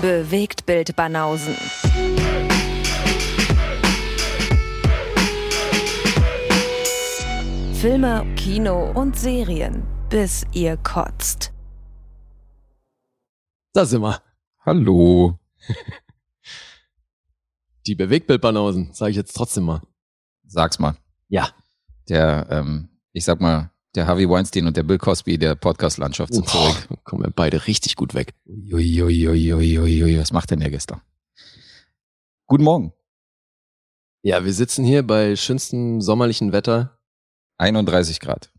Bewegt Bild Banausen. Filme, Kino und Serien, bis ihr kotzt. Da sind wir. Hallo. Die Bewegtbildbanausen, sage ich jetzt trotzdem mal. Sag's mal. Ja. Der, ähm, ich sag mal, der Harvey Weinstein und der Bill Cosby der Podcast-Landschaft sind zurück. kommen wir beide richtig gut weg. Uiuiuiuiui, was macht denn der gestern? Guten Morgen. Ja, wir sitzen hier bei schönstem sommerlichen Wetter. 31 Grad.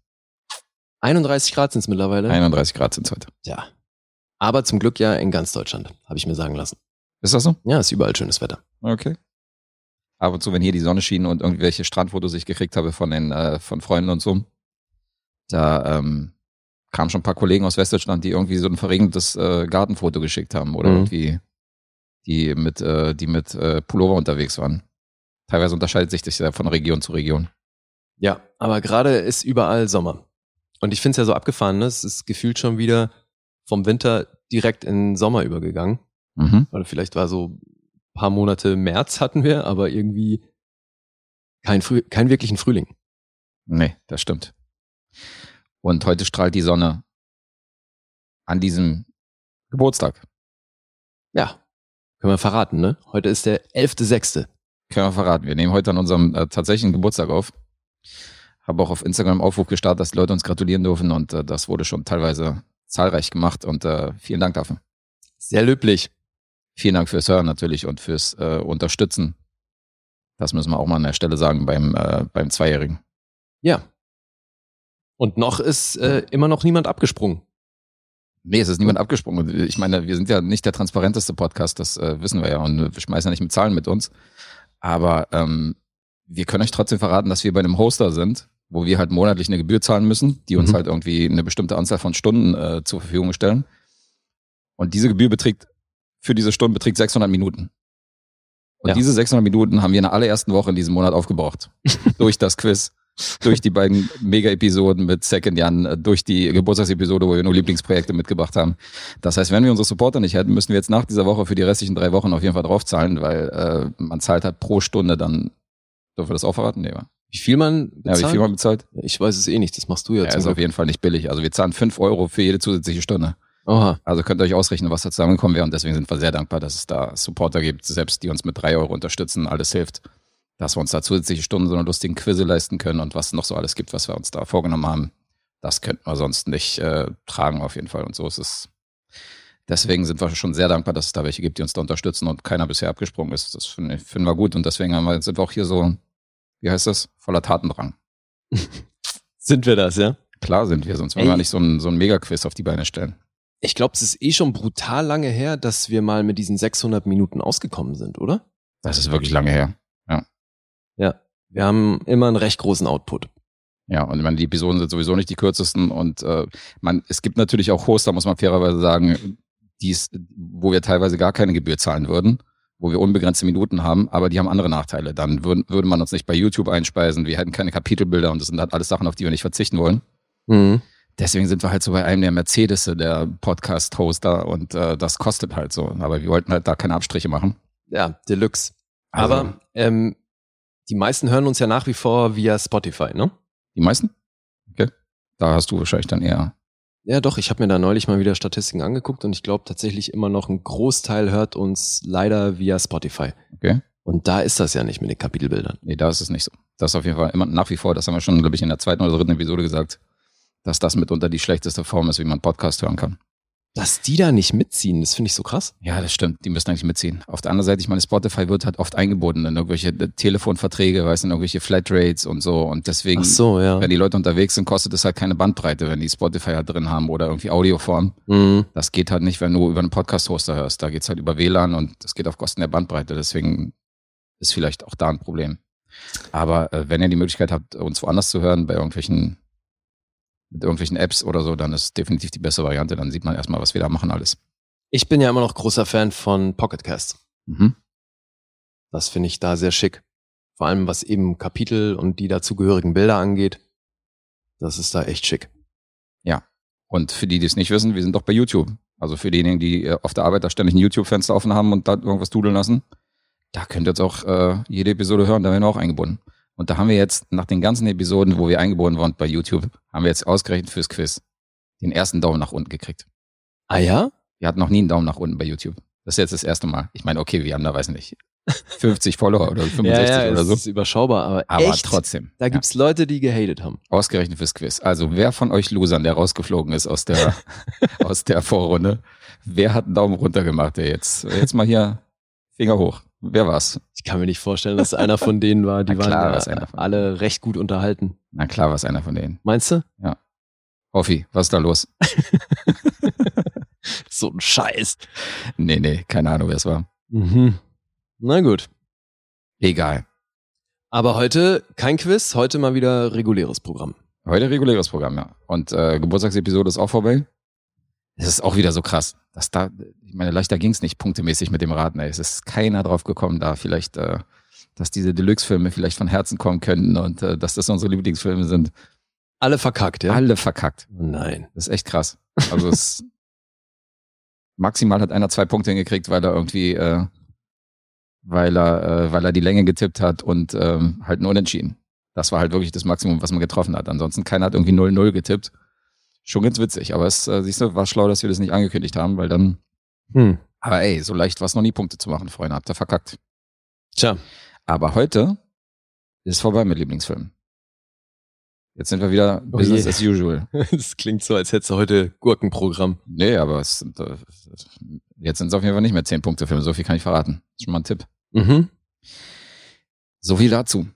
31 Grad sind es mittlerweile. 31 Grad sind's heute. Ja. Aber zum Glück ja in ganz Deutschland, habe ich mir sagen lassen. Ist das so? Ja, ist überall schönes Wetter. Okay. Ab und zu, wenn hier die Sonne schien und irgendwelche Strandfotos ich gekriegt habe von den, äh, von Freunden und so, da ähm, kamen schon ein paar Kollegen aus Westdeutschland, die irgendwie so ein verregnetes äh, Gartenfoto geschickt haben oder Mhm. irgendwie die mit, äh, die mit äh, Pullover unterwegs waren. Teilweise unterscheidet sich das ja von Region zu Region. Ja, aber gerade ist überall Sommer. Und ich finde es ja so abgefahren, ne? es ist gefühlt schon wieder vom Winter direkt in Sommer übergegangen. Mhm. Oder vielleicht war so ein paar Monate März hatten wir, aber irgendwie kein, Früh kein wirklichen Frühling. Nee, das stimmt. Und heute strahlt die Sonne an diesem Geburtstag. Ja, können wir verraten, ne? Heute ist der 11.6. Können wir verraten. Wir nehmen heute an unserem äh, tatsächlichen Geburtstag auf. Habe auch auf Instagram Aufruf gestartet, dass die Leute uns gratulieren dürfen und äh, das wurde schon teilweise zahlreich gemacht und äh, vielen Dank dafür. Sehr löblich. Vielen Dank fürs Hören natürlich und fürs äh, Unterstützen. Das müssen wir auch mal an der Stelle sagen beim, äh, beim Zweijährigen. Ja. Und noch ist äh, immer noch niemand abgesprungen. Nee, es ist niemand abgesprungen. Ich meine, wir sind ja nicht der transparenteste Podcast, das äh, wissen wir ja und wir schmeißen ja nicht mit Zahlen mit uns. Aber ähm, wir können euch trotzdem verraten, dass wir bei einem Hoster sind, wo wir halt monatlich eine Gebühr zahlen müssen, die uns Mhm. halt irgendwie eine bestimmte Anzahl von Stunden äh, zur Verfügung stellen. Und diese Gebühr beträgt, für diese Stunden beträgt 600 Minuten. Und Ja. diese 600 Minuten haben wir in der allerersten Woche in diesem Monat aufgebraucht. durch das Quiz, durch die beiden Mega-Episoden mit Second Jan, äh, durch die Geburtstagsepisode, wo wir nur Lieblingsprojekte mitgebracht haben. Das heißt, wenn wir unsere Supporter nicht hätten, müssen wir jetzt nach dieser Woche für die restlichen drei Wochen auf jeden Fall draufzahlen, weil äh, man zahlt halt pro Stunde dann, dürfen wir das auch verraten? Nee? Wie viel man Ja, bezahlt? wie viel man bezahlt? ich weiß es eh nicht, das machst du ja, Ja, ist auf jeden Fall nicht billig. Also wir zahlen fünf Euro für jede zusätzliche Stunde. Oha. Also könnt ihr euch ausrechnen, was da zusammengekommen wäre. Und deswegen sind wir sehr dankbar, dass es da Supporter gibt, selbst die uns mit drei Euro unterstützen. Alles hilft, dass wir uns da zusätzliche Stunden so eine lustigen Quizze leisten können und was noch so alles gibt, was wir uns da vorgenommen haben. Das könnten wir sonst nicht äh, tragen auf jeden Fall. Und so ist es. Deswegen sind wir schon sehr dankbar, dass es da welche gibt, die uns da unterstützen und keiner bisher abgesprungen ist. Das finde finden wir gut. Und deswegen wir, sind wir auch hier so, wie heißt das, voller Tatendrang. Sind wir das, ja? Klar sind wir, sonst würden wir nicht so ein, so ein Megaquiz auf die Beine stellen. Ich glaube, es ist eh schon brutal lange her, dass wir mal mit diesen 600 Minuten ausgekommen sind, oder? Das ist wirklich lange her. Ja. Wir haben immer einen recht großen Output. Ja, und ich meine, die Episoden sind sowieso nicht die kürzesten und äh, man, es gibt natürlich auch Hoster, muss man fairerweise sagen, die's, wo wir teilweise gar keine Gebühr zahlen würden, wo wir unbegrenzte Minuten haben, aber die haben andere Nachteile. Dann würden, würde man uns nicht bei YouTube einspeisen, wir hätten keine Kapitelbilder und das sind halt alles Sachen, auf die wir nicht verzichten wollen. Mhm. Deswegen sind wir halt so bei einem der Mercedes, der Podcast-Hoster und äh, das kostet halt so. Aber wir wollten halt da keine Abstriche machen. Ja, Deluxe. Also, Aber ähm, die meisten hören uns ja nach wie vor via Spotify, ne? die meisten? Okay. Da hast du wahrscheinlich dann eher. Ja, doch, ich habe mir da neulich mal wieder Statistiken angeguckt und ich glaube tatsächlich immer noch ein Großteil hört uns leider via Spotify. Okay. Und da ist das ja nicht mit den Kapitelbildern. Nee, da ist es nicht so. Das ist auf jeden Fall immer nach wie vor, das haben wir schon, glaube ich, in der zweiten oder dritten Episode gesagt, dass das mitunter die schlechteste Form ist, wie man Podcast hören kann. Dass die da nicht mitziehen, das finde ich so krass. Ja, das stimmt. Die müssen eigentlich mitziehen. Auf der anderen Seite, ich meine, Spotify wird halt oft eingebunden in irgendwelche äh, Telefonverträge, weißt du, in irgendwelche Flatrates und so. Und deswegen, so, ja. wenn die Leute unterwegs sind, kostet es halt keine Bandbreite, wenn die Spotify halt drin haben oder irgendwie Audioform. Mhm. Das geht halt nicht, wenn du über einen Podcast-Hoster hörst. Da geht's halt über WLAN und das geht auf Kosten der Bandbreite. Deswegen ist vielleicht auch da ein Problem. Aber äh, wenn ihr die Möglichkeit habt, uns woanders zu hören, bei irgendwelchen, mit irgendwelchen Apps oder so, dann ist definitiv die bessere Variante. Dann sieht man erstmal, was wir da machen alles. Ich bin ja immer noch großer Fan von Pocketcast. Mhm. Das finde ich da sehr schick. Vor allem was eben Kapitel und die dazugehörigen Bilder angeht. Das ist da echt schick. Und für die, die es nicht wissen, wir sind doch bei YouTube. Also für diejenigen, die äh, auf der Arbeit da ständig ein YouTube-Fenster offen haben und da irgendwas dudeln lassen, da könnt ihr jetzt auch äh, jede Episode hören, da werden wir auch eingebunden. Und da haben wir jetzt nach den ganzen Episoden, wo wir eingebunden waren bei YouTube, haben wir jetzt ausgerechnet fürs Quiz den ersten Daumen nach unten gekriegt. Ah ja? Wir hatten noch nie einen Daumen nach unten bei YouTube. Das ist jetzt das erste Mal. Ich meine, okay, wir haben da, weiß nicht, 50 Follower oder 65 ja, ja, oder so. Es ist überschaubar, aber, Aber echt, trotzdem. da gibt's Leute, die gehatet haben. ja, ausgerechnet fürs Quiz. Also, wer von euch Losern, der rausgeflogen ist aus der, aus der Vorrunde, wer hat einen Daumen runter gemacht, der jetzt, jetzt mal hier Finger hoch. Wer war's? Ich kann mir nicht vorstellen, dass einer von denen war. Die Na klar, waren ja alle recht gut unterhalten. Na klar, was einer von denen. Meinst du? Hoffi, was ist da los? So ein Scheiß. Nee, nee, keine Ahnung, wer es war. Mhm. Na gut. Egal. Aber heute kein Quiz, heute mal wieder reguläres Programm. Heute reguläres Programm, ja. Und äh, Geburtstagsepisode ist auch vorbei. Es ist auch wieder so krass. Dass da, ich meine, leichter ging's nicht punktemäßig mit dem Raten. Ey. Es ist keiner drauf gekommen, da vielleicht, äh, dass diese Deluxe-Filme vielleicht von Herzen kommen könnten und äh, dass das unsere Lieblingsfilme sind. Alle verkackt, ja? Alle verkackt. Nein. Das ist echt krass. Also es maximal hat einer zwei Punkte hingekriegt, weil er irgendwie, äh, weil er, äh, weil er die Länge getippt hat und ähm, halt ein Unentschieden. Das war halt wirklich das Maximum, was man getroffen hat. Ansonsten keiner hat irgendwie 0-0 getippt. Schon ganz witzig, aber es, äh, siehst du, war schlau, dass wir das nicht angekündigt haben, weil dann, Hm. aber ey, so leicht war es noch nie, Punkte zu machen, Freunde, habt ihr verkackt. Tja. Aber heute ist es vorbei mit Lieblingsfilmen. Jetzt sind wir wieder Oh Business je. as usual. Es klingt so, als hättest du heute Gurkenprogramm. Nee, aber es sind, äh, jetzt sind es auf jeden Fall nicht mehr 10 Punkte Filme, so viel kann ich verraten. Ist schon mal ein Tipp. Mhm. So viel dazu.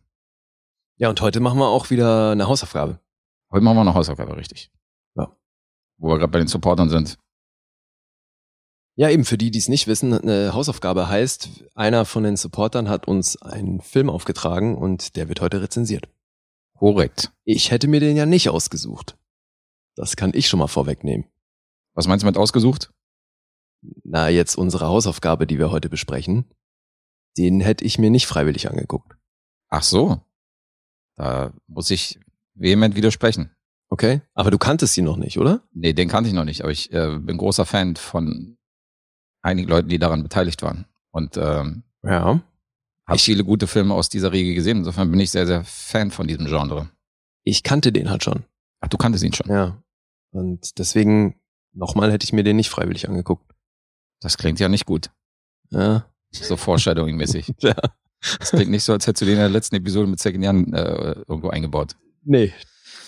Ja, und heute machen wir auch wieder eine Hausaufgabe. Heute machen wir noch Hausaufgabe, richtig. Wo wir gerade bei den Supportern sind. Ja, eben für die, die es nicht wissen, eine Hausaufgabe heißt, einer von den Supportern hat uns einen Film aufgetragen und der wird heute rezensiert. Korrekt. Ich hätte mir den ja nicht ausgesucht. Das kann ich schon mal vorwegnehmen. Was meinst du mit ausgesucht? Na, jetzt unsere Hausaufgabe, die wir heute besprechen, den hätte ich mir nicht freiwillig angeguckt. Ach so. Da muss ich vehement widersprechen. Okay? Aber du kanntest ihn noch nicht, oder? Nee, den kannte ich noch nicht, aber ich äh, bin großer Fan von einigen Leuten, die daran beteiligt waren. Und ähm, Ja. habe Ich- viele gute Filme aus dieser Riege gesehen. Insofern bin ich sehr, sehr Fan von diesem Genre. Ich kannte den halt schon. Ach, du kanntest ihn schon. Ja. Und deswegen, nochmal hätte ich mir den nicht freiwillig angeguckt. Das klingt ja nicht gut. Ja. So Foreshadowing-mäßig. ja. Das klingt nicht so, als hättest du den in der letzten Episode mit Second Jan äh, irgendwo eingebaut. Nee.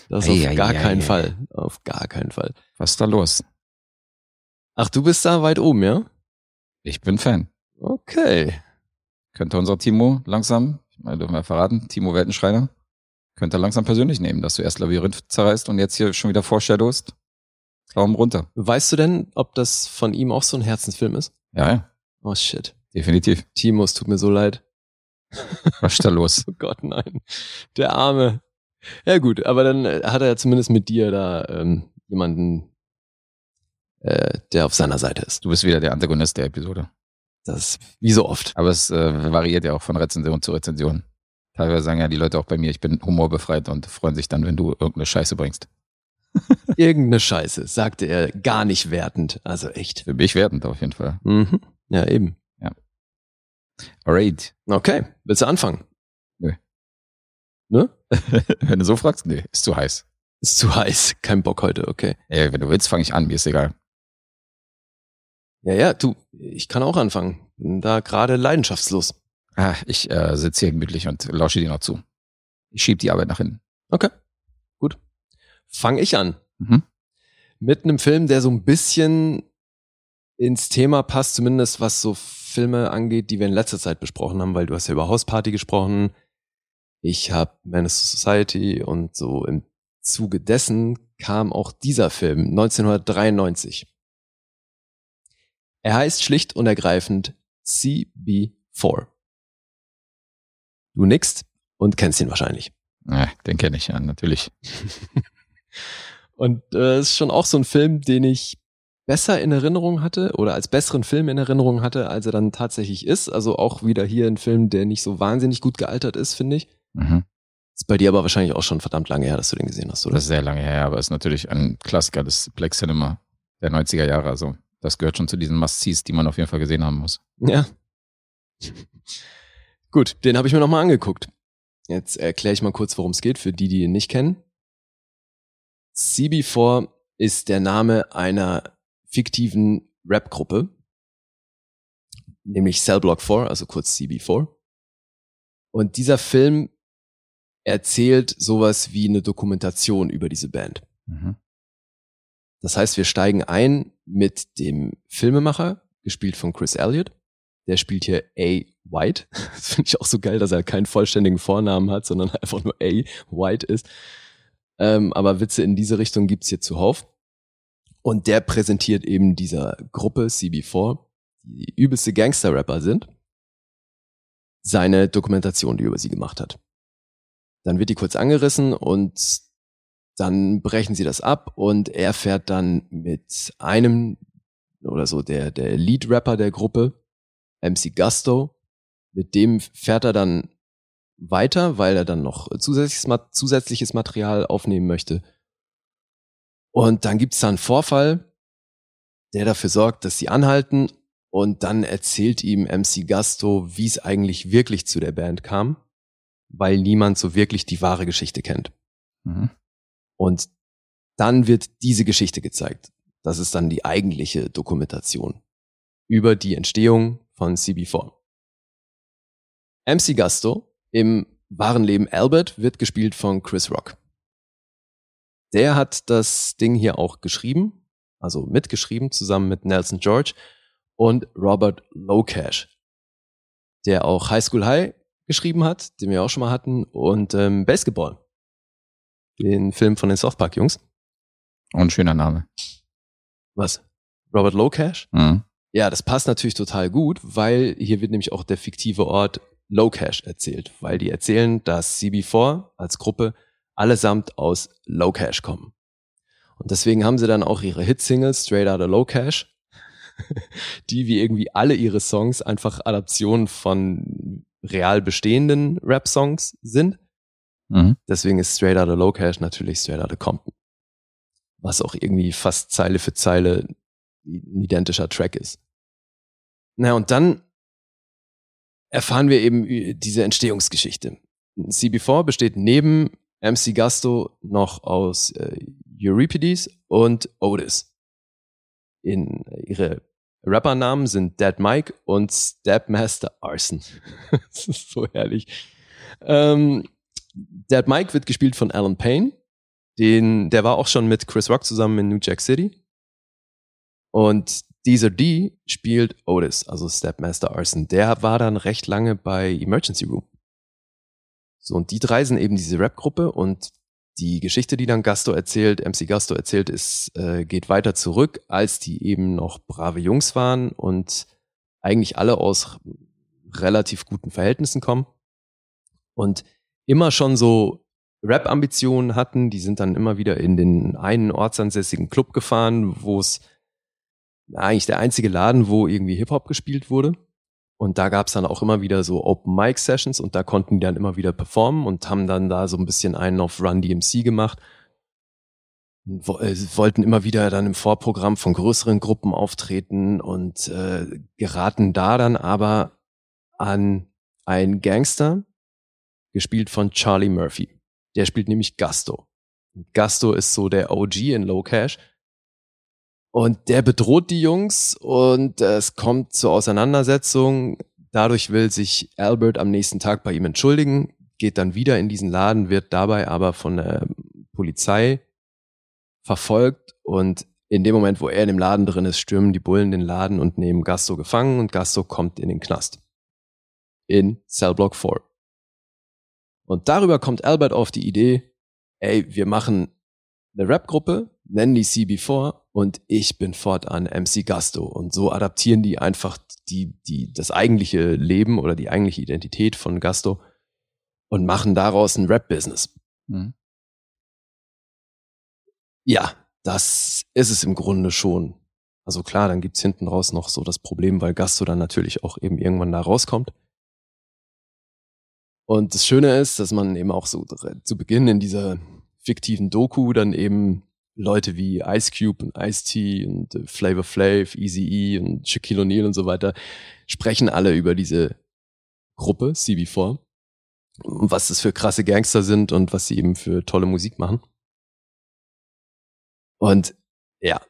Das auf Ei, ei, gar ei, keinen ei. Fall. Auf gar keinen Fall. Was ist da los? Ach, du bist da weit oben, ja? Ich bin Fan. Okay. Könnte unser Timo langsam, ich meine, dürfen wir verraten, Timo Weltenschreiner, könnte langsam persönlich nehmen, dass du erst Labyrinth zerreißt und jetzt hier schon wieder foreshadowst. Daumen runter. Weißt du denn, ob das von ihm auch so ein Herzensfilm ist? Ja, ja, Oh shit. definitiv. Timo, es tut mir so leid. Was ist da los? Oh Gott, nein. Der Arme. Ja gut, aber dann äh, hat er ja zumindest mit dir da ähm, jemanden, äh, der auf seiner Seite ist. Du bist wieder der Antagonist der Episode. Das ist wie so oft. Aber es äh, variiert ja auch von Rezension zu Rezension. Teilweise sagen ja die Leute auch bei mir, ich bin humorbefreit und freuen sich dann, wenn du irgendeine Scheiße bringst. Irgendeine Scheiße, sagte er gar nicht wertend. Also echt. Für mich wertend auf jeden Fall. Mhm. Ja, eben. Alright. Okay, willst du anfangen? Ne? wenn du so fragst, nee, ist zu heiß. Ist zu heiß. Kein Bock heute, okay. Ey, wenn du willst, fange ich an, mir ist egal. Ja, ja, du, ich kann auch anfangen. Bin da gerade leidenschaftslos. Ah, ich äh, sitze hier gemütlich und lausche dir noch zu. Ich schieb die Arbeit nach hinten. Okay, gut. Fang ich an. Mhm. Mit einem Film, der so ein bisschen ins Thema passt, zumindest was so Filme angeht, die wir in letzter Zeit besprochen haben, weil du hast ja über Hausparty gesprochen. Ich habe Menace to Society und so im Zuge dessen kam auch dieser Film 1993. Er heißt schlicht und ergreifend CB4. Du nickst und kennst ihn wahrscheinlich. Ja, den kenne ich ja, natürlich. Und äh, ist schon auch so ein Film, den ich besser in Erinnerung hatte oder als besseren Film in Erinnerung hatte, als er dann tatsächlich ist. Also auch wieder hier ein Film, der nicht so wahnsinnig gut gealtert ist, finde ich. Mhm. Ist bei dir aber wahrscheinlich auch schon verdammt lange her, dass du den gesehen hast, oder? Das ist sehr lange her, aber ist natürlich ein Klassiker des Black Cinema der 90er Jahre. Also Das gehört schon zu diesen Must-Sees, die man auf jeden Fall gesehen haben muss. Ja. Gut, den habe ich mir nochmal angeguckt. Jetzt erkläre ich mal kurz, worum es geht, für die, die ihn nicht kennen. CB4 ist der Name einer fiktiven Rap-Gruppe, nämlich Cell Block 4, also kurz CB4. Und dieser Film erzählt sowas wie eine Dokumentation über diese Band. Mhm. Das heißt, wir steigen ein mit dem Filmemacher, gespielt von Chris Elliott. Der spielt hier A. White. Das finde ich auch so geil, dass er keinen vollständigen Vornamen hat, sondern einfach nur A. White ist. Ähm, aber Witze in diese Richtung gibt's hier zuhauf. Und der präsentiert eben dieser Gruppe CB4, die übelste Gangster-Rapper sind, seine Dokumentation, die er über sie gemacht hat. Dann wird die kurz angerissen und dann brechen sie das ab und er fährt dann mit einem oder so der, der Lead-Rapper der Gruppe, MC Gusto, mit dem fährt er dann weiter, weil er dann noch zusätzliches, zusätzliches Material aufnehmen möchte. Und dann gibt's da einen Vorfall, der dafür sorgt, dass sie anhalten und dann erzählt ihm MC Gusto, wie es eigentlich wirklich zu der Band kam, weil niemand so wirklich die wahre Geschichte kennt. Mhm. Und dann wird diese Geschichte gezeigt. Das ist dann die eigentliche Dokumentation über die Entstehung von CB4. MC Gusto im wahren Leben Albert wird gespielt von Chris Rock. Der hat das Ding hier auch geschrieben, also mitgeschrieben, zusammen mit Nelson George und Robert Lowcash, der auch High School High geschrieben hat, den wir auch schon mal hatten, und ähm, Basketball, den Film von den South Park Jungs. Und schöner Name. Was? Robert Lowcash? Mhm. Ja, das passt natürlich total gut, weil hier wird nämlich auch der fiktive Ort Low Cash erzählt, weil die erzählen, dass CB4 als Gruppe allesamt aus Low Cash kommen. Und deswegen haben sie dann auch ihre Hitsingles Straight Outta Low Cash, die wie irgendwie alle ihre Songs einfach Adaptionen von real bestehenden Rap-Songs sind. Mhm. Deswegen ist Straight Outta Low Cash natürlich Straight Outta Compton. Was auch irgendwie fast Zeile für Zeile ein identischer Track ist. Na, und dann erfahren wir eben diese Entstehungsgeschichte. CB4 besteht neben MC Gusto noch aus äh, Euripides und Otis. In ihre Rappernamen sind Dead Mike und Stepmaster Arson. das ist so herrlich. Ähm, Dead Mike wird gespielt von Alan Payne. Den, der war auch schon mit Chris Rock zusammen in New Jack City. Und dieser D spielt Otis, also Stepmaster Arson. Der war dann recht lange bei Emergency Room. So, und die drei sind eben diese Rap-Gruppe und die Geschichte, die dann Gasto erzählt, MC Gasto erzählt, ist, äh, geht weiter zurück, als die eben noch brave Jungs waren und eigentlich alle aus relativ guten Verhältnissen kommen und immer schon so Rap-Ambitionen hatten. Die sind dann immer wieder in den einen ortsansässigen Club gefahren, wo es eigentlich der einzige Laden, wo irgendwie Hip-Hop gespielt wurde. Und da gab's dann auch immer wieder so Open Mic Sessions und da konnten die dann immer wieder performen und haben dann da so ein bisschen einen auf Run DMC gemacht. Äh, wollten immer wieder dann im Vorprogramm von größeren Gruppen auftreten und äh, geraten da dann aber an einen Gangster, gespielt von Charlie Murphy. Der spielt nämlich Gusto. Gusto ist so der OG in Low Cash und der bedroht die Jungs und es kommt zur Auseinandersetzung. Dadurch will sich Albert am nächsten Tag bei ihm entschuldigen, geht dann wieder in diesen Laden, wird dabei aber von der Polizei verfolgt und in dem Moment, wo er in dem Laden drin ist, stürmen die Bullen den Laden und nehmen Gasto gefangen und Gasto kommt in den Knast. In Cellblock 4. Und darüber kommt Albert auf die Idee, ey, wir machen eine Rap-Gruppe, nennen die CB4 und ich bin fortan MC Gusto. Und so adaptieren die einfach die, die, das eigentliche Leben oder die eigentliche Identität von Gusto und machen daraus ein Rap-Business. Mhm. Ja, das ist es im Grunde schon. Also klar, dann gibt's hinten raus noch so das Problem, weil Gusto dann natürlich auch eben irgendwann da rauskommt. Und das Schöne ist, dass man eben auch so zu Beginn in dieser fiktiven Doku dann eben Leute wie Ice Cube und Ice-T und äh, Flavor Flav, Easy-E und Shaquille O'Neal und so weiter sprechen alle über diese Gruppe CB4 was das für krasse Gangster sind und was sie eben für tolle Musik machen. Und ja,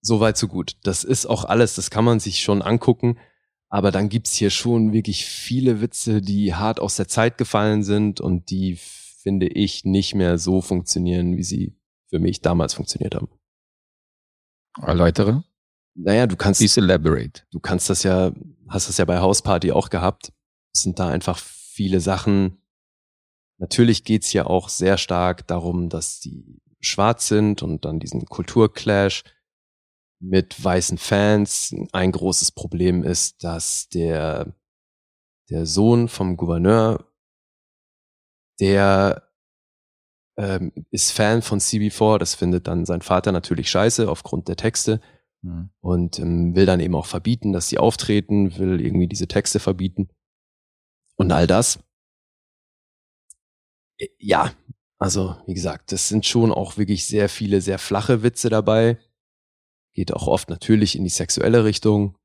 so weit, so gut. Das ist auch alles, das kann man sich schon angucken. Aber dann gibt's hier schon wirklich viele Witze, die hart aus der Zeit gefallen sind und die, finde ich, nicht mehr so funktionieren, wie sie für mich damals funktioniert haben. Erläutere? Naja, du kannst. Please elaborate. Du kannst das ja, hast das ja bei Hausparty auch gehabt. Es sind da einfach viele Sachen. Natürlich geht's ja auch sehr stark darum, dass die schwarz sind und dann diesen Kulturclash mit weißen Fans. Ein großes Problem ist, dass der, der Sohn vom Gouverneur, der ähm, ist Fan von CB4, das findet dann sein Vater natürlich scheiße aufgrund der Texte mhm. und ähm, will dann eben auch verbieten, dass sie auftreten, will irgendwie diese Texte verbieten und all das. Äh, ja, also wie gesagt, das sind schon auch wirklich sehr viele sehr flache Witze dabei. Geht auch oft natürlich in die sexuelle Richtung.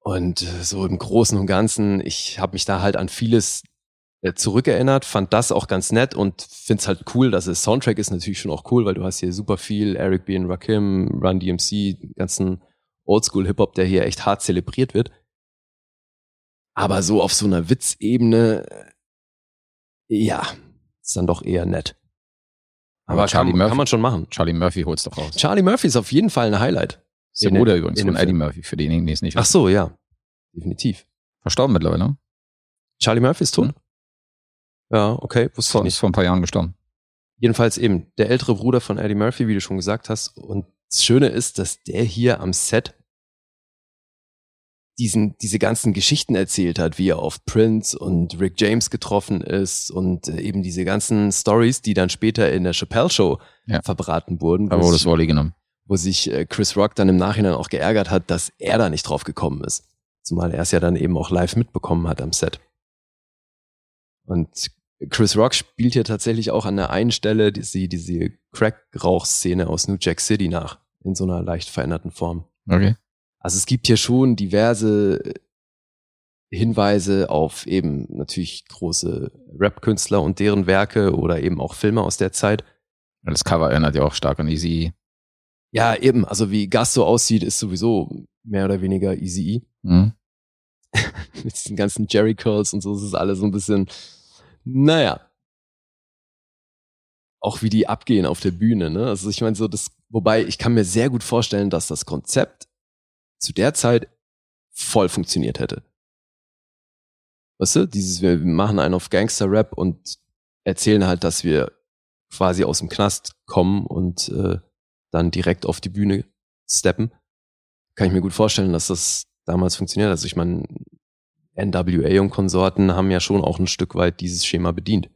Und äh, so im Großen und Ganzen, ich habe mich da halt an vieles zurückerinnert, fand das auch ganz nett und find's halt cool, dass es Soundtrack ist natürlich schon auch cool, weil du hast hier super viel Eric B. und Rakim, Run DMC, ganzen Oldschool Hip-Hop, der hier echt hart zelebriert wird. Aber so auf so einer Witzebene, äh, ja, ist dann doch eher nett. Aber, Aber Charlie kann, Murphy, kann man schon machen. Charlie Murphy holt's doch raus. Charlie Murphy ist auf jeden Fall ein Highlight. Ist der Bruder übrigens von Eddie Murphy, für diejenigen, die es nicht wissen. Ach so, ja. Definitiv. Verstorben mittlerweile. Charlie Murphy ist tot? Hm. Ja, okay. Wusste vor, Ist vor ein paar Jahren gestorben. Jedenfalls eben der ältere Bruder von Eddie Murphy, wie du schon gesagt hast. Und das Schöne ist, dass der hier am Set diesen, diese ganzen Geschichten erzählt hat, wie er auf Prince und Rick James getroffen ist und äh, eben diese ganzen Stories, die dann später in der Chappelle Show ja. verbraten wurden. Da wurde Wally genommen. Wo sich äh, Chris Rock dann im Nachhinein auch geärgert hat, dass er da nicht drauf gekommen ist. Zumal er es ja dann eben auch live mitbekommen hat am Set. Und Chris Rock spielt hier tatsächlich auch an der einen Stelle diese, diese Crack-Rauch-Szene aus New Jack City nach. In so einer leicht veränderten Form. Okay. Also es gibt hier schon diverse Hinweise auf eben natürlich große Rap-Künstler und deren Werke oder eben auch Filme aus der Zeit. Das Cover erinnert ja auch stark an Easy. Ja, eben. Also wie Gas so aussieht, ist sowieso mehr oder weniger Easy. Mhm. Mit diesen ganzen Jerry Curls und so ist es alles so ein bisschen, naja. Auch wie die abgehen auf der Bühne, ne? Also ich meine so, das, wobei ich kann mir sehr gut vorstellen, dass das Konzept zu der Zeit voll funktioniert hätte. Weißt du, dieses, wir machen einen auf Gangster-Rap und erzählen halt, dass wir quasi aus dem Knast kommen und äh, dann direkt auf die Bühne steppen. Kann ich mir gut vorstellen, dass das damals funktioniert. Also ich meine, NWA und Konsorten haben ja schon auch ein Stück weit dieses Schema bedient.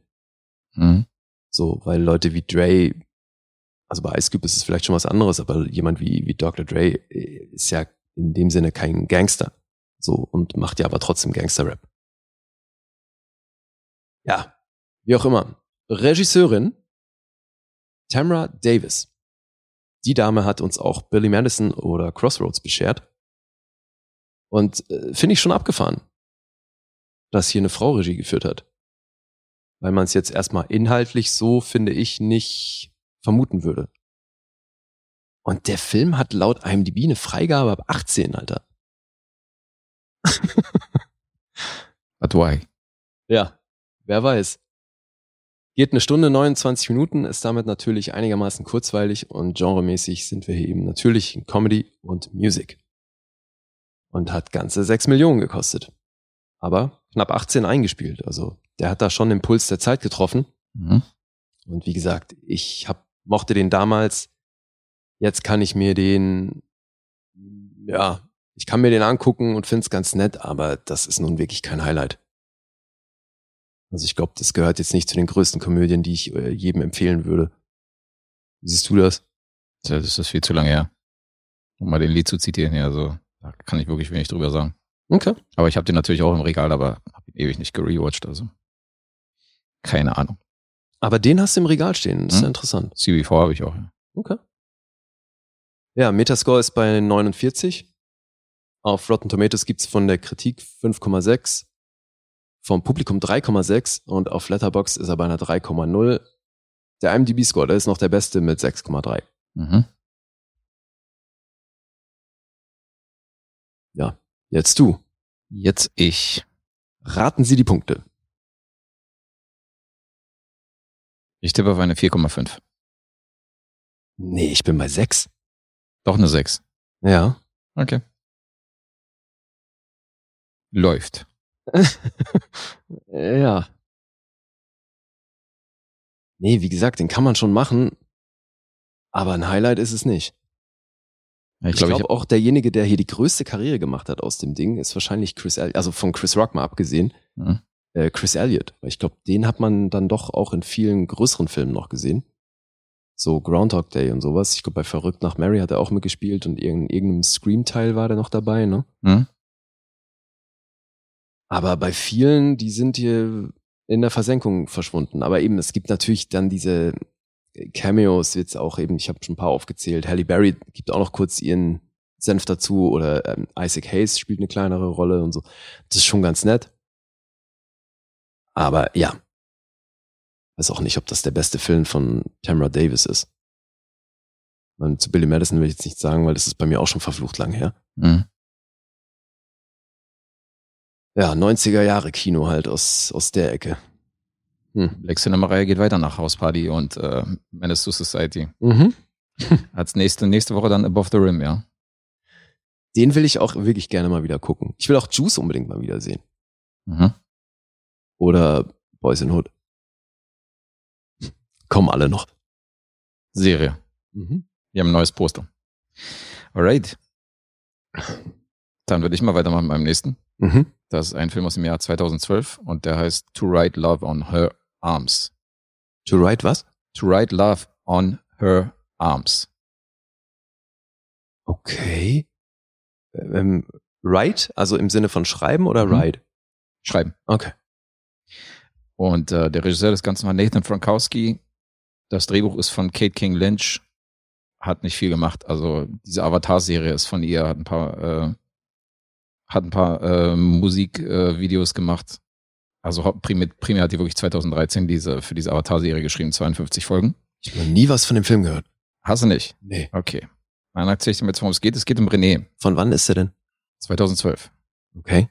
Mhm. So, weil Leute wie Dre, also bei Ice Cube ist es vielleicht schon was anderes, aber jemand wie, wie Dr. Dre äh, ist ja in dem Sinne kein Gangster. So, und macht ja aber trotzdem Gangster-Rap. Ja, wie auch immer. Regisseurin Tamra Davis. Die Dame hat uns auch Billy Madison oder Crossroads beschert. Und äh, finde ich schon abgefahren, dass hier eine Frau Regie geführt hat. Weil man es jetzt erstmal inhaltlich so, finde ich, nicht vermuten würde. Und der Film hat laut IMDb eine Freigabe ab 18, Alter. But why? Ja, wer weiß. Geht eine Stunde 29 Minuten, ist damit natürlich einigermaßen kurzweilig und genremäßig sind wir hier eben natürlich in Comedy und Music. Und hat ganze 6 Millionen gekostet. Aber knapp 18 eingespielt. Also der hat da schon den Puls der Zeit getroffen. Mhm. Und wie gesagt, ich hab, mochte den damals Jetzt kann ich mir den, ja, ich kann mir den angucken und finde es ganz nett, aber das ist nun wirklich kein Highlight. Also ich glaube, das gehört jetzt nicht zu den größten Komödien, die ich äh, jedem empfehlen würde. Wie siehst du das? Das ist viel zu lange her. Um mal den Lied zu zitieren, ja, so, da kann ich wirklich wenig drüber sagen. Okay. Aber ich habe den natürlich auch im Regal, aber habe ihn ewig nicht gerewatcht, also. Keine Ahnung. Aber den hast du im Regal stehen, das ist hm? ja interessant. CB4 habe ich auch, ja. Okay. Ja, Metascore ist bei 49. Auf Rotten Tomatoes gibt's von der Kritik 5,6, vom Publikum 3,6 und auf Letterbox ist er bei einer 3,0. Der IMDb-Score, der ist noch der beste mit 6,3. Mhm. Ja, jetzt du. Jetzt ich. Raten Sie die Punkte. Ich tippe auf eine 4,5. Nee, ich bin bei 6. Doch eine 6. Ja. Okay. Läuft. ja. Nee, wie gesagt, den kann man schon machen, aber ein Highlight ist es nicht. Ich glaube glaub, auch derjenige, der hier die größte Karriere gemacht hat aus dem Ding, ist wahrscheinlich Chris, El also von Chris Rock mal abgesehen, Mhm. äh, Chris Elliott. Ich glaube, den hat man dann doch auch in vielen größeren Filmen noch gesehen. So Groundhog Day und sowas. Ich glaube, bei Verrückt nach Mary hat er auch mitgespielt und in irgendeinem Scream-Teil war der noch dabei, ne? Mhm. Aber bei vielen, die sind hier in der Versenkung verschwunden. Aber eben, es gibt natürlich dann diese Cameos, jetzt auch eben, ich habe schon ein paar aufgezählt. Halle Berry gibt auch noch kurz ihren Senf dazu oder ähm, Isaac Hayes spielt eine kleinere Rolle und so. Das ist schon ganz nett. Aber ja, weiß auch nicht, ob das der beste Film von Tamara Davis ist. Und zu Billy Madison will ich jetzt nicht sagen, weil das ist bei mir auch schon verflucht lang her. Mhm. Ja, 90er Jahre Kino halt aus, aus der Ecke. Hm. Black Cinema-Reihe geht weiter nach House Party und äh, Menace to Society. Mhm. Als nächste, nächste Woche dann Above the Rim, ja. Den will ich auch wirklich gerne mal wieder gucken. Ich will auch Juice unbedingt mal wieder sehen. Mhm. Oder Boys in Hood. Kommen alle noch. Serie. Mhm. Wir haben ein neues Poster. Alright. Dann würde ich mal weitermachen beim nächsten. Mhm. Das ist ein Film aus dem Jahr 2012 und der heißt To Write Love on Her Arms. To write was? To Write Love on Her Arms. Okay. Ähm, write, also im Sinne von schreiben oder Mhm. Schreiben. Okay. Und äh, der Regisseur des Ganzen war Nathan Frankowski. Das Drehbuch ist von Kate King Lynch. Hat nicht viel gemacht. Also diese Avatar-Serie ist von ihr, hat ein paar, äh, hat ein paar äh, Musikvideos äh, gemacht. Also primär, primär hat die wirklich 2013 diese, für diese Avatar-Serie geschrieben, 52 Folgen. Ich habe noch nie was von dem Film gehört. Hast du nicht? Nee. Okay. Dann erzähle ich dir jetzt, worum es geht. Es geht um René, Von wann ist er denn? 2012. Okay.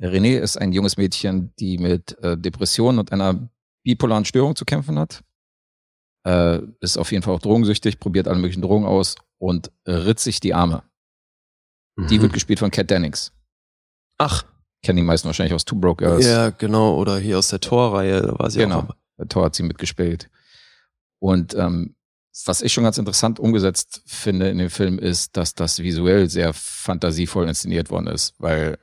René ist ein junges Mädchen, die mit äh, Depressionen und einer bipolaren Störung zu kämpfen hat. Äh, ist auf jeden Fall auch drogensüchtig, probiert alle möglichen Drogen aus und ritzt sich die Arme. Die Mhm. wird gespielt von Kat Dennings. Ach, Kennen die meisten wahrscheinlich aus Two Broke Girls. ja, genau. Oder hier aus der Torreihe, da war sie Genau. auch. Bei Thor hat sie mitgespielt. Und ähm, was ich schon ganz interessant umgesetzt finde in dem Film ist, dass das visuell sehr fantasievoll inszeniert worden ist, weil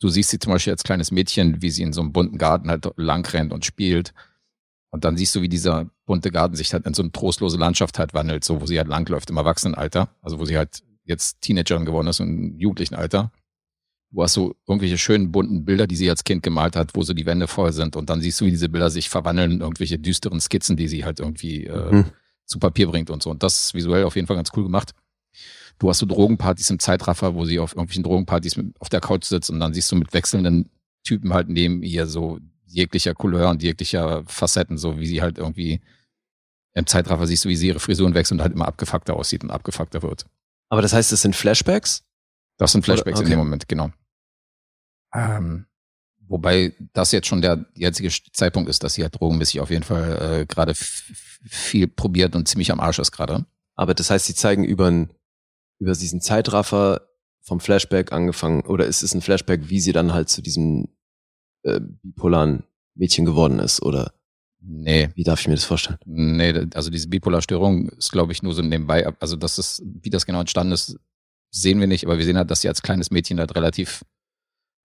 du siehst sie zum Beispiel als kleines Mädchen, wie sie in so einem bunten Garten halt lang rennt und spielt. Und dann siehst du, wie dieser bunte Garten sich halt in so eine trostlose Landschaft halt wandelt, so wo sie halt langläuft im Erwachsenenalter, also wo sie halt jetzt Teenagerin geworden ist und im jugendlichen Alter. Du hast so irgendwelche schönen bunten Bilder, die sie als Kind gemalt hat, wo so die Wände voll sind. Und dann siehst du, wie diese Bilder sich verwandeln in irgendwelche düsteren Skizzen, die sie halt irgendwie äh, Mhm. zu Papier bringt und so. Und das ist visuell auf jeden Fall ganz cool gemacht. Du hast so Drogenpartys im Zeitraffer, wo sie auf irgendwelchen Drogenpartys mit, auf der Couch sitzt und dann siehst du mit wechselnden Typen halt neben ihr so jeglicher Couleur und jeglicher Facetten, so wie sie halt irgendwie im Zeitraffer siehst du, wie sie ihre Frisuren wechselt und halt immer abgefuckter aussieht und abgefuckter wird. Aber das heißt, es sind Flashbacks? Das sind Flashbacks Oder- in okay. dem Moment, genau. Ähm, wobei das jetzt schon der jetzige Zeitpunkt ist, dass sie halt drogenmäßig auf jeden Fall äh, gerade viel probiert und ziemlich am Arsch ist gerade. Aber das heißt, sie zeigen über, ein, über diesen Zeitraffer vom Flashback angefangen, oder ist es ein Flashback, wie sie dann halt zu diesem äh, bipolaren Mädchen geworden ist? Oder Nee, wie darf ich mir das vorstellen? nee, also diese Bipolarstörung ist, glaube ich, nur so nebenbei. Also das ist, wie das genau entstanden ist, sehen wir nicht, aber wir sehen halt, dass sie als kleines Mädchen halt relativ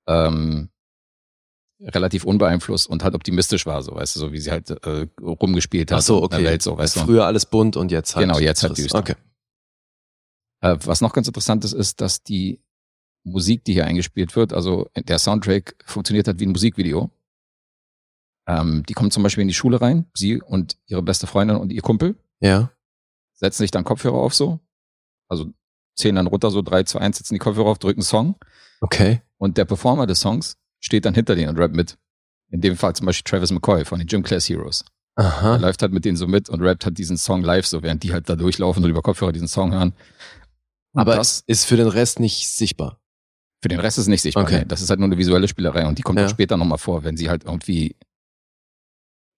ähm, relativ unbeeinflusst und halt optimistisch war, so weißt du, so wie sie halt äh, rumgespielt hat Ach so, in der okay. Welt, so weißt du. Früher alles bunt und jetzt halt. Genau, jetzt halt düster. Okay. Äh, was noch ganz interessant ist, ist, dass die Musik, die hier eingespielt wird, also der Soundtrack funktioniert halt wie ein Musikvideo. Ähm, die kommt zum Beispiel in die Schule rein, sie und ihre beste Freundin und ihr Kumpel. Ja. setzen sich dann Kopfhörer auf so, also zählen dann runter so 3, 2, 1, setzen die Kopfhörer auf, drücken Song Okay. Und der Performer des Songs steht dann hinter denen und rappt mit. In dem Fall zum Beispiel Travis McCoy von den Gym Class Heroes. Er Aha. läuft halt mit denen so mit und rappt halt diesen Song live, so während die halt da durchlaufen und über Kopfhörer diesen Song hören. Und Aber das, ist für den Rest nicht sichtbar. für den Rest ist nicht sichtbar. Okay. Nee, Das ist halt nur eine visuelle Spielerei und die kommt Ja. auch später nochmal vor, wenn sie halt irgendwie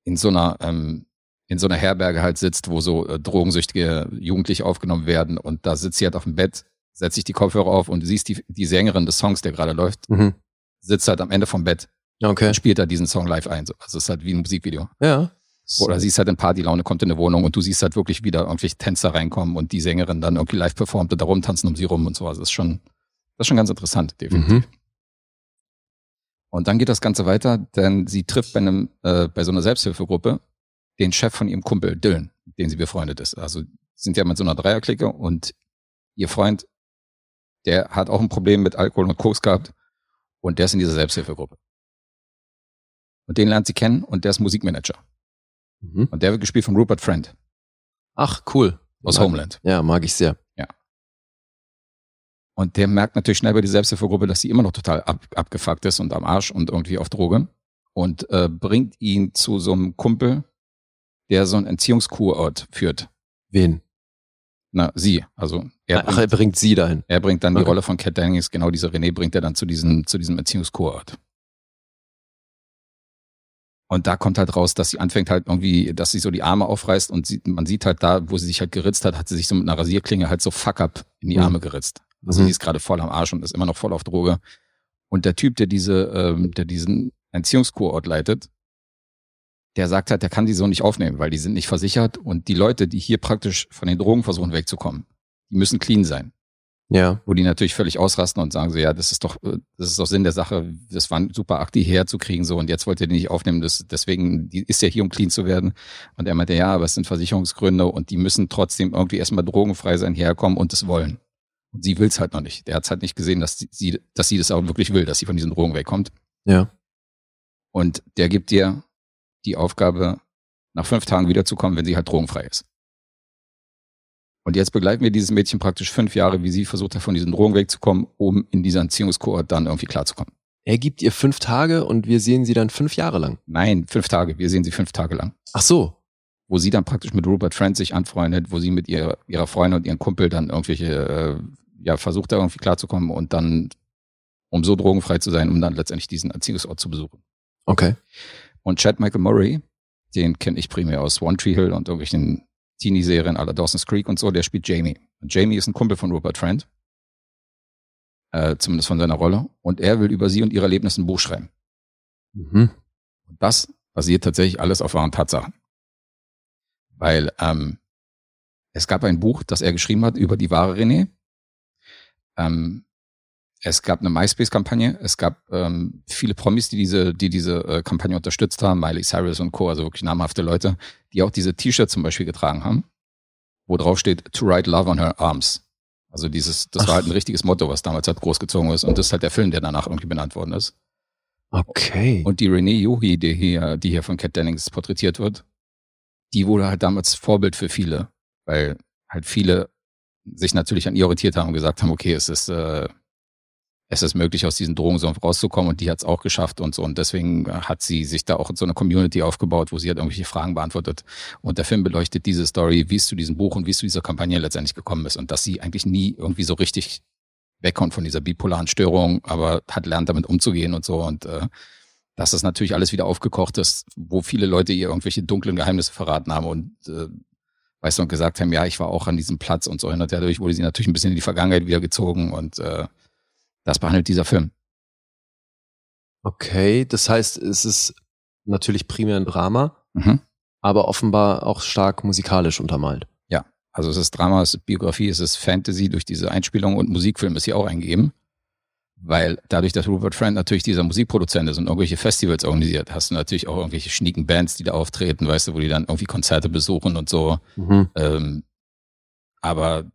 in so einer, ähm, in so einer Herberge halt sitzt, wo so äh, drogensüchtige Jugendliche aufgenommen werden und da sitzt sie halt auf dem Bett, setzt sich die Kopfhörer auf und du siehst die, die Sängerin des Songs, der gerade läuft, Mhm. sitzt halt am Ende vom Bett Okay. und spielt da diesen Song live ein. So. Also es ist halt wie ein Musikvideo. Ja. Oder siehst halt in Partylaune, kommt in eine Wohnung und du siehst halt wirklich wieder irgendwelche Tänzer reinkommen und die Sängerin dann irgendwie live performt und da rumtanzen um sie rum und so. Also das ist schon, das ist schon ganz interessant, definitiv. Mhm. Und dann geht das Ganze weiter, denn sie trifft bei einem, äh, bei so einer Selbsthilfegruppe den Chef von ihrem Kumpel, Dylan, mit dem sie befreundet ist. Also sind ja mit so einer Dreierklicke und ihr Freund, der hat auch ein Problem mit Alkohol und Koks gehabt und der ist in dieser Selbsthilfegruppe. Und den lernt sie kennen und der ist Musikmanager. Mhm. Und der wird gespielt von Rupert Friend Ach, cool. aus Mag- Homeland. Ja, mag ich sehr. Und der merkt natürlich schnell bei der Selbsthilfegruppe, dass sie immer noch total ab, abgefuckt ist und am Arsch und irgendwie auf Droge. Und äh, bringt ihn zu so einem Kumpel, der so einen Entziehungskurort führt. Wen? Na, sie. Also er Ach, er bringt, bringt sie dahin. er bringt dann die Okay. Rolle von Cat Dennings, genau diese René bringt er dann zu diesem, zu diesem Entziehungskurort. Und da kommt halt raus, dass sie anfängt halt irgendwie, dass sie so die Arme aufreißt und sie, man sieht halt da, wo sie sich halt geritzt hat, hat sie sich so mit einer Rasierklinge halt so fuck up in die Mhm. Arme geritzt. Also Mhm. sie ist gerade voll am Arsch und ist immer noch voll auf Droge. Und der Typ, der diese, ähm, der diesen Entziehungskurort leitet, der sagt halt, der kann die so nicht aufnehmen, weil die sind nicht versichert und die Leute, die hier praktisch von den Drogen versuchen wegzukommen, die müssen clean sein Ja. wo die natürlich völlig ausrasten und sagen so, ja, das ist doch, äh, das ist doch Sinn der Sache, das war ein super Akt, die herzukriegen, so, und jetzt wollt ihr die nicht aufnehmen, das, deswegen, die ist ja hier, um clean zu werden. Und er meinte, ja, aber es sind Versicherungsgründe und die müssen trotzdem irgendwie erstmal drogenfrei sein, herkommen und es wollen. Und sie will's halt noch nicht. Der hat's halt nicht gesehen, dass sie, dass sie das auch wirklich will, dass sie von diesen Drogen wegkommt. Ja. Und der gibt dir die Aufgabe, nach fünf Tagen wiederzukommen, wenn sie halt drogenfrei ist. Und jetzt begleiten wir dieses Mädchen praktisch fünf Jahre, wie sie versucht hat, von diesen Drogen wegzukommen, um in dieser Entziehungskohort dann irgendwie klarzukommen. Er gibt ihr fünf Tage und wir sehen sie dann fünf Jahre lang. Nein, fünf Tage. Wir sehen sie fünf Tage lang. Ach so. Wo sie dann praktisch mit Rupert Friend sich anfreundet, wo sie mit ihrer, ihrer Freundin und ihrem Kumpel dann irgendwelche, äh, ja, versucht da irgendwie klarzukommen und dann, um so drogenfrei zu sein, um dann letztendlich diesen Erziehungsort zu besuchen. Okay. Und Chad Michael Murray, den kenne ich primär aus One Tree Hill und irgendwelchen Teenie-Serien aller Dawson's Creek und so, der spielt Jamie. Und Jamie ist ein Kumpel von Rupert Friend. Äh, zumindest von seiner Rolle. Und er will über sie und ihre Erlebnisse ein Buch schreiben. Mhm. Und das basiert tatsächlich alles auf wahren Tatsachen. Weil ähm, es gab ein Buch, das er geschrieben hat über die wahre René. Ähm, es gab eine MySpace-Kampagne. Es gab ähm, viele Promis, die diese, die diese äh, Kampagne unterstützt haben. Miley Cyrus und Co., also wirklich namhafte Leute, die auch diese T-Shirts zum Beispiel getragen haben, wo drauf steht, to write love on her arms. Also dieses, das Ach. war halt ein richtiges Motto, was damals halt großgezogen ist. Und das ist halt der Film, der danach irgendwie benannt worden ist. Okay. Und die Renee Yohi, die hier, die hier von Cat Dennings porträtiert wird, die wurde halt damals Vorbild für viele, weil halt viele sich natürlich an ihr orientiert haben und gesagt haben, okay, es ist, äh, es ist möglich, aus diesen Drogensumpf rauszukommen und die hat es auch geschafft und so. Und deswegen hat sie sich da auch so eine Community aufgebaut, wo sie halt irgendwelche Fragen beantwortet. Und der Film beleuchtet diese Story, wie es zu diesem Buch und wie es zu dieser Kampagne letztendlich gekommen ist und dass sie eigentlich nie irgendwie so richtig wegkommt von dieser bipolaren Störung, aber hat lernt damit umzugehen und so. Und äh, dass das natürlich alles wieder aufgekocht ist, wo viele Leute ihr irgendwelche dunklen Geheimnisse verraten haben und äh, weißt du, und gesagt haben, ja, ich war auch an diesem Platz und so. Und dadurch wurde sie natürlich ein bisschen in die Vergangenheit wieder gezogen und äh, das behandelt dieser Film. Okay. Das heißt, es ist natürlich primär ein Drama, Mhm. aber offenbar auch stark musikalisch untermalt. Also es ist Drama, es ist Biografie, es ist Fantasy durch diese Einspielung und Musikfilm ist hier auch eingegeben. Weil dadurch, dass Rupert Friend natürlich dieser Musikproduzent ist und irgendwelche Festivals organisiert, hast du natürlich auch irgendwelche schnieken Bands, die da auftreten, weißt du, wo die dann irgendwie Konzerte besuchen und so. Mhm. Ähm, aber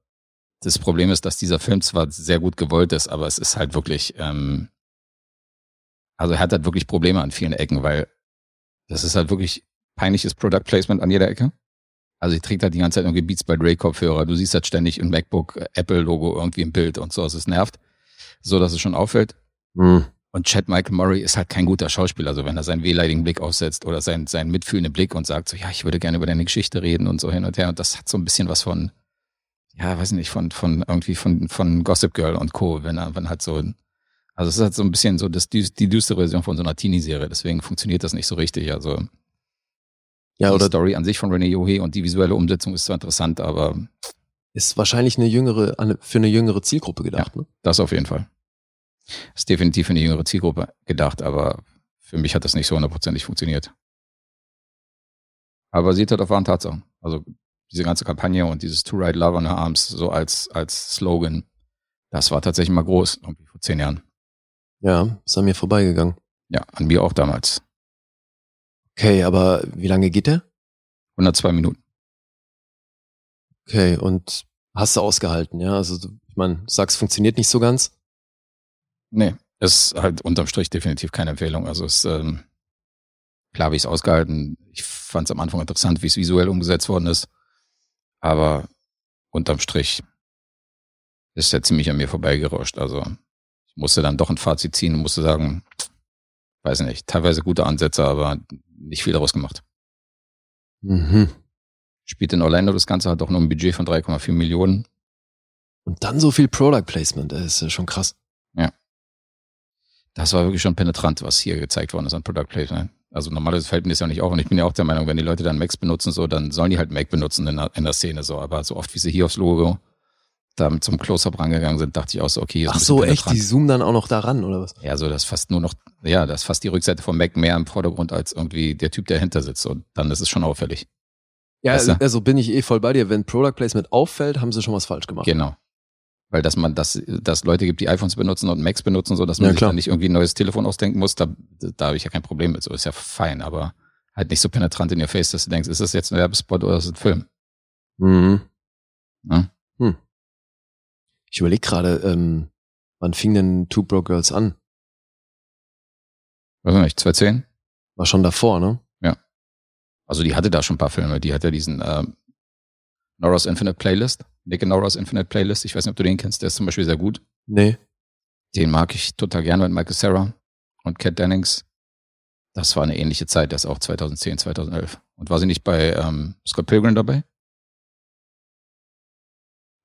das Problem ist, dass dieser Film zwar sehr gut gewollt ist, aber es ist halt wirklich, ähm, also er hat halt wirklich Probleme an vielen Ecken, weil das ist halt wirklich peinliches Product Placement an jeder Ecke. Also ich trägt halt die ganze Zeit irgendwie Beats by Dre Kopfhörer. Du siehst halt ständig ein MacBook äh, Apple Logo irgendwie im Bild und so. Also es nervt, so dass es schon auffällt. Hm. Und Chad Michael Murray ist halt kein guter Schauspieler. Also wenn er seinen wehleidigen Blick aufsetzt oder seinen, seinen mitfühlenden Blick und sagt so, ja, ich würde gerne über deine Geschichte reden und so hin und her. Und das hat so ein bisschen was von, ja, weiß nicht, von, von irgendwie von, von Gossip Girl und Co. Wenn er, wenn halt so, also es ist halt so ein bisschen so das, die düstere Version von so einer Teenie-Serie. Deswegen funktioniert das nicht so richtig. Also Ja, die oder Story an sich von René Yohe und die visuelle Umsetzung ist zwar interessant, aber ist wahrscheinlich eine jüngere, eine- für eine jüngere Zielgruppe gedacht, ne? das auf jeden Fall. Ist definitiv für eine jüngere Zielgruppe gedacht, aber für mich hat das nicht so hundertprozentig funktioniert. Aber sieht halt auf wahren Tatsachen. Also diese ganze Kampagne und dieses To Ride Love on Her Arms so als, als Slogan, das war tatsächlich mal groß, irgendwie vor zehn Jahren. Ja, ist an mir vorbeigegangen. Ja, an mir auch damals. Okay, aber wie lange geht der? 102 Minuten. Okay, und hast du ausgehalten, ja? Also, ich meine, du sagst, funktioniert nicht so ganz. Nee, ist halt unterm Strich definitiv keine Empfehlung. Also es ähm, klar habe ich es ausgehalten. Ich fand es am Anfang interessant, wie es visuell umgesetzt worden ist. Aber unterm Strich ist er ziemlich an mir vorbeigerauscht. Also ich musste dann doch ein Fazit ziehen und musste sagen, weiß nicht, teilweise gute Ansätze, aber nicht viel daraus gemacht. Mhm. Spielt in Orlando das Ganze, hat auch nur ein Budget von 3,4 Millionen. Und dann so viel Product Placement, das ist ja schon krass. Das war wirklich schon penetrant, was hier gezeigt worden ist an Product Placement. Also normalerweise fällt mir das ja nicht auf und ich bin ja auch der Meinung, wenn die Leute dann Macs benutzen, so, dann sollen die halt Mac benutzen in der, in der Szene so. Aber so oft wie sie hier aufs Logo da zum Close-Up rangegangen sind, dachte ich auch so, okay, ist Ach so, echt? Die zoomen dann auch noch daran, oder was? Ja, so das fast nur noch, ja, das fast die Rückseite vom Mac mehr im Vordergrund als irgendwie der Typ, der hinter sitzt. Und dann ist es schon auffällig. Ja, Weißt du? also bin ich eh voll bei dir. Wenn Product Placement auffällt, haben sie schon was falsch gemacht. Genau. Weil dass man, dass, dass Leute gibt, die iPhones benutzen und Macs benutzen, so dass man Ja, sich dann nicht irgendwie ein neues Telefon ausdenken muss, da, da habe ich ja kein Problem mit. So ist ja fein, aber halt nicht so penetrant in your face, dass du denkst, ist das jetzt ein Werbespot oder ist das ein Film? Mhm. Ne? Ich überlege gerade, ähm, wann fing denn Two Broke Girls an? Weiß nicht, 2010? War schon davor, ne? Also die hatte da schon ein paar Filme. Die hat ja diesen ähm, Nora's Infinite Playlist, Nick and Nora's Infinite Playlist. Ich weiß nicht, ob du den kennst, der ist zum Beispiel sehr gut. Nee. Den mag ich total gerne mit Michael Sarah und Kat Dennings. Das war eine ähnliche Zeit, der ist auch 2010, 2011. Und war sie nicht bei ähm, Scott Pilgrim dabei?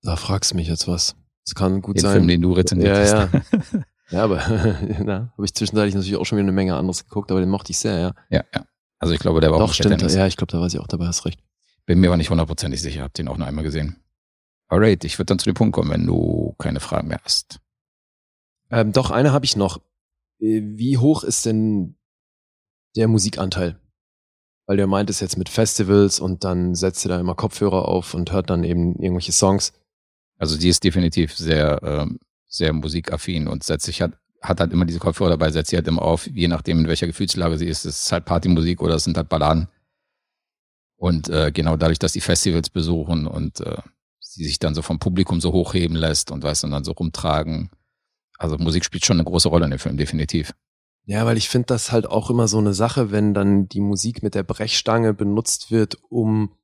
Da fragst du mich jetzt was. Das kann gut Den sein. Film, den du rezensiert Ja, hast. ja. ja, aber da habe ich zwischenzeitlich natürlich auch schon wieder eine Menge anderes geguckt, aber den mochte ich sehr, ja. ja, ja. Also ich glaube, der war auch Doch, mit stimmt. Ja, ich glaube, da war sie auch dabei, hast recht. Bin mir aber nicht hundertprozentig sicher, hab den auch nur einmal gesehen. Alright, ich würde dann zu dem Punkt kommen, wenn du keine Fragen mehr hast. Ähm, doch, eine habe ich noch. Äh, Wie hoch ist denn der Musikanteil? Weil der meint es jetzt mit Festivals und dann setzt ihr da immer Kopfhörer auf und hört dann eben irgendwelche Songs. Also die ist definitiv sehr, ähm, sehr musikaffin und setzt sich hat, hat halt immer diese Kopfhörer dabei, setzt sie halt immer auf, je nachdem, in welcher Gefühlslage sie ist. Es ist halt Partymusik oder es sind halt Balladen. Und äh, genau dadurch, dass die Festivals besuchen und äh, sie sich dann so vom Publikum so hochheben lässt und weißt und dann so rumtragen. Also Musik spielt schon eine große Rolle in dem Film, definitiv. Ja, weil ich finde das halt auch immer so eine Sache, wenn dann die Musik mit der Brechstange benutzt wird, um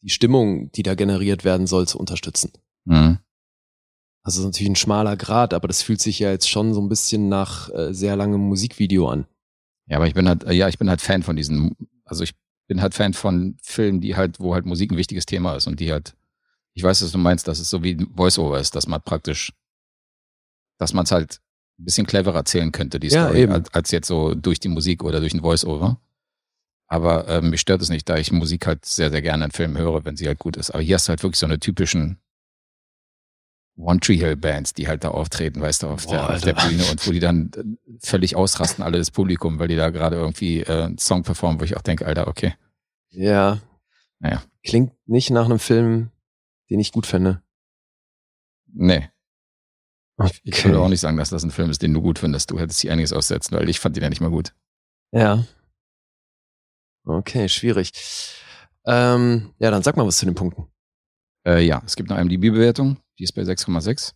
die Stimmung, die da generiert werden soll, zu unterstützen. Mhm. Also es ist natürlich ein schmaler Grad, aber das fühlt sich ja jetzt schon so ein bisschen nach äh, sehr langem Musikvideo an. Ja, aber ich bin halt, äh, ja, ich bin halt Fan von diesen, also ich bin halt Fan von Filmen, die halt, wo halt Musik ein wichtiges Thema ist und die halt, ich weiß, was du meinst, dass es so wie ein Voice-Over ist, dass man praktisch, dass man es halt ein bisschen cleverer erzählen könnte, die Ja, Story, eben. als, jetzt so durch die Musik oder durch ein Voice-Over. Aber ähm, mich stört es nicht, da ich Musik halt sehr, sehr gerne in Filmen höre, wenn sie halt gut ist. Aber hier hast du halt wirklich so eine typischen One Tree Hill Bands, die halt da auftreten, weißt du, auf, Boah, der, auf der. Bühne und wo die dann äh, völlig ausrasten, alle das Publikum, weil die da gerade irgendwie äh, einen Song performen, wo ich auch denke, Alter, okay. Ja. Naja. Klingt nicht nach einem Film, den ich gut finde. Nee, Okay. ich würde auch nicht sagen, dass das ein Film ist, den du gut findest. Du hättest hier einiges aussetzen, weil ich fand den ja nicht mal gut. Ja. Okay, schwierig. Ähm, ja, dann sag mal was zu den Punkten. Äh, ja, es gibt eine IMDb-Bewertung, die ist bei 6,6.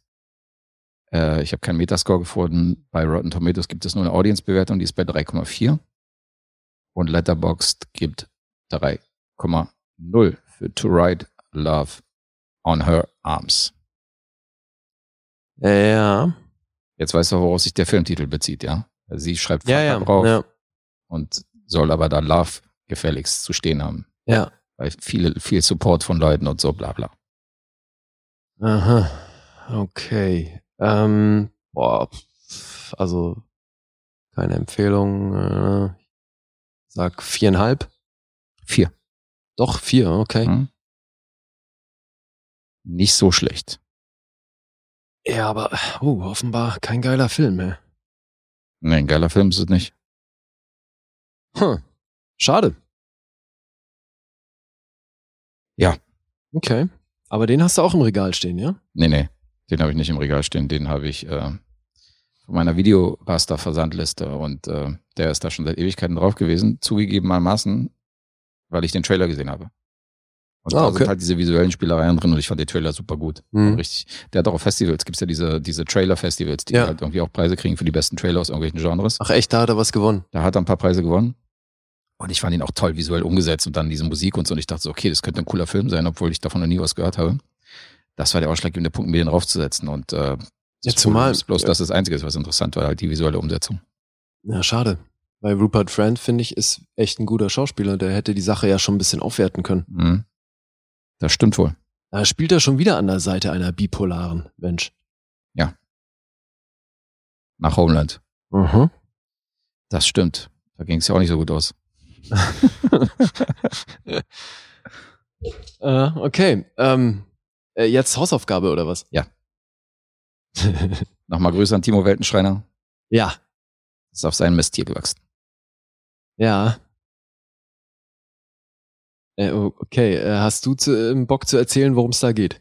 Äh, ich habe keinen Metascore gefunden. Bei Rotten Tomatoes gibt es nur eine Audience-Bewertung, die ist bei 3,4. Und Letterboxd gibt 3,0 für To Ride Love on Her Arms. Ja. Jetzt weißt du, woraus sich der Filmtitel bezieht, ja? Sie schreibt Ja, ja. drauf Ja. und soll aber da Love gefälligst zu stehen haben. ja. Weil viele, viel Support von Leuten und so, bla bla. Aha. Okay. Ähm, boah, also keine Empfehlung. Äh, sag viereinhalb. Vier. Doch, vier, okay. Hm? Nicht so schlecht. Ja, aber oh, offenbar kein geiler Film mehr. Nee, ein geiler Film ist es nicht. Hm. Schade. Ja. Okay. Aber den hast du auch im Regal stehen, ja? Nee, nee. Den habe ich nicht im Regal stehen. Den habe ich äh, von meiner Videoraster-Versandliste und äh, der ist da schon seit Ewigkeiten drauf gewesen. Zugegebenermaßen, weil ich den Trailer gesehen habe. Und Ah, da okay. sind halt diese visuellen Spielereien drin und ich fand den Trailer super gut. Mhm. Richtig. Der hat auch auf Festivals, gibt's ja diese, diese Trailer-Festivals, die Ja. halt irgendwie auch Preise kriegen für die besten Trailer aus irgendwelchen Genres. Ach echt, da hat er was gewonnen. Da hat er ein paar Preise gewonnen. Und ich fand ihn auch toll visuell umgesetzt und dann diese Musik und so. Und ich dachte so, okay, das könnte ein cooler Film sein, obwohl ich davon noch nie was gehört habe. Das war der ausschlaggebende Punkt, mir den raufzusetzen. Und äh, Ja, das zumal- ist bloß, dass das Einzige ist, was interessant war, halt die visuelle Umsetzung. Ja, schade. Weil Rupert Friend, finde ich, ist echt ein guter Schauspieler. Der hätte die Sache ja schon ein bisschen aufwerten können. Mhm. Das stimmt wohl. Da spielt er schon wieder an der Seite einer bipolaren Mensch. Nach Homeland. Mhm. Das stimmt. Da ging es ja auch nicht so gut aus. Äh, okay. Ähm, äh, jetzt Hausaufgabe oder was? Ja. Nochmal Grüße an Timo Weltenschreiner. ja. Ist auf seinen Misttier gewachsen. Ja. Äh, okay. Äh, hast du zu, ähm, Bock zu erzählen, worum es da geht?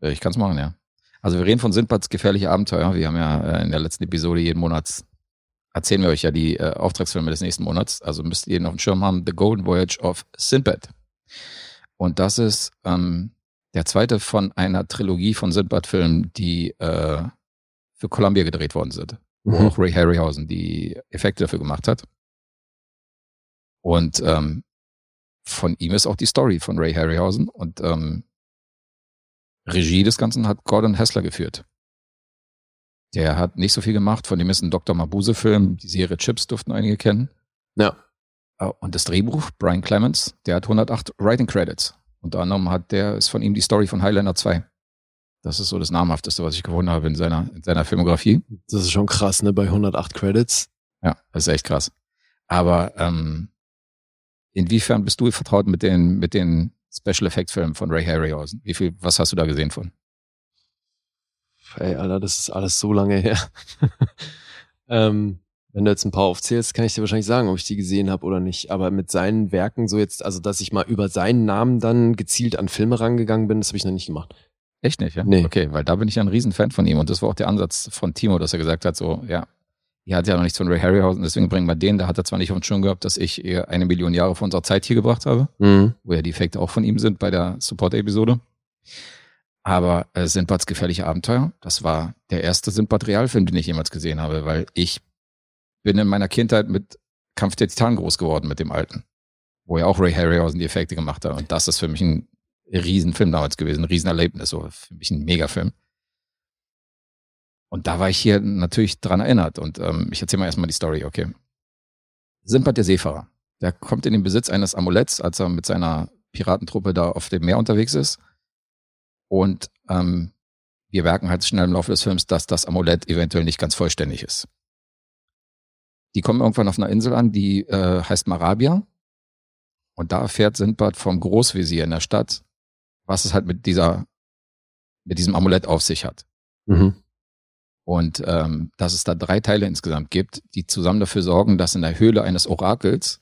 Äh, Ich kann es machen, ja. Also wir reden von Sindbads gefährliche Abenteuer. Wir haben ja äh, in der letzten Episode jeden Monat erzählen wir euch ja die äh, Auftragsfilme des nächsten Monats. Also müsst ihr ihn auf dem Schirm haben. The Golden Voyage of Sindbad. Und das ist ähm, der zweite von einer Trilogie von Sindbad-Filmen, die äh, für Columbia gedreht worden sind. Wo Mhm. auch Ray Harryhausen die Effekte dafür gemacht hat. Und ähm, von ihm ist auch die Story von Ray Harryhausen. Und ähm, Regie des Ganzen hat Gordon Hessler geführt. Der hat nicht so viel gemacht. Von dem ist ein Dr. Mabuse-Film. Die Serie Chips durften einige kennen. Ja. Äh, Und das Drehbuch, Brian Clemens, der hat 108 Writing Credits. Unter anderem hat der, ist von ihm die Story von Highlander 2. Das ist so das Namhafteste, was ich gefunden habe in seiner, in seiner Filmografie. Das ist schon krass, ne? Bei 108 Credits. Ja, das ist echt krass. Aber ähm, inwiefern bist du vertraut mit den, mit den Special Effect Filmen von Ray Harryhausen? Wie viel, was hast du da gesehen von? Ey, Alter, das ist alles so lange her. ähm, wenn du jetzt ein paar aufzählst, kann ich dir wahrscheinlich sagen, ob ich die gesehen habe oder nicht. Aber mit seinen Werken so jetzt, also dass ich mal über seinen Namen dann gezielt an Filme rangegangen bin, das habe ich noch nicht gemacht. Echt nicht, ja? Nee. Okay, weil da bin ich ja ein Riesenfan von ihm und das war auch der Ansatz von Timo, dass er gesagt hat, so, ja, ihr hat ja noch nichts von Ray Harryhausen, deswegen bringen wir den. Da hat er zwar nicht auf dem Schirm gehabt, dass ich eher eine Million Jahre von unserer Zeit hier gebracht habe, Mhm. wo ja die Effekte auch von ihm sind bei der Support-Episode. Aber äh, Sindbads gefährliche Abenteuer, das war der erste Sindbad-Realfilm, den ich jemals gesehen habe, weil ich bin in meiner Kindheit mit Kampf der Titanen groß geworden, mit dem alten, wo ja auch Ray Harryhausen die Effekte gemacht hat. Und das ist für mich ein Riesenfilm damals gewesen, ein Riesenerlebnis, so für mich ein Megafilm. Und da war ich hier natürlich dran erinnert. Und ähm, ich erzähle mal erstmal die Story, okay. Sindbad der Seefahrer, der kommt in den Besitz eines Amuletts, als er mit seiner Piratentruppe da auf dem Meer unterwegs ist. Und ähm, wir merken halt schnell im Laufe des Films, dass das Amulett eventuell nicht ganz vollständig ist. Die kommen irgendwann auf einer Insel an, die äh, heißt Marabia. Und da erfährt Sindbad vom Großvezier in der Stadt, was es halt mit dieser, mit diesem Amulett auf sich hat. Mhm. Und ähm, dass es da drei Teile insgesamt gibt, die zusammen dafür sorgen, dass in der Höhle eines Orakels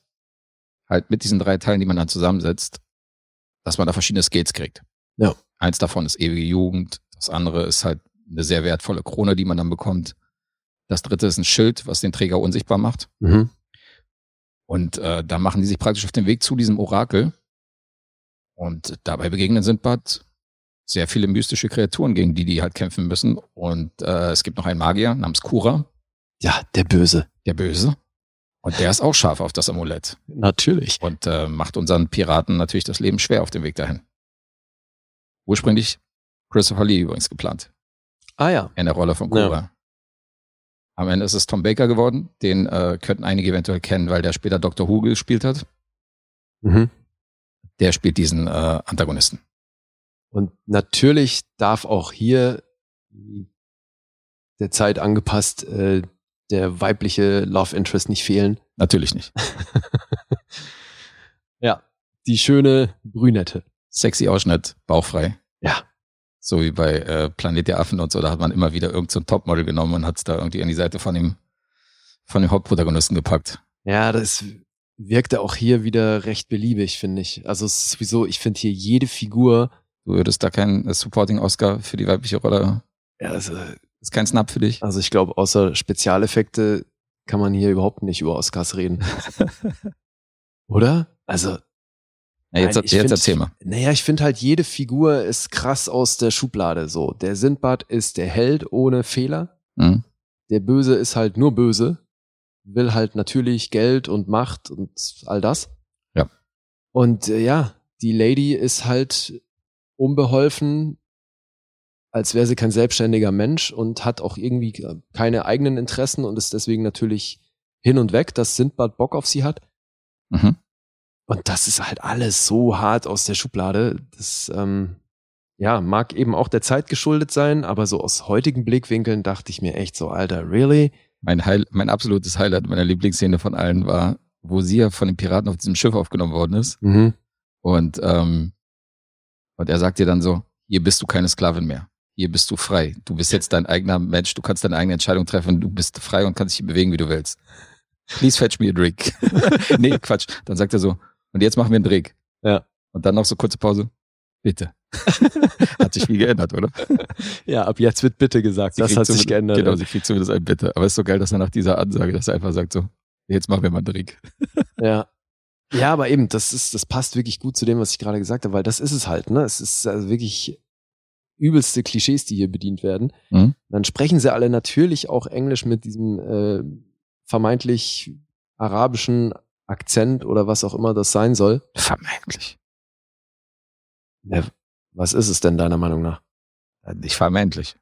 halt mit diesen drei Teilen, die man dann zusammensetzt, dass man da verschiedene Skills kriegt. Ja. Eins davon ist ewige Jugend, das andere ist halt eine sehr wertvolle Krone, die man dann bekommt. Das dritte ist ein Schild, was den Träger unsichtbar macht. Mhm. Und äh, da machen die sich praktisch auf den Weg zu diesem Orakel. Und dabei begegnen Sindbad sehr viele mystische Kreaturen, gegen die die halt kämpfen müssen. Und äh, es gibt noch einen Magier namens Kura, Ja, der Böse. der Böse. Und der ist auch scharf auf das Amulett. Natürlich. Und äh, macht unseren Piraten natürlich das Leben schwer auf dem Weg dahin. Ursprünglich Christopher Lee übrigens geplant. Ah ja. In der Rolle von Cobra. Ja. Am Ende ist es Tom Baker geworden. Den äh, könnten einige eventuell kennen, weil der später Dr. Who gespielt hat. Mhm. Der spielt diesen äh, Antagonisten. Und natürlich darf auch hier der Zeit angepasst äh, der weibliche Love Interest nicht fehlen. Natürlich nicht. ja, die schöne Brünette. Sexy Ausschnitt, bauchfrei. Ja. So wie bei äh, Planet der Affen und so, da hat man immer wieder irgendein so Topmodel genommen und hat es da irgendwie an die Seite von dem, von dem Hauptprotagonisten gepackt. Ja, das wirkte auch hier wieder recht beliebig, finde ich. Also es ist sowieso, ich finde hier jede Figur. Du würdest da keinen äh, Supporting Oscar für die weibliche Rolle. Ja, also, ist kein Snap für dich? Also ich glaube, außer Spezialeffekte kann man hier überhaupt nicht über Oscars reden. Oder? Also. Na, jetzt, nein, jetzt find, erzähl mal. Naja, ich finde halt, jede Figur ist krass aus der Schublade. So, der Sindbad ist der Held ohne Fehler. Mhm. Der Böse ist halt nur böse. Will halt natürlich Geld und Macht und all das. Ja. Und äh, ja, die Lady ist halt unbeholfen, als wäre sie kein selbstständiger Mensch und hat auch irgendwie keine eigenen Interessen und ist deswegen natürlich hin und weg, dass Sindbad Bock auf sie hat. Mhm. Und das ist halt alles so hart aus der Schublade. Das ähm, ja mag eben auch der Zeit geschuldet sein, aber so aus heutigen Blickwinkeln dachte ich mir echt so, Alter, really? Mein, Heil, mein absolutes Highlight meiner Lieblingsszene von allen war, wo sie ja von den Piraten auf diesem Schiff aufgenommen worden ist. Mhm. Und, ähm, und er sagt ihr dann so, hier bist du keine Sklavin mehr. Hier bist du frei. Du bist jetzt dein eigener Mensch. Du kannst deine eigene Entscheidung treffen. Du bist frei und kannst dich bewegen, wie du willst. Please fetch me a drink. nee, Quatsch. Dann sagt er so, und jetzt machen wir einen Drink. Ja. Und dann noch so kurze Pause. Bitte. hat sich viel geändert, oder? Ja, ab jetzt wird bitte gesagt. Sie das hat sich geändert. Genau, sie kriegt zumindest ein Bitte. Aber es ist so geil, dass er nach dieser Ansage, dass er einfach sagt so, jetzt machen wir mal einen Drink. Ja. Ja, aber eben, das ist, das passt wirklich gut zu dem, was ich gerade gesagt habe, weil das ist es halt, ne? Es ist also wirklich übelste Klischees, die hier bedient werden. Mhm. Dann sprechen sie alle natürlich auch Englisch mit diesem äh, vermeintlich arabischen Akzent oder was auch immer das sein soll. Vermeintlich. Ja, was ist es denn deiner Meinung nach? Nicht vermeintlich.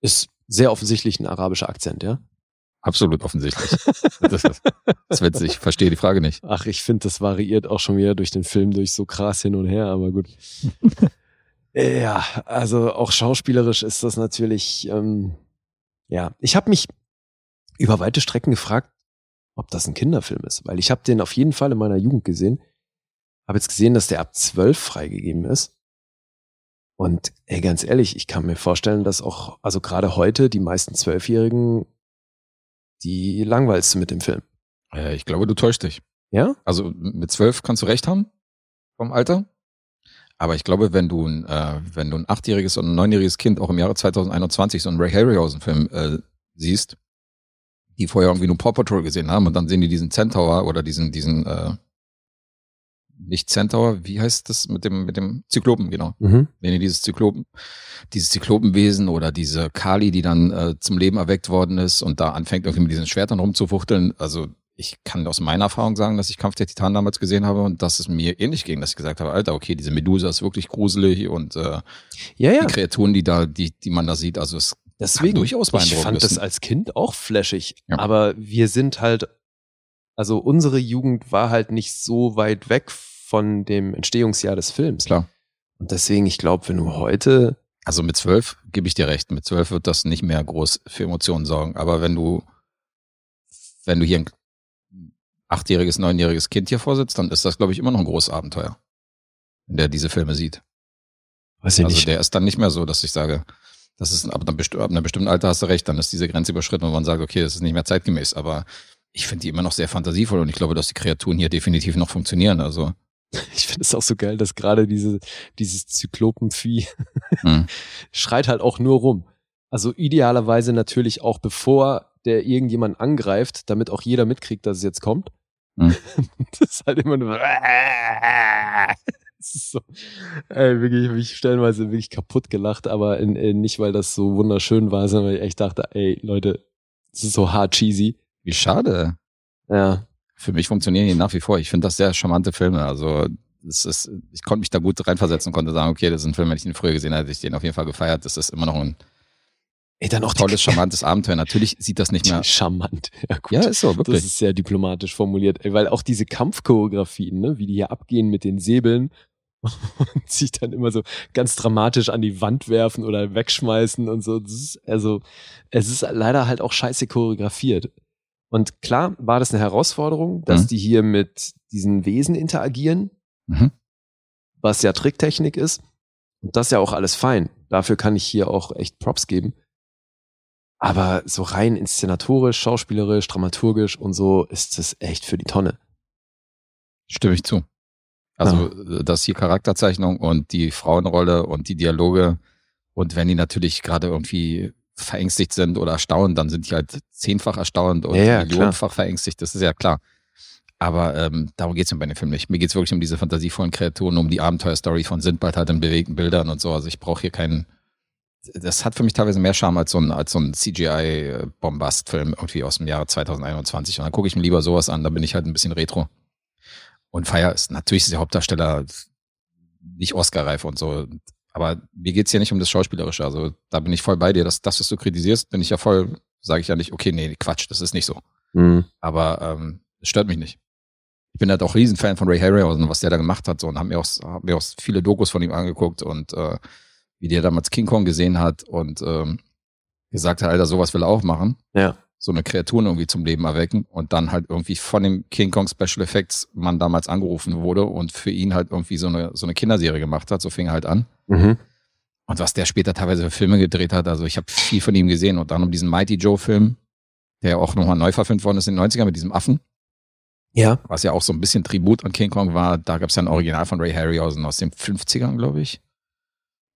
Ist sehr offensichtlich ein arabischer Akzent, ja? Absolut offensichtlich. das, ist, das ist witzig. Ich verstehe die Frage nicht. Ach, ich finde, das variiert auch schon wieder durch den Film durch so krass hin und her, aber gut. ja, also auch schauspielerisch ist das natürlich, ähm, ja. Ich habe mich über weite Strecken gefragt, ob das ein Kinderfilm ist, weil ich habe den auf jeden Fall in meiner Jugend gesehen. Habe jetzt gesehen, dass der ab zwölf freigegeben ist. Und ey, ganz ehrlich, ich kann mir vorstellen, dass auch, also gerade heute die meisten Zwölfjährigen, die langweilst du mit dem Film. Äh, ich glaube, du täuscht dich. Ja? Also mit zwölf kannst du recht haben vom Alter. Aber ich glaube, wenn du ein, äh, wenn du ein achtjähriges und ein neunjähriges Kind auch im Jahre 2021 so einen Ray Harryhausen-Film äh, siehst, die vorher irgendwie nur Paw Patrol gesehen haben und dann sehen die diesen Centaur oder diesen, diesen, äh, nicht Centaur, wie heißt das mit dem, mit dem Zyklopen, genau. Mhm. Wenn ihr dieses Zyklopen, dieses Zyklopenwesen oder diese Kali, die dann äh, zum Leben erweckt worden ist und da anfängt irgendwie mit diesen Schwertern rumzufuchteln, also ich kann aus meiner Erfahrung sagen, dass ich Kampf der Titanen damals gesehen habe und dass es mir ähnlich ging, dass ich gesagt habe, Alter, okay, diese Medusa ist wirklich gruselig und äh, Ja, ja. die Kreaturen, die da, die, die man da sieht, also es Deswegen, durchaus ich beeindruckend fand das wissen. als Kind auch flashig. Ja. Aber wir sind halt, also unsere Jugend war halt nicht so weit weg von dem Entstehungsjahr des Films. klar. Und deswegen, ich glaube, wenn du heute, Also mit zwölf gebe ich dir recht, mit zwölf wird das nicht mehr groß für Emotionen sorgen. Aber wenn du, wenn du hier ein achtjähriges, neunjähriges Kind hier vorsitzt, dann ist das, glaube ich, immer noch ein großes Abenteuer, wenn der diese Filme sieht. weiß ich Also nicht, der ist dann nicht mehr so, dass ich sage, das ist ab ab einem bestimmten Alter hast du recht, dann ist diese Grenze überschritten und man sagt, okay, das ist nicht mehr zeitgemäß. Aber ich finde die immer noch sehr fantasievoll und ich glaube, dass die Kreaturen hier definitiv noch funktionieren. Also ich finde es auch so geil, dass gerade diese, dieses Zyklopenvieh hm. schreit halt auch nur rum. Also idealerweise natürlich auch bevor der irgendjemand angreift, damit auch jeder mitkriegt, dass es jetzt kommt. Hm. Das ist halt immer nur. So, ey, wirklich, ich stellenweise wirklich kaputt gelacht, aber in, in, nicht, weil das so wunderschön war, sondern weil ich echt dachte, ey, Leute, das ist so hart cheesy. wie schade. Ja. Für mich funktionieren die nach wie vor. Ich finde das sehr charmante Filme. Also es ist, ich konnte mich da gut reinversetzen und konnte sagen, okay, das ist ein Film, wenn ich ihn früher gesehen hätte, hätte ich den auf jeden Fall gefeiert. Das ist immer noch ein Ey, dann auch tolles, charmantes Abenteuer. Natürlich sieht das nicht mehr. Charmant. Ja, gut. Ja, ist so, wirklich. Das ist sehr diplomatisch formuliert, ey, weil auch diese Kampfchoreografien, ne, wie die hier abgehen mit den Säbeln und sich dann immer so ganz dramatisch an die Wand werfen oder wegschmeißen und so. Das ist, also, es ist leider halt auch scheiße choreografiert. Und klar war das eine Herausforderung, dass Mhm. die hier mit diesen Wesen interagieren, Mhm. was ja Tricktechnik ist. Und das ist ja auch alles fein. Dafür kann ich hier auch echt Props geben. Aber so rein inszenatorisch, schauspielerisch, dramaturgisch und so ist das echt für die Tonne. Stimme ich zu. Also äh, das hier Charakterzeichnung und die Frauenrolle und die Dialoge und wenn die natürlich gerade irgendwie verängstigt sind oder erstaunt, dann sind die halt zehnfach erstaunt und Ja, ja, millionenfach verängstigt, das ist ja klar. Aber ähm, darum geht's mir bei dem Film nicht. Mir geht's wirklich um diese fantasievollen Kreaturen, um die Abenteuerstory von Sindbad halt in bewegten Bildern und so. Also ich brauche hier keinen. Das hat für mich teilweise mehr Charme als so ein, als so ein CGI-Bombast-Film irgendwie aus dem Jahre 2021. Und dann gucke ich mir lieber sowas an, da bin ich halt ein bisschen retro. Und Fire ist natürlich ist der Hauptdarsteller nicht Oscar-reif und so. Aber mir geht's hier nicht um das Schauspielerische. Also da bin ich voll bei dir. Das, das was du kritisierst, bin ich ja voll, sage ich ja nicht, okay, nee, Quatsch, das ist nicht so. Mhm. Aber ähm, es stört mich nicht. Ich bin halt auch Riesenfan von Ray Harryhausen, was der da gemacht hat. So, und habe mir, auch, hab mir auch viele Dokus von ihm angeguckt und äh, wie der damals King Kong gesehen hat und ähm, gesagt hat, Alter, sowas will er auch machen. Ja. So eine Kreatur irgendwie zum Leben erwecken und dann halt irgendwie von dem King Kong Special Effects Mann damals angerufen wurde und für ihn halt irgendwie so eine, so eine Kinderserie gemacht hat. So fing er halt an. Mhm. Und was der später teilweise für Filme gedreht hat, also ich habe viel von ihm gesehen und dann um diesen Mighty Joe Film, der auch nochmal neu verfilmt worden ist in den 90ern mit diesem Affen, Ja. was ja auch so ein bisschen Tribut an King Kong war. Da gab es ja ein Original von Ray Harryhausen aus den 50ern, glaube ich.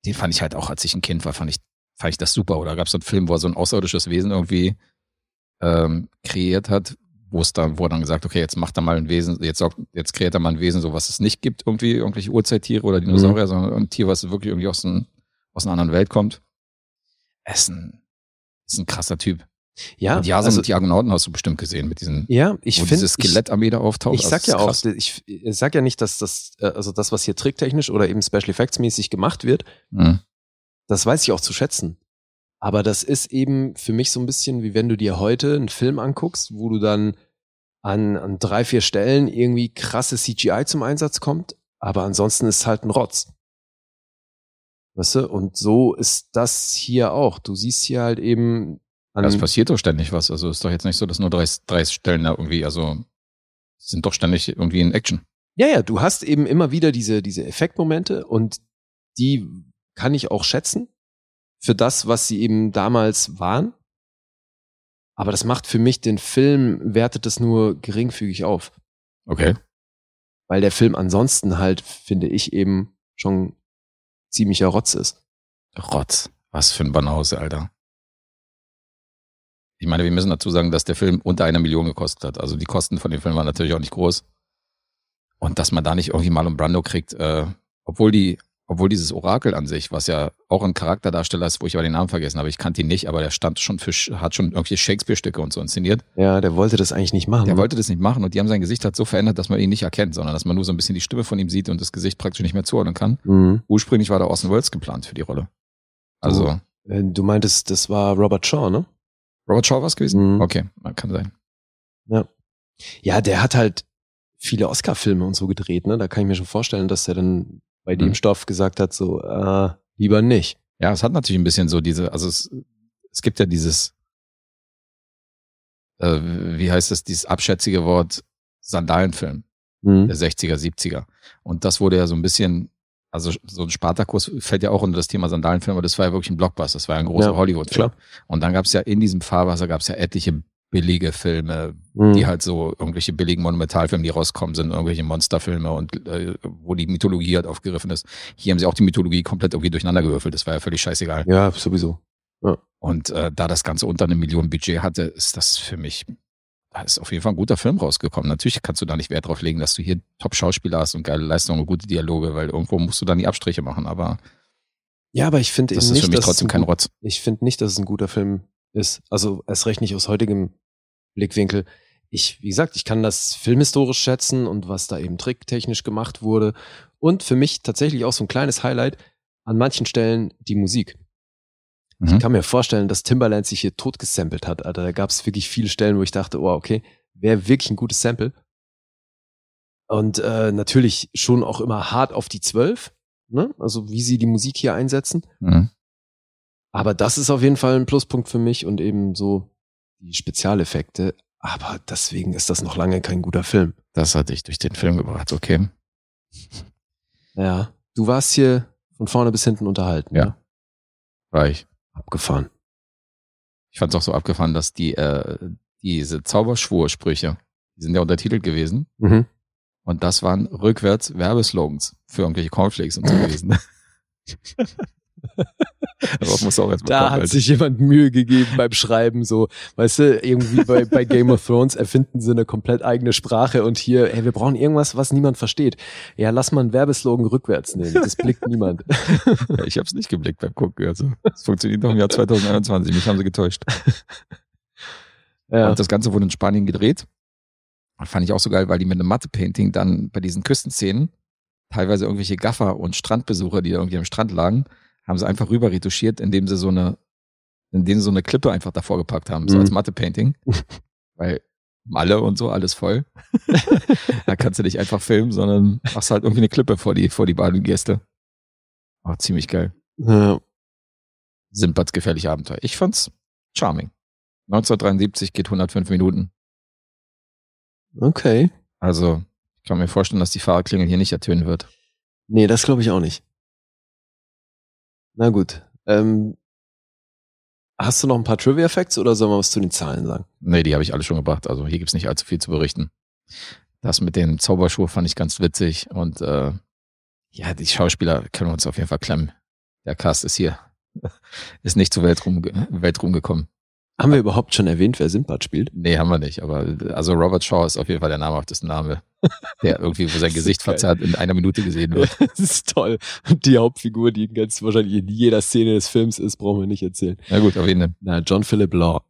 Den fand ich halt auch, als ich ein Kind war, fand ich, fand ich das super. Oder gab es so einen Film, wo er so ein außerirdisches Wesen irgendwie ähm, kreiert hat, wo es dann, wo dann gesagt, okay, jetzt macht er mal ein Wesen, jetzt, jetzt kreiert er mal ein Wesen, so was es nicht gibt, irgendwie irgendwelche Urzeittiere oder Dinosaurier, sondern ein Tier, was wirklich irgendwie aus, ein, aus einer anderen Welt kommt. Er ist ein, ist ein krasser Typ. Ja, und Jason also, die Argonauten hast du bestimmt gesehen mit diesen, ja, ich wo dieses Skelettarmee da auftaucht. Ich, Also sag ja auch, ich, ich sag ja nicht, dass das, äh, also das, was hier tricktechnisch oder eben Special Effects mäßig gemacht wird, Mhm. das weiß ich auch zu schätzen. Aber das ist eben für mich so ein bisschen wie wenn du dir heute einen Film anguckst, wo du dann an, an drei, vier Stellen irgendwie krasse CGI zum Einsatz kommt, aber ansonsten ist es halt ein Rotz. Weißt du? Und so ist das hier auch. Du siehst hier halt eben an, Ja, es passiert doch ständig was. Also ist doch jetzt nicht so, dass nur drei, drei Stellen da irgendwie, also sind doch ständig irgendwie in Action. Ja, ja, du hast eben immer wieder diese, diese Effektmomente und die kann ich auch schätzen für das, was sie eben damals waren. Aber das macht für mich den Film, wertet es nur geringfügig auf. Okay. Weil der Film ansonsten halt, finde ich, eben schon ziemlicher Rotz ist. Rotz. Was für ein Banause, Alter. Ich meine, wir müssen dazu sagen, dass der Film unter einer Million gekostet hat. Also die Kosten von dem Film waren natürlich auch nicht groß. Und dass man da nicht irgendwie mal um Brando kriegt, äh, obwohl die, obwohl dieses Orakel an sich, was ja auch ein Charakterdarsteller ist, wo ich aber den Namen vergessen habe, ich kannte ihn nicht, aber der stand schon für, hat schon irgendwelche Shakespeare-Stücke und so inszeniert. Ja, der wollte das eigentlich nicht machen. Der ne? wollte das nicht machen und die haben sein Gesicht halt so verändert, dass man ihn nicht erkennt, sondern dass man nur so ein bisschen die Stimme von ihm sieht und das Gesicht praktisch nicht mehr zuordnen kann. Mhm. Ursprünglich war der Orson Welles geplant für die Rolle. Also, Äh, Du meintest, das war Robert Shaw, ne? Robert Shaw war es gewesen? Mhm. Okay, kann sein. Ja, der hat halt viele Oscar-Filme und so gedreht, ne? Da kann ich mir schon vorstellen, dass er dann bei dem Mhm. Stoff gesagt hat, so, äh, lieber nicht. Ja, es hat natürlich ein bisschen so diese, also es, es gibt ja dieses, äh, wie heißt das, dieses abschätzige Wort Sandalenfilm Mhm. der 60er, 70er. Und das wurde ja so ein bisschen, also so ein Spartakus fällt ja auch unter das Thema Sandalenfilm, aber das war ja wirklich ein Blockbuster, das war ja ein großer Ja, Hollywood-Film. Und dann gab es ja in diesem Fahrwasser gab es ja etliche billige Filme, Mhm. die halt so irgendwelche billigen Monumentalfilme, die rauskommen sind, irgendwelche Monsterfilme und äh, wo die Mythologie halt aufgegriffen ist. Hier haben sie auch die Mythologie komplett irgendwie durcheinander gewürfelt. Das war ja völlig scheißegal. Ja, sowieso. Und äh, da das Ganze unter eine Million Budget hatte, ist das für mich, da ist auf jeden Fall ein guter Film rausgekommen. Natürlich kannst du da nicht Wert drauf legen, dass du hier Top-Schauspieler hast und geile Leistungen und gute Dialoge, weil irgendwo musst du dann die Abstriche machen. Aber Ja, aber ich finde eben ist nicht, dass trotzdem es kein ein, ich finde nicht, dass es ein guter Film ist. Also erst recht nicht aus heutigem Blickwinkel. ich, wie gesagt, ich kann das filmhistorisch schätzen und was da eben tricktechnisch gemacht wurde. Und für mich tatsächlich auch so ein kleines Highlight an manchen Stellen die Musik. Mhm. Ich kann mir vorstellen, dass Timbaland sich hier tot gesampelt hat. Alter, da gab es wirklich viele Stellen, wo ich dachte, oh, okay, wäre wirklich ein gutes Sample. Und äh, natürlich schon auch immer hart auf die Zwölf, ne? also wie sie die Musik hier einsetzen. Mhm. Aber das ist auf jeden Fall ein Pluspunkt für mich und eben so die Spezialeffekte. Aber deswegen ist das noch lange kein guter Film. Das hat dich durch den Film gebracht, okay. Ja. Du warst hier von vorne bis hinten unterhalten. Ja. ne? War ich. Abgefahren. Ich fand es auch so abgefahren, dass die, äh, diese Zauberschwursprüche, die sind ja untertitelt gewesen. Mhm. Und das waren rückwärts Werbeslogans für irgendwelche Cornflakes und so gewesen. Darauf muss auch jetzt mal Da kommen, hat Alter. sich jemand Mühe gegeben beim Schreiben, so, weißt du, irgendwie bei, bei Game of Thrones erfinden sie eine komplett eigene Sprache und hier, ey, wir brauchen irgendwas, was niemand versteht. Ja, lass mal einen Werbeslogan rückwärts nehmen, das blickt niemand. Ja, ich habe es nicht geblickt beim Gucken. Also, es funktioniert noch im Jahr 2021. Mich haben sie getäuscht. Ja. Und das Ganze wurde in Spanien gedreht. Fand ich auch so geil, weil die mit einem Matte-Painting dann bei diesen Küstenszenen teilweise irgendwelche Gaffer und Strandbesucher, die da irgendwie am Strand lagen, haben sie einfach rüber retuschiert, indem sie so eine, indem sie so eine Klippe einfach davor gepackt haben, so Mhm. als Matte-Painting. weil Malle und so, alles voll. da kannst du nicht einfach filmen, sondern machst halt irgendwie eine Klippe vor die, vor die Badegäste. Oh, ziemlich geil. Ja. Simbads gefährliche Abenteuer. Ich fand's charming. 1973 geht 105 Minuten. Okay. Also, ich kann mir vorstellen, dass die Fahrerklingel hier nicht ertönen wird. Nee, das glaube ich auch nicht. Na gut. Ähm, hast du noch ein paar Trivia-Facts oder sollen wir was zu den Zahlen sagen? Nee, die habe ich alle schon gebracht. Also hier gibt's nicht allzu viel zu berichten. Das mit den Zauberschuhen fand ich ganz witzig. Und äh, ja, die Schauspieler können wir uns auf jeden Fall klemmen. Der Cast ist hier. Ist nicht zu Weltruhm, ge- Weltruhm gekommen. Haben wir überhaupt schon erwähnt, wer Sinbad spielt? Nee, haben wir nicht. Aber also Robert Shaw ist auf jeden Fall der namhafteste Name, der irgendwie, wo sein Gesicht verzerrt in einer Minute gesehen wird. das ist toll. Und die Hauptfigur, die ganz wahrscheinlich in jeder Szene des Films ist, brauchen wir nicht erzählen. Na gut, auf jeden Fall. Na, John Philip Law.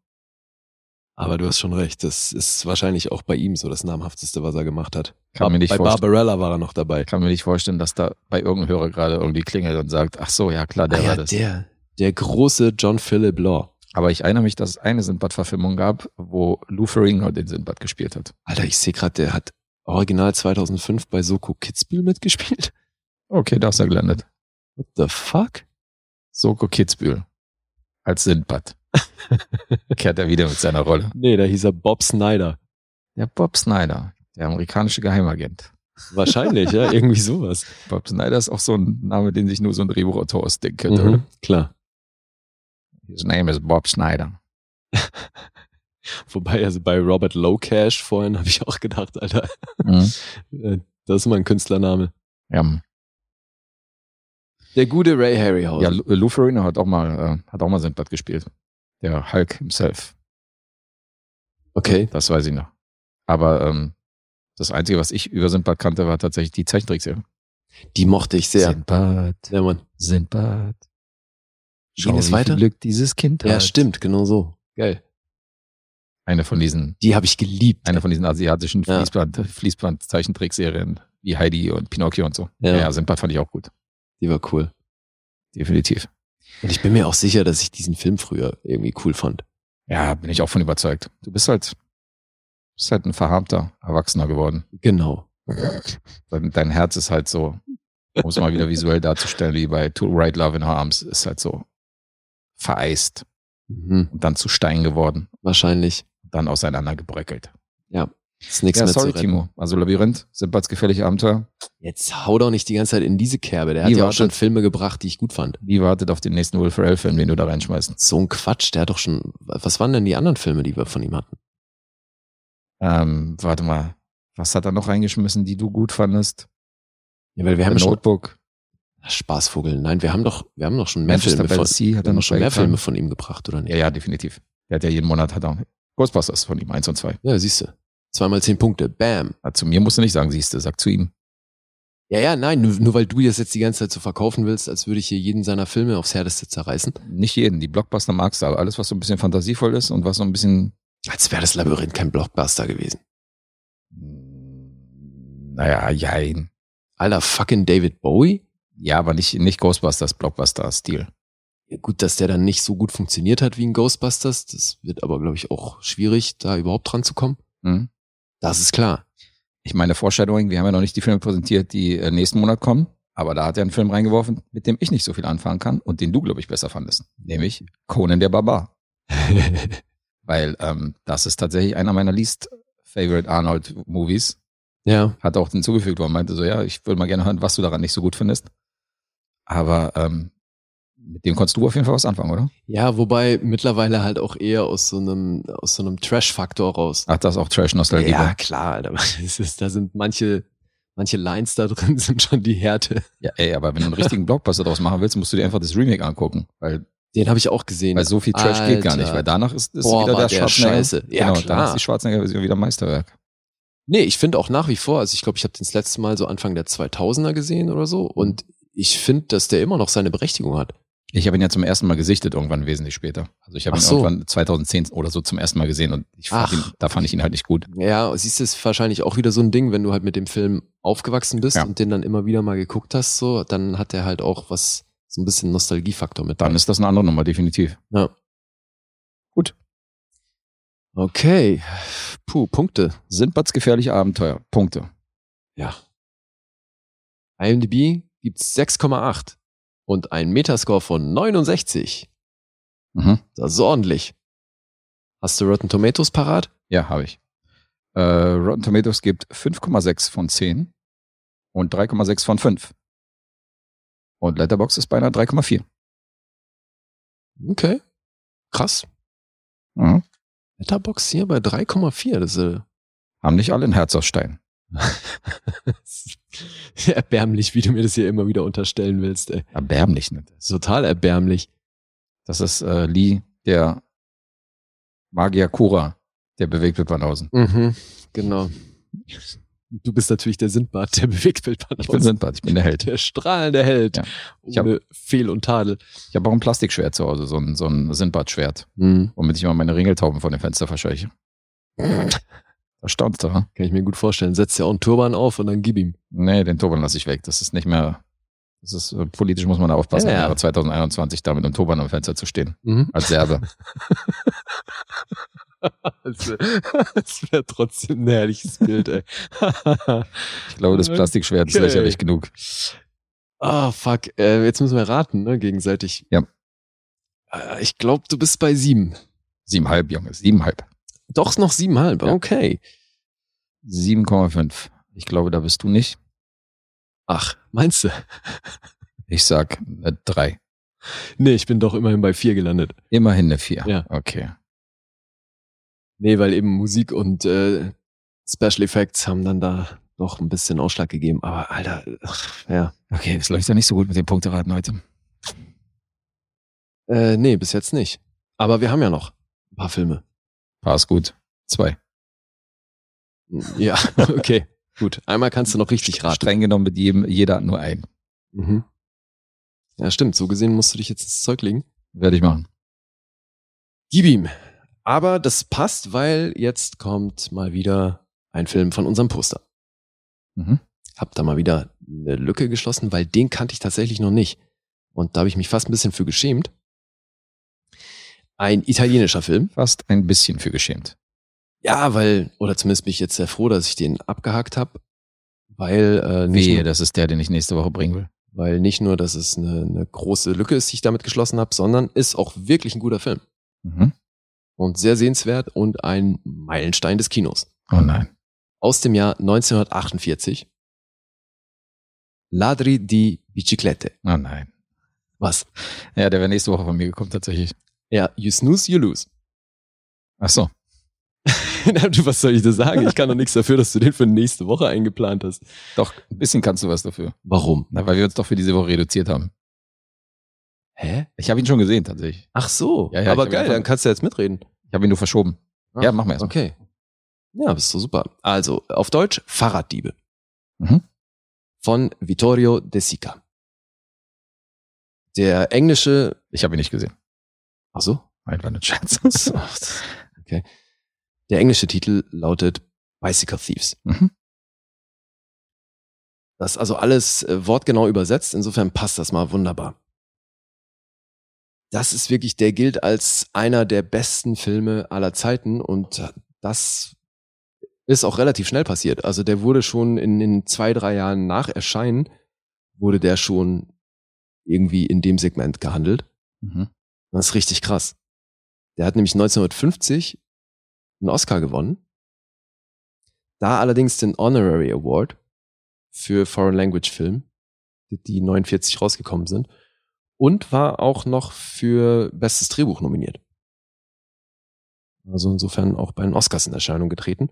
Aber du hast schon recht, das ist wahrscheinlich auch bei ihm so das namhafteste, was er gemacht hat. Kann mir nicht bei vorstellen. Barbarella war er noch dabei. Kann mir nicht vorstellen, dass da bei irgendeinem Hörer gerade irgendwie klingelt und sagt, ach so, ja klar, der ah, war ja, das. der, der große John Philip Law. Aber ich erinnere mich, dass es eine Sindbad-Verfilmung gab, wo Lou Ferrigno den Sindbad gespielt hat. Alter, ich sehe gerade, der hat original 2005 bei Soko Kitzbühel mitgespielt. Okay, da ist er gelandet. What the fuck? Soko Kitzbühel. Als Sindbad. Kehrt er wieder mit seiner Rolle. Nee, da hieß er Bob Snyder. Der Bob Snyder, der amerikanische Geheimagent. Wahrscheinlich, ja, irgendwie sowas. Bob Snyder ist auch so ein Name, den sich nur so ein Drehbuchautor ausdenken könnte, oder? Mhm, klar. His name is Bob Snyder. Wobei, also bei Robert Lowcash vorhin habe ich auch gedacht, Alter, Mhm. äh, das ist mal ein Künstlername. Ja, Der gute Ray Harryhausen. ja Lou Lou hat auch mal, äh, hat auch mal Sindbad gespielt. Der Hulk himself. okay. Das weiß ich noch. Aber ähm, das Einzige, was ich über Sindbad kannte, war tatsächlich die Zeichentrickserie. Die mochte ich sehr. Sindbad, Ja, Mann. Sindbad. Es wie weiter? viel Glück dieses Kind hat. Ja, stimmt, genau so. Geil. Eine von diesen, Die habe ich geliebt. eine von diesen asiatischen Ja. Fließband, Fließband-Zeichentrickserien wie Heidi und Pinocchio und so. Ja. Ja, Sindbad fand ich auch gut. Die war cool. Definitiv. Und ich bin mir auch sicher, dass ich diesen Film früher irgendwie cool fand. Ja, bin ich auch von überzeugt. Du bist halt, bist halt ein verharmter Erwachsener geworden. Genau. Dein, dein Herz ist halt so, um es mal wieder visuell darzustellen, wie bei To Right Love in Her Arms, ist halt so vereist Mhm. und dann zu Stein geworden, Wahrscheinlich. dann auseinandergebröckelt. Ist nichts Ja, mehr sorry, zu retten. Timo. Also Labyrinth, Simbads gefährliche Abenteuer. Jetzt hau doch nicht die ganze Zeit in diese Kerbe. Der hat Wie ja auch schon Filme gebracht, die ich gut fand. Die wartet auf den nächsten Will Ferrell-Film, den du da reinschmeißt. So ein Quatsch. Der hat doch schon. Was waren denn die anderen Filme, die wir von ihm hatten? Ähm, warte mal. Was hat er noch reingeschmissen, die du gut fandest? Ja, weil wir haben. Notebook. Spaßvogel. Nein, wir haben doch, wir haben doch schon mehr Manchester Filme von, wir hat er haben schon mehr. Filme von ihm gebracht, oder nicht? Ja, ja, definitiv. Der hat ja jeden Monat hat er Ghostbusters von ihm, eins und zwei. Ja, siehst du. Zweimal zehn Punkte. Bam. Ja, zu mir musst du nicht sagen, siehst du, sag zu ihm. Ja, ja, nein, nur, nur weil du das jetzt die ganze Zeit so verkaufen willst, als würde ich hier jeden seiner Filme aufs Härteste zerreißen. Nicht jeden. Die Blockbuster magst du, aber alles, was so ein bisschen fantasievoll ist und was so ein bisschen Als wäre das Labyrinth kein Blockbuster gewesen. Naja, jein. Alter, fucking David Bowie? Ja, aber nicht, nicht Ghostbusters Blockbuster-Stil. Ja, gut, dass der dann nicht so gut funktioniert hat wie in Ghostbusters. Das wird aber, glaube ich, auch schwierig, da überhaupt dran zu kommen. Hm? Das ist klar. Ich meine, Foreshadowing, wir haben ja noch nicht die Filme präsentiert, die äh, nächsten Monat kommen. Aber da hat er einen Film reingeworfen, mit dem ich nicht so viel anfangen kann und den du, glaube ich, besser fandest. Nämlich Conan der Barbar. Weil ähm, das ist tatsächlich einer meiner least favorite Arnold-Movies. ja. Hat auch hinzugefügt, wo er meinte so, ja, ich würde mal gerne hören, was du daran nicht so gut findest. Aber ähm, mit dem konntest du auf jeden Fall was anfangen, oder? Ja, wobei mittlerweile halt auch eher aus so einem, aus so einem Trash-Faktor raus. Ach, das ist auch Trash-Nostalgie. Ja, klar, Alter. Ist, da sind manche, manche Lines da drin, sind schon die Härte. ja, ey, aber wenn du einen richtigen Blockbuster draus machen willst, musst du dir einfach das Remake angucken. Weil, Den habe ich auch gesehen. weil so viel Trash geht gar nicht. Alter. Weil danach ist, ist Boah, wieder der der Schwarzenegger. scheiße. Ja, genau, dann klar. ist die Schwarzenegger-Version wieder Meisterwerk. Nee, ich finde auch nach wie vor, also ich glaube, ich habe den das letzte Mal so Anfang der 2000er gesehen oder so und ich finde, dass der immer noch seine Berechtigung hat. Ich habe ihn ja zum ersten Mal gesichtet, irgendwann wesentlich später. Also ich habe ihn so. irgendwann 2010 oder so zum ersten Mal gesehen und ich fand ihn, da fand ich ihn halt nicht gut. Ja, siehst du, ist wahrscheinlich auch wieder so ein Ding, wenn du halt mit dem Film aufgewachsen bist Ja. und den dann immer wieder mal geguckt hast, so, dann hat der halt auch was, so ein bisschen Nostalgiefaktor mit. Dann ist das eine andere Nummer, definitiv. Ja. Gut. Okay. Puh, Punkte. Sindbads gefährliche Abenteuer. Punkte. Ja. IMDb gibt's 6,8 und ein Metascore von 69. Mhm. Das ist ordentlich. Hast du Rotten Tomatoes parat? Ja, habe ich. Äh, Rotten Tomatoes gibt 5,6 von 10 und 3,6 von 5. Und Letterbox ist beinahe 3,4. Okay. Krass. Mhm. Letterbox hier bei 3,4. Das ist, äh, Haben nicht alle ein Herz aus Stein. erbärmlich, wie du mir das hier immer wieder unterstellen willst. Ey. Erbärmlich ist total erbärmlich. Das ist äh, Lee, der Magier Kura, der bewegt wird Banausen. Mhm, genau. Du bist natürlich der Sindbad, der Bewegtbildband. Ich bin Sindbad, ich bin der Held. der strahlende Held. Ja. Ich hab- Ohne Fehl und Tadel. Ich habe auch ein Plastikschwert zu Hause, so ein, so ein Sindbad-Schwert, Mhm. womit ich immer meine Ringeltauben vor dem Fenster verscheuche. Da staunst du, ha? Kann ich mir gut vorstellen. Setzt ja auch einen Turban auf und dann gib ihm. Nee, den Turban lasse ich weg. Das ist nicht mehr. Das ist äh, politisch muss man da aufpassen, Ja, im ja. Jahre 2021 da mit einem Turban am Fenster zu stehen. Mhm. Als Serbe. Das wäre wär trotzdem ein herrliches Bild, ey. Ich glaube, das Plastikschwert ist Okay. lächerlich genug. Ah, fuck. Äh, jetzt müssen wir raten, ne, gegenseitig. Ja. Äh, Ich glaube, du bist bei sieben. Siebenhalb, Junge, siebenhalb. Doch noch siebenhalb. Ja. Okay. 7,5. Ich glaube, da bist du nicht. Ach, meinst du? Ich sag eine drei. Nee, ich bin doch immerhin bei vier gelandet. Immerhin eine vier. Ja. Okay. Nee, weil eben Musik und äh, Special Effects haben dann da doch ein bisschen Ausschlag gegeben. Aber Alter, ach, ja. Okay, es läuft ja nicht so gut mit den Punkteraten heute. Äh, nee, bis jetzt nicht. Aber wir haben ja noch ein paar Filme. Passt gut. Zwei. Ja, okay. Gut. Einmal kannst du noch richtig raten. Streng genommen mit jedem, jeder nur ein. Mhm. Ja, stimmt. So gesehen musst du dich jetzt ins Zeug legen. Werde ich machen. Gib ihm. Aber das passt, weil jetzt kommt mal wieder ein Film von unserem Poster. Mhm. Hab da mal wieder eine Lücke geschlossen, weil den kannte ich tatsächlich noch nicht. Und da habe ich mich fast ein bisschen für geschämt. Ein italienischer Film. Fast ein bisschen für geschämt. Ja, weil, oder zumindest bin ich jetzt sehr froh, dass ich den abgehakt habe. Weil, äh, nicht, Wehe, nur, das ist der, den ich nächste Woche bringen will. weil nicht nur, dass es eine, eine große Lücke ist, die ich damit geschlossen habe, sondern ist auch wirklich ein guter Film. Mhm. Und sehr sehenswert und ein Meilenstein des Kinos. Oh nein. Aus dem Jahr 1948. Ladri di Biciclette. Oh nein. Was? Ja, der wäre nächste Woche von mir gekommen, tatsächlich. Ja, you snooze, you lose. Ach so. Was soll ich da sagen? Ich kann doch nichts dafür, dass du den für nächste Woche eingeplant hast. Doch, ein bisschen kannst du was dafür. Warum? Na, weil wir uns doch für diese Woche reduziert haben. Hä? Ich habe ihn schon gesehen, tatsächlich. Ach so. Ja, ja, aber geil, dann kannst du jetzt mitreden. Ich habe ihn nur verschoben. Ja, machen wir erst mal. Okay. Ja, bist du super. Also, auf Deutsch Fahrraddiebe. Mhm. Von Vittorio De Sica. Der englische, Ich habe ihn nicht gesehen. Ach so, Einfach nur Scherz. okay. Der englische Titel lautet Bicycle Thieves. Mhm. Das ist also alles äh, wortgenau übersetzt, insofern passt das mal wunderbar. Das ist wirklich, der gilt als einer der besten Filme aller Zeiten und das ist auch relativ schnell passiert. Also der wurde schon in, in zwei, drei Jahren nach Erscheinen, wurde der schon irgendwie in dem Segment gehandelt. Mhm. Das ist richtig krass. Der hat nämlich 1950 einen Oscar gewonnen. Da allerdings den Honorary Award für Foreign Language Film, die 49 rausgekommen sind. Und war auch noch für bestes Drehbuch nominiert. Also insofern auch bei den Oscars in Erscheinung getreten.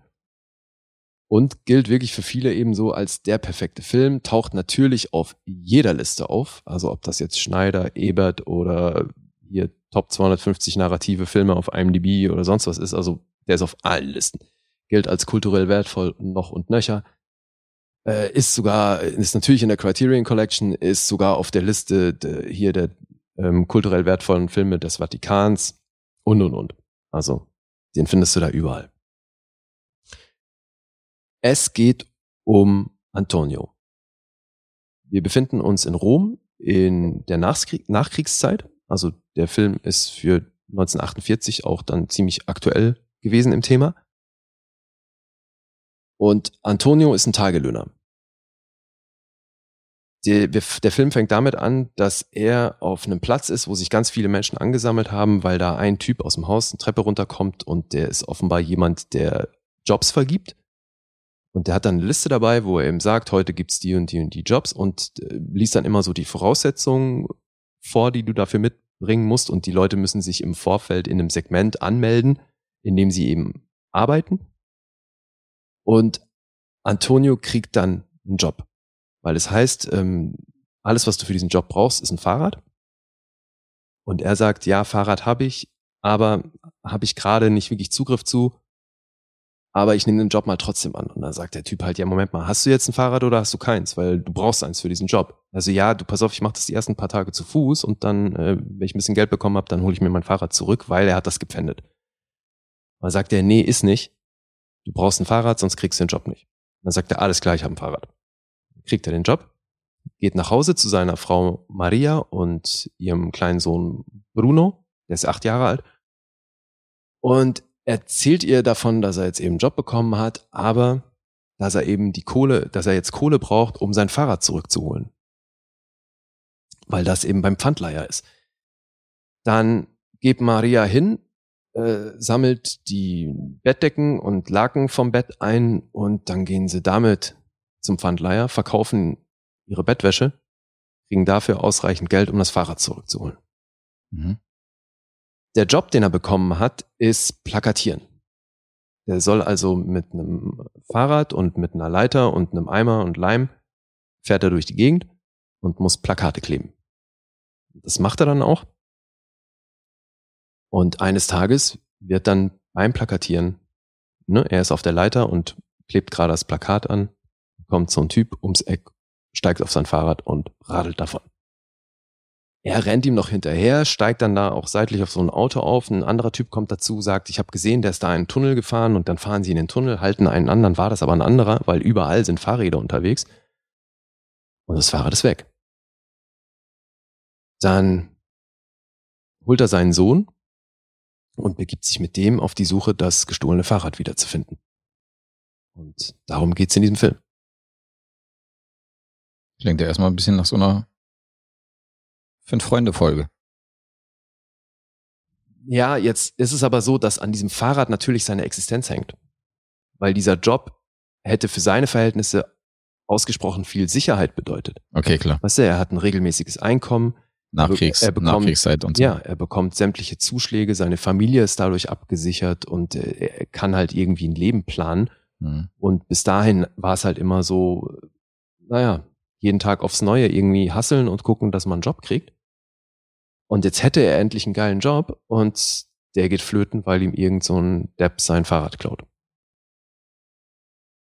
Und gilt wirklich für viele eben so als der perfekte Film, taucht natürlich auf jeder Liste auf. Also ob das jetzt Schneider, Ebert oder hier Top 250 narrative Filme auf IMDb oder sonst was ist. Also der ist auf allen Listen. Gilt als kulturell wertvoll noch und nöcher. Äh, ist sogar, ist natürlich in der Criterion Collection, ist sogar auf der Liste de, hier der ähm, kulturell wertvollen Filme des Vatikans und und und. Also, den findest du da überall. Es geht um Antonio. Wir befinden uns in Rom in der Nachkrieg Nachkriegszeit. Also der Film ist für 1948 auch dann ziemlich aktuell gewesen im Thema. Und Antonio ist ein Tagelöhner. Der, der, Film fängt damit an, dass er auf einem Platz ist, wo sich ganz viele Menschen angesammelt haben, weil da ein Typ aus dem Haus eine Treppe runterkommt und der ist offenbar jemand, der Jobs vergibt. Und der hat dann eine Liste dabei, wo er eben sagt, heute gibt's die und die und die Jobs und äh, liest dann immer so die Voraussetzungen vor, die du dafür mitbringen musst. Und die Leute müssen sich im Vorfeld in einem Segment anmelden, in dem sie eben arbeiten. Und Antonio kriegt dann einen Job. Weil es heißt, ähm, alles, was du für diesen Job brauchst, ist ein Fahrrad. Und er sagt, ja, Fahrrad habe ich, aber habe ich gerade nicht wirklich Zugriff zu aber ich nehme den Job mal trotzdem an. Und dann sagt der Typ halt, ja, Moment mal, hast du jetzt ein Fahrrad oder hast du keins? Weil du brauchst eins für diesen Job. Also ja, du pass auf, ich mache das die ersten paar Tage zu Fuß und dann, äh, wenn ich ein bisschen Geld bekommen habe, dann hole ich mir mein Fahrrad zurück, weil er hat das gepfändet. Aber sagt er, nee, ist nicht. Du brauchst ein Fahrrad, sonst kriegst du den Job nicht. Dann sagt er, alles klar, ich habe ein Fahrrad. Kriegt er den Job, geht nach Hause zu seiner Frau Maria und ihrem kleinen Sohn Bruno, der ist acht Jahre alt. Und erzählt ihr davon, dass er jetzt eben einen Job bekommen hat, aber dass er eben die Kohle, dass er jetzt Kohle braucht, um sein Fahrrad zurückzuholen. Weil das eben beim Pfandleiher ist. Dann geht Maria hin, äh, sammelt die Bettdecken und Laken vom Bett ein und dann gehen sie damit zum Pfandleiher, verkaufen ihre Bettwäsche, kriegen dafür ausreichend Geld, um das Fahrrad zurückzuholen. Mhm. Der Job, den er bekommen hat, ist Plakatieren. Der soll also mit einem Fahrrad und mit einer Leiter und einem Eimer und Leim fährt er durch die Gegend und muss Plakate kleben. Das macht er dann auch. Und eines Tages wird dann beim Plakatieren, ne, er ist auf der Leiter und klebt gerade das Plakat an, kommt so ein Typ ums Eck, steigt auf sein Fahrrad und radelt davon. Er rennt ihm noch hinterher, steigt dann da auch seitlich auf so ein Auto auf. Ein anderer Typ kommt dazu, sagt, ich habe gesehen, der ist da in einen Tunnel gefahren und dann fahren sie in den Tunnel, halten einen anderen, war das aber ein anderer, weil überall sind Fahrräder unterwegs. Und das Fahrrad ist weg. Dann holt er seinen Sohn und begibt sich mit dem auf die Suche, das gestohlene Fahrrad wiederzufinden. Und darum geht's in diesem Film. Klingt ja erstmal ein bisschen nach so einer Fünf-Freunde-Folge. Ja, jetzt ist es aber so, dass an diesem Fahrrad natürlich seine Existenz hängt. Weil dieser Job hätte für seine Verhältnisse ausgesprochen viel Sicherheit bedeutet. Okay, klar. Weißt du, er hat ein regelmäßiges Einkommen. Nachkriegs, er bekommt, Nachkriegszeit und so. Ja, er bekommt sämtliche Zuschläge, seine Familie ist dadurch abgesichert und er kann halt irgendwie ein Leben planen. Mhm. Und bis dahin war es halt immer so, naja, jeden Tag aufs Neue irgendwie hasseln und gucken, dass man einen Job kriegt. Und jetzt hätte er endlich einen geilen Job und der geht flöten, weil ihm irgend so ein Depp sein Fahrrad klaut.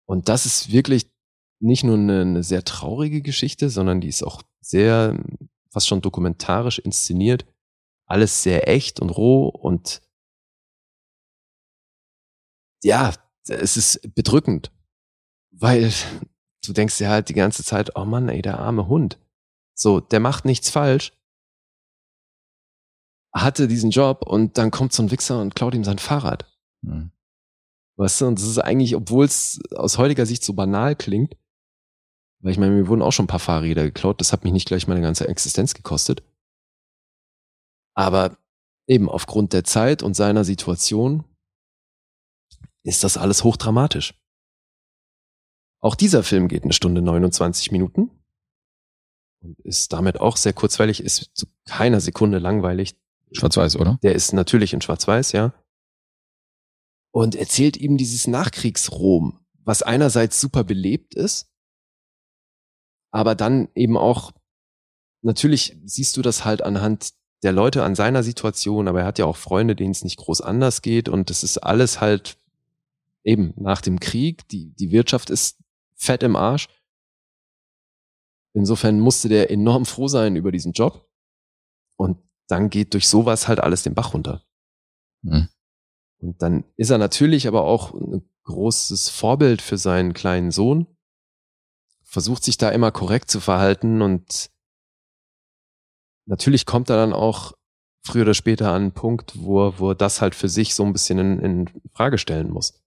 Und das ist wirklich nicht nur eine, eine sehr traurige Geschichte, sondern die ist auch sehr, fast schon dokumentarisch inszeniert. Alles sehr echt und roh und ja, es ist bedrückend, weil du denkst dir halt die ganze Zeit, oh Mann, ey, der arme Hund. So, der macht nichts falsch, hatte diesen Job und dann kommt so ein Wichser und klaut ihm sein Fahrrad. Mhm. Weißt du, und das ist eigentlich, obwohl es aus heutiger Sicht so banal klingt, weil ich meine, mir wurden auch schon ein paar Fahrräder geklaut, das hat mich nicht gleich meine ganze Existenz gekostet. Aber eben aufgrund der Zeit und seiner Situation ist das alles hochdramatisch. Auch dieser Film geht eine Stunde 29 Minuten und ist damit auch sehr kurzweilig, ist zu keiner Sekunde langweilig. Schwarz-Weiß, oder? Der ist natürlich in Schwarz-Weiß, ja. Und erzählt eben dieses Nachkriegsrom, was einerseits super belebt ist, aber dann eben auch, natürlich siehst du das halt anhand der Leute an seiner Situation, aber er hat ja auch Freunde, denen es nicht groß anders geht und das ist alles halt eben nach dem Krieg. Die, die Wirtschaft ist fett im Arsch. Insofern musste der enorm froh sein über diesen Job. Und dann geht durch sowas halt alles den Bach runter. Mhm. Und dann ist er natürlich aber auch ein großes Vorbild für seinen kleinen Sohn. Versucht sich da immer korrekt zu verhalten und natürlich kommt er dann auch früher oder später an einen Punkt, wo, wo er das halt für sich so ein bisschen in, in Frage stellen muss.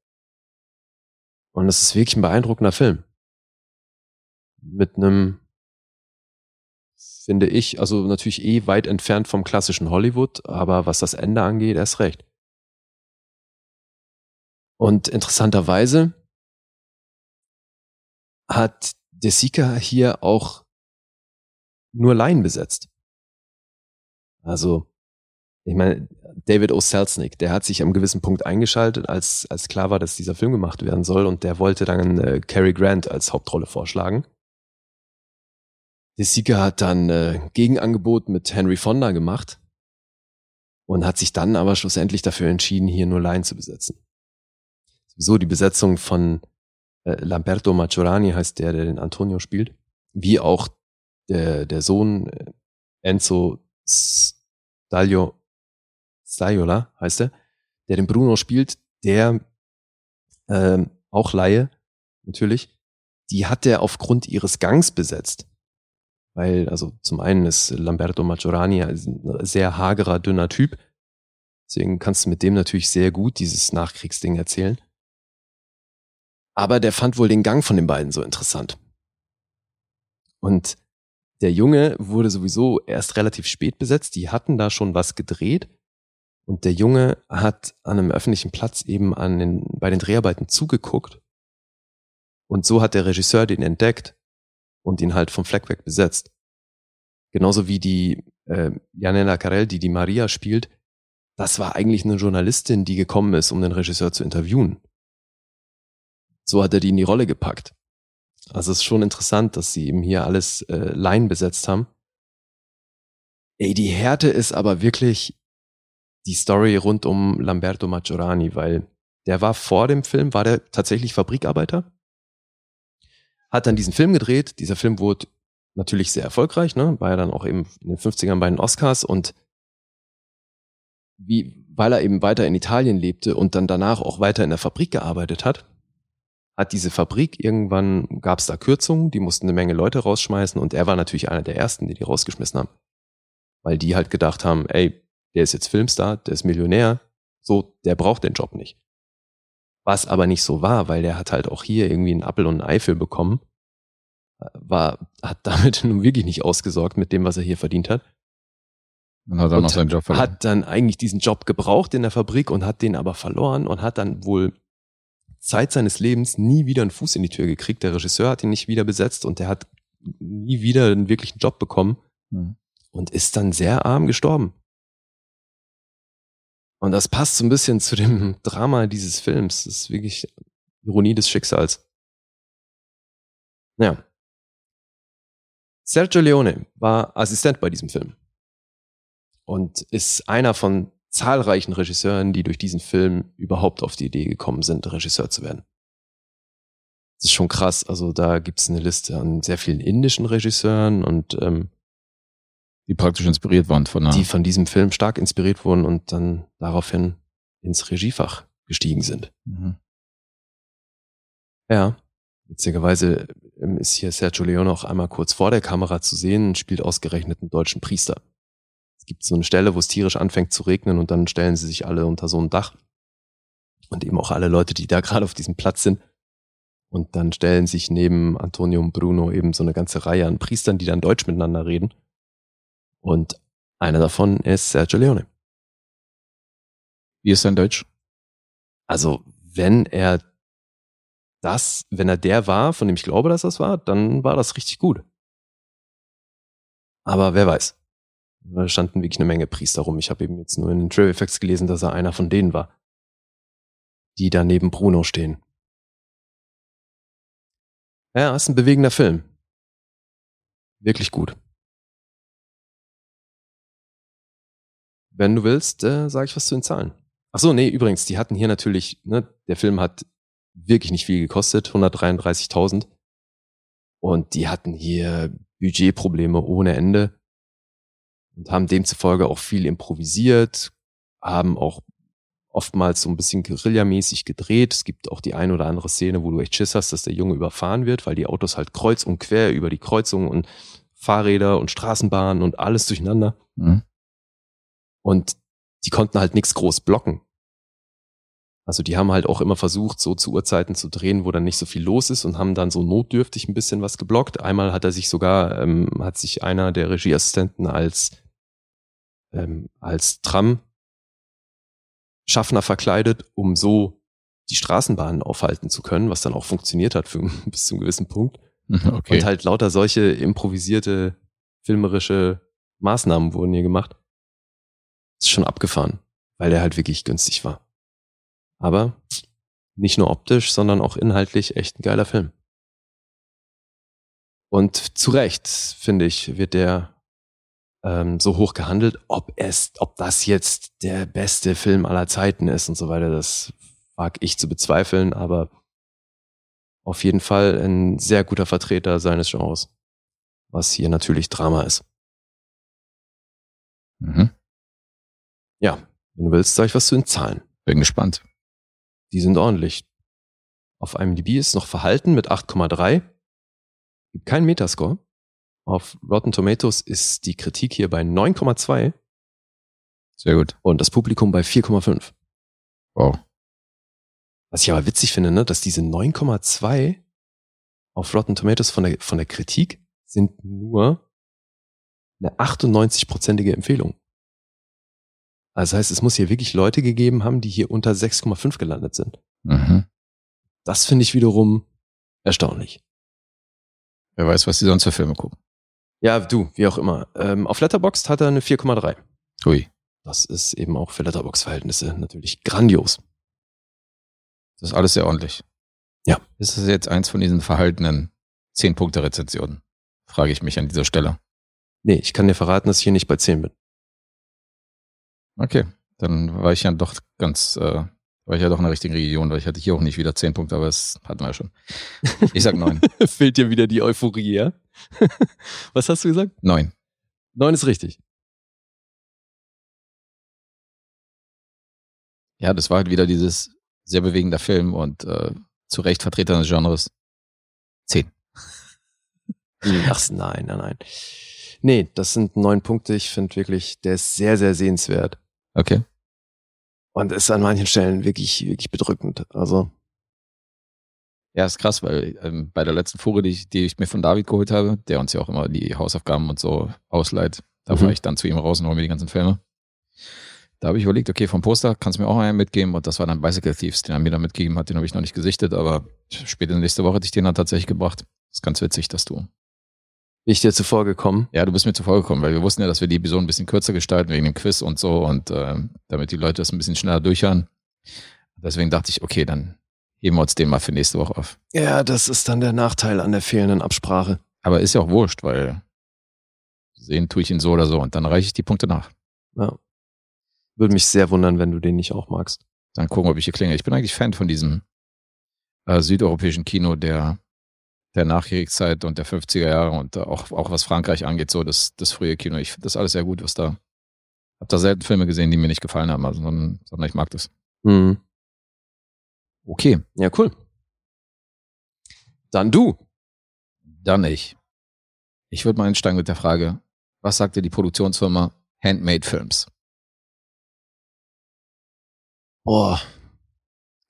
Und es ist wirklich ein beeindruckender Film. Mit einem, finde ich, also natürlich eh weit entfernt vom klassischen Hollywood, aber was das Ende angeht, erst recht. Und interessanterweise hat De Sica hier auch nur Laien besetzt. Also, ich meine, David O. Selznick, der hat sich am gewissen Punkt eingeschaltet, als, als klar war, dass dieser Film gemacht werden soll und der wollte dann äh, Cary Grant als Hauptrolle vorschlagen. De Sica hat dann äh, Gegenangebot mit Henry Fonda gemacht und hat sich dann aber schlussendlich dafür entschieden, hier nur Laien zu besetzen. Sowieso die Besetzung von äh, Lamberto Maggiorani heißt der, der den Antonio spielt, wie auch der, der Sohn äh, Enzo Stalio, Staiola heißt er, der den Bruno spielt, der ähm, auch Laie, natürlich, die hat er aufgrund ihres Gangs besetzt. Weil, also zum einen ist Lamberto Maggiorani ein sehr hagerer, dünner Typ. Deswegen kannst du mit dem natürlich sehr gut dieses Nachkriegsding erzählen. Aber der fand wohl den Gang von den beiden so interessant. Und der Junge wurde sowieso erst relativ spät besetzt. Die hatten da schon was gedreht. Und der Junge hat an einem öffentlichen Platz eben an den, bei den Dreharbeiten zugeguckt. Und so hat der Regisseur den entdeckt und ihn halt vom Fleck weg besetzt. Genauso wie die äh, Janella Carell, die die Maria spielt, das war eigentlich eine Journalistin, die gekommen ist, um den Regisseur zu interviewen. So hat er die in die Rolle gepackt. Also es ist schon interessant, dass sie eben hier alles äh, Laien besetzt haben. Ey, die Härte ist aber wirklich die Story rund um Lamberto Maggiorani, weil der war vor dem Film, war der tatsächlich Fabrikarbeiter, hat dann diesen Film gedreht. Dieser Film wurde natürlich sehr erfolgreich, ne? war ja dann auch eben in den 50ern bei den Oscars und wie, weil er eben weiter in Italien lebte und dann danach auch weiter in der Fabrik gearbeitet hat, hat diese Fabrik irgendwann, gab es da Kürzungen, die mussten eine Menge Leute rausschmeißen und er war natürlich einer der ersten, die die rausgeschmissen haben. Weil die halt gedacht haben, ey, der ist jetzt Filmstar, der ist Millionär, so, der braucht den Job nicht. Was aber nicht so war, weil der hat halt auch hier irgendwie einen Appel und ein Ei für bekommen, war, hat damit nun wirklich nicht ausgesorgt mit dem, was er hier verdient hat. Und hat dann noch seinen Job verloren. Hat dann eigentlich diesen Job gebraucht in der Fabrik und hat den aber verloren und hat dann wohl Zeit seines Lebens nie wieder einen Fuß in die Tür gekriegt. Der Regisseur hat ihn nicht wieder besetzt und der hat nie wieder einen wirklichen Job bekommen mhm. und ist dann sehr arm gestorben. Und das passt so ein bisschen zu dem Drama dieses Films. Das ist wirklich Ironie des Schicksals. Ja. Sergio Leone war Assistent bei diesem Film und ist einer von zahlreichen Regisseuren, die durch diesen Film überhaupt auf die Idee gekommen sind, Regisseur zu werden. Das ist schon krass. Also da gibt es eine Liste an sehr vielen indischen Regisseuren und ähm, die praktisch inspiriert waren von einer die von diesem Film stark inspiriert wurden und dann daraufhin ins Regiefach gestiegen sind. Mhm. Ja, witzigerweise ähm, ist hier Sergio Leone auch einmal kurz vor der Kamera zu sehen und spielt ausgerechnet einen deutschen Priester. Es gibt so eine Stelle, wo es tierisch anfängt zu regnen und dann stellen sie sich alle unter so ein Dach. Und eben auch alle Leute, die da gerade auf diesem Platz sind. Und dann stellen sich neben Antonio und Bruno eben so eine ganze Reihe an Priestern, die dann Deutsch miteinander reden. Und einer davon ist Sergio Leone. Wie ist sein Deutsch? Also, wenn er das, wenn er der war, von dem ich glaube, dass das war, dann war das richtig gut. Aber wer weiß. Da standen wirklich eine Menge Priester rum. Ich habe eben jetzt nur in den Trivia Effects gelesen, dass er einer von denen war, die da neben Bruno stehen. Ja, ist ein bewegender Film. Wirklich gut. Wenn du willst, äh, sage ich was zu den Zahlen. Ach so, nee, übrigens, die hatten hier natürlich, ne, der Film hat wirklich nicht viel gekostet, 133.000. Und die hatten hier Budgetprobleme ohne Ende und haben demzufolge auch viel improvisiert, haben auch oftmals so ein bisschen Guerillamäßig gedreht. Es gibt auch die ein oder andere Szene, wo du echt Schiss hast, dass der Junge überfahren wird, weil die Autos halt kreuz und quer über die Kreuzungen und Fahrräder und Straßenbahnen und alles durcheinander. Mhm. Und die konnten halt nichts groß blocken. Also die haben halt auch immer versucht, so zu Uhrzeiten zu drehen, wo dann nicht so viel los ist und haben dann so notdürftig ein bisschen was geblockt. Einmal hat er sich sogar, ähm, hat sich einer der Regieassistenten als, ähm, als Tram Schaffner verkleidet, um so die Straßenbahnen aufhalten zu können, was dann auch funktioniert hat für, bis zu einem gewissen Punkt. Okay. Und halt lauter solche improvisierte filmerische Maßnahmen wurden hier gemacht. Ist schon abgefahren, weil der halt wirklich günstig war. Aber nicht nur optisch, sondern auch inhaltlich echt ein geiler Film. Und zu Recht, finde ich, wird der ähm, so hoch gehandelt, ob es, ob das jetzt der beste Film aller Zeiten ist und so weiter, das wag ich zu bezweifeln, aber auf jeden Fall ein sehr guter Vertreter seines Genres, was hier natürlich Drama ist. Mhm. Ja, wenn du willst, sag ich was zu den Zahlen. Bin gespannt. Die sind ordentlich. Auf IMDb ist noch verhalten mit 8,3. Gibt keinen Metascore. Auf Rotten Tomatoes ist die Kritik hier bei 9,2 Sehr gut. und das Publikum bei 4,5. Wow. Was ich aber witzig finde, ne, dass diese 9,2 auf Rotten Tomatoes von der, von der Kritik sind nur eine 98-prozentige Empfehlung. Also das heißt, es muss hier wirklich Leute gegeben haben, die hier unter 6,5 gelandet sind. Mhm. Das finde ich wiederum erstaunlich. Wer weiß, was die sonst für Filme gucken. Ja, du, wie auch immer. Ähm, auf Letterboxd hat er eine 4,3. Hui. Das ist eben auch für Letterbox-Verhältnisse natürlich grandios. Das ist alles sehr ordentlich. Ja. Ist das jetzt eins von diesen verhaltenen 10-Punkte-Rezensionen? Frage ich mich an dieser Stelle. Nee, ich kann dir verraten, dass ich hier nicht bei 10 bin. Okay. Dann war ich ja doch ganz, äh, war ich ja doch in der richtigen Region, weil ich hatte hier auch nicht wieder 10 Punkte, aber das hatten wir ja schon. Ich sag 9. Fehlt dir wieder die Euphorie, ja? Was hast du gesagt? 9. 9 ist richtig. Ja, das war halt wieder dieses sehr bewegender Film und äh, zu Recht Vertreter des Genres. 10. Ach, nein, nein, nein. Nee, das sind neun Punkte. Ich finde wirklich, der ist sehr, sehr sehenswert. Okay. Und ist an manchen Stellen wirklich, wirklich bedrückend. Also, Ja, ist krass, weil ähm, bei der letzten Fuhre, die ich, die ich mir von David geholt habe, der uns ja auch immer die Hausaufgaben und so ausleiht, da Mhm. fahre ich dann zu ihm raus und hole mir die ganzen Filme. Da habe ich überlegt, okay, vom Poster kannst du mir auch einen mitgeben und das war dann Bicycle Thieves, den er mir dann mitgegeben hat, den habe ich noch nicht gesichtet, aber später nächste Woche hätte ich den dann tatsächlich gebracht. Ist ganz witzig, dass du. Bin ich dir zuvor gekommen. Ja, du bist mir zuvor gekommen, weil wir wussten ja, dass wir die Episode ein bisschen kürzer gestalten wegen dem Quiz und so und ähm, damit die Leute das ein bisschen schneller durchhören. Deswegen dachte ich, okay, dann heben wir uns den mal für nächste Woche auf. Ja, das ist dann der Nachteil an der fehlenden Absprache. Aber ist ja auch wurscht, weil sehen tue ich ihn so oder so und dann reiche ich die Punkte nach. Ja. Würde mich sehr wundern, wenn du den nicht auch magst. Dann gucken, ob ich hier klinge. Ich bin eigentlich Fan von diesem äh, südeuropäischen Kino der, der Nachkriegszeit und der 50er Jahre und auch, auch was Frankreich angeht, so das, das frühe Kino. Ich finde das alles sehr gut, was da. Hab da selten Filme gesehen, die mir nicht gefallen haben, also, sondern, sondern ich mag das. Mhm. Okay, Ja, cool. Dann du. dann ich. Ich würde mal einsteigen mit der Frage, was sagt dir die Produktionsfirma Handmade Films? Boah.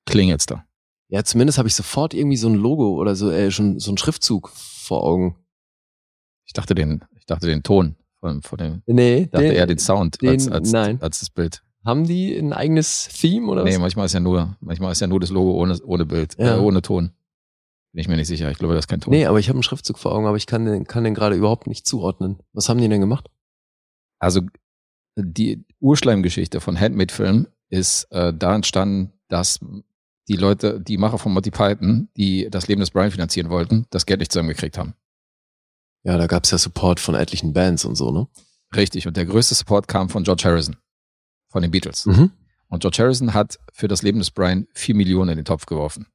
Klingelt's da? Ja, zumindest habe ich sofort irgendwie so ein Logo oder so, äh, schon so ein Schriftzug vor Augen. Ich dachte den, ich dachte den Ton von, von dem, Nee, ich dachte eher den Sound den- als, als, nein. als das Bild. haben die ein eigenes Theme oder Nee, was? manchmal ist ja nur, manchmal ist ja nur das Logo ohne, ohne Bild, Ja. äh, ohne Ton. Bin ich mir nicht sicher. Ich glaube, das ist kein Ton. Nee, aber ich habe einen Schriftzug vor Augen, aber ich kann den, kann den gerade überhaupt nicht zuordnen. Was haben die denn gemacht? Also die Urschleimgeschichte von Handmade Film ist äh, da entstanden, dass die Leute, die Macher von Monty Python, die das Leben des Brian finanzieren wollten, das Geld nicht zusammengekriegt haben. Ja, da gab's ja Support von etlichen Bands und so, ne? Richtig. Und der größte Support kam von George Harrison, von den Beatles. Mhm. Und George Harrison hat für das Leben des Brian vier Millionen in den Topf geworfen.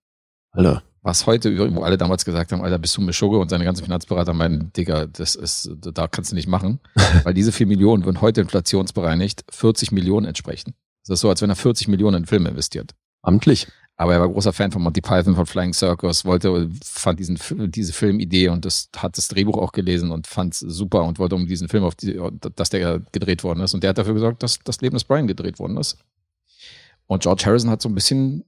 Alter. Was heute, übrigens, wo alle damals gesagt haben, Alter, bist du Mischugge und seine ganzen Finanzberater meinen, Digga, das ist, da kannst du nicht machen. Weil diese vier Millionen würden heute inflationsbereinigt 40 Millionen entsprechen. Das ist so, als wenn er 40 Millionen in Filme investiert. Amtlich. Aber er war großer Fan von Monty Python, von Flying Circus, wollte, fand diesen, diese Filmidee und das hat das Drehbuch auch gelesen und fand es super und wollte um diesen Film, auf die, dass der gedreht worden ist. Und der hat dafür gesorgt, dass das Leben des Brian gedreht worden ist. Und George Harrison hat so ein bisschen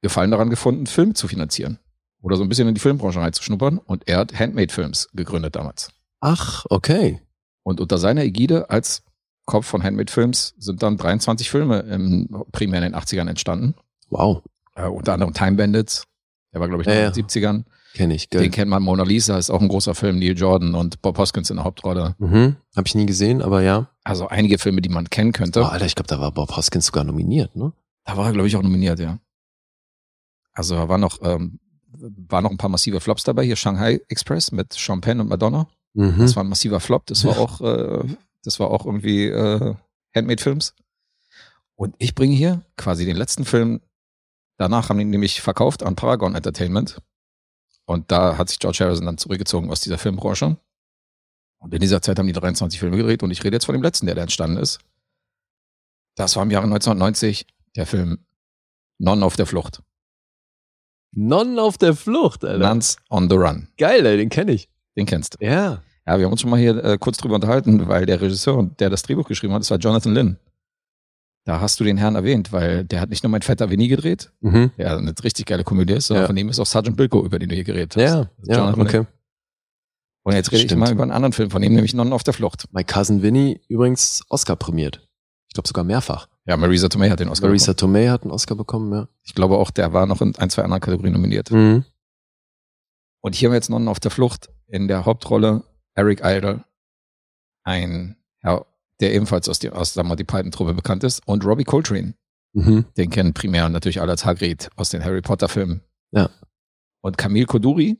Gefallen daran gefunden, Film zu finanzieren. Oder so ein bisschen in die Filmbranche reinzuschnuppern. Und er hat Handmade Films gegründet damals. Ach, okay. Und unter seiner Ägide als Kopf von Handmade Films sind dann 23 Filme im, primär in den 80ern entstanden. Wow. Äh, unter anderem Time Bandits. Der war, glaube ich, noch Ja, in den 70ern. Kenne ich, Den gell. kennt man. Mona Lisa ist auch ein großer Film. Neil Jordan und Bob Hoskins in der Hauptrolle. Mhm. Hab ich nie gesehen, aber ja. Also einige Filme, die man kennen könnte. Oh, Alter, ich glaube, da war Bob Hoskins sogar nominiert, ne? Da war er, glaube ich, auch nominiert, ja. Also da war noch, ähm, war noch ein paar massive Flops dabei. Hier Shanghai Express mit Sean Penn und Madonna. Mhm. Das war ein massiver Flop. Das war auch, äh, das war auch irgendwie äh, Handmade Films. Und ich bringe hier quasi den letzten Film. Danach haben die nämlich verkauft an Paragon Entertainment. Und da hat sich George Harrison dann zurückgezogen aus dieser Filmbranche. Und in dieser Zeit haben die 23 Filme gedreht. Und ich rede jetzt von dem letzten, der da entstanden ist. Das war im Jahre 1990 der Film Non auf der Flucht. Non auf der Flucht, Alter. Nuns on the Run. Geil, ey, den kenne ich. Den kennst du. Ja. Ja, wir haben uns schon mal hier äh, kurz drüber unterhalten, weil der Regisseur, der das Drehbuch geschrieben hat, das war Jonathan Lynn. Da hast du den Herrn erwähnt, weil der hat nicht nur mein fetter Vinny gedreht, Mhm. der eine richtig geile Komödie ist, sondern Ja. von dem ist auch Sergeant Bilko, über den du hier geredet hast. Ja, ja, Jonathan okay. Und jetzt rede ich Stimmt. mal über einen anderen Film, von dem nämlich Nonnen auf der Flucht. My Cousin Vinny übrigens Oscar prämiert. Ich glaube sogar mehrfach. Ja, Marisa Tomei hat den Oscar Marisa bekommen. Tomei hat einen Oscar bekommen, ja. Ich glaube auch, der war noch in ein, zwei anderen Kategorien nominiert. Mhm. Und hier haben wir jetzt Nonnen auf der Flucht in der Hauptrolle Eric Idle, ein der ebenfalls aus, der aus der Monty Python-Truppe bekannt ist, und Robbie Coltrane. Mhm. Den kennen primär natürlich alle als Hagrid aus den Harry Potter Filmen. Ja. Und Camille Koduri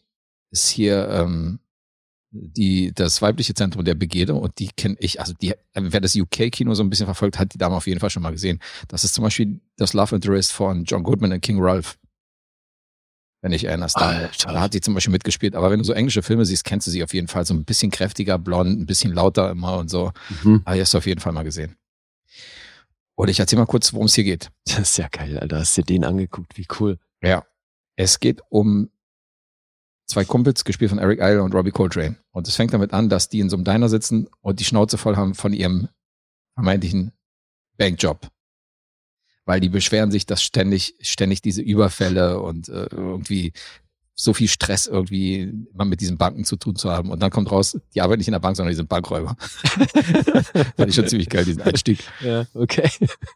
ist hier ähm, die, das weibliche Zentrum der Begierde und die kenne ich, also die, wer das UK-Kino so ein bisschen verfolgt, hat die Dame auf jeden Fall schon mal gesehen. Das ist zum Beispiel das Love Interest von John Goodman und King Ralph. Wenn ich erinnerst. Da, Alter. da hat die zum Beispiel mitgespielt. Aber wenn du so englische Filme siehst, kennst du sie auf jeden Fall. So ein bisschen kräftiger, blond, ein bisschen lauter immer und so. Mhm. Aber die hast du auf jeden Fall mal gesehen. Und ich erzähl mal kurz, worum es hier geht. Das ist ja geil, Alter. Hast du dir den angeguckt? Wie cool. Ja. Es geht um zwei Kumpels, gespielt von Eric Idle und Robbie Coltrane. Und es fängt damit an, dass die in so einem Diner sitzen und die Schnauze voll haben von ihrem vermeintlichen Bankjob. Weil die beschweren sich, dass ständig, ständig diese Überfälle und äh, irgendwie so viel Stress irgendwie immer mit diesen Banken zu tun zu haben. Und dann kommt raus, die arbeiten nicht in der Bank, sondern die sind Bankräuber. Fand ich schon ziemlich geil, diesen Einstieg. Ja, okay.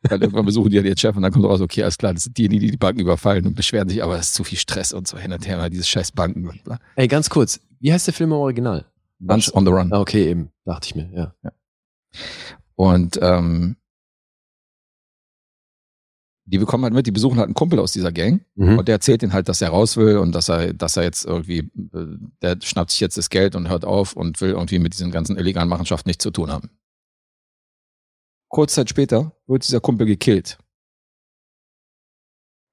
Weil irgendwann besuchen die ja den Chef und dann kommt raus, okay, alles klar, das sind die, die die Banken überfallen und beschweren sich, aber es ist zu viel Stress und so hin und her, dieses scheiß Banken und bla. Ey, ganz kurz. Wie heißt der Film im Original? Guns on the Run. Ah, okay, eben. Dachte ich mir, ja. Und ähm, die bekommen halt mit, die besuchen halt einen Kumpel aus dieser Gang Mhm. und der erzählt ihnen halt, dass er raus will und dass er, dass er jetzt irgendwie, äh, der schnappt sich jetzt das Geld und hört auf und will irgendwie mit diesen ganzen illegalen Machenschaften nichts zu tun haben. Kurz Zeit später wird dieser Kumpel gekillt.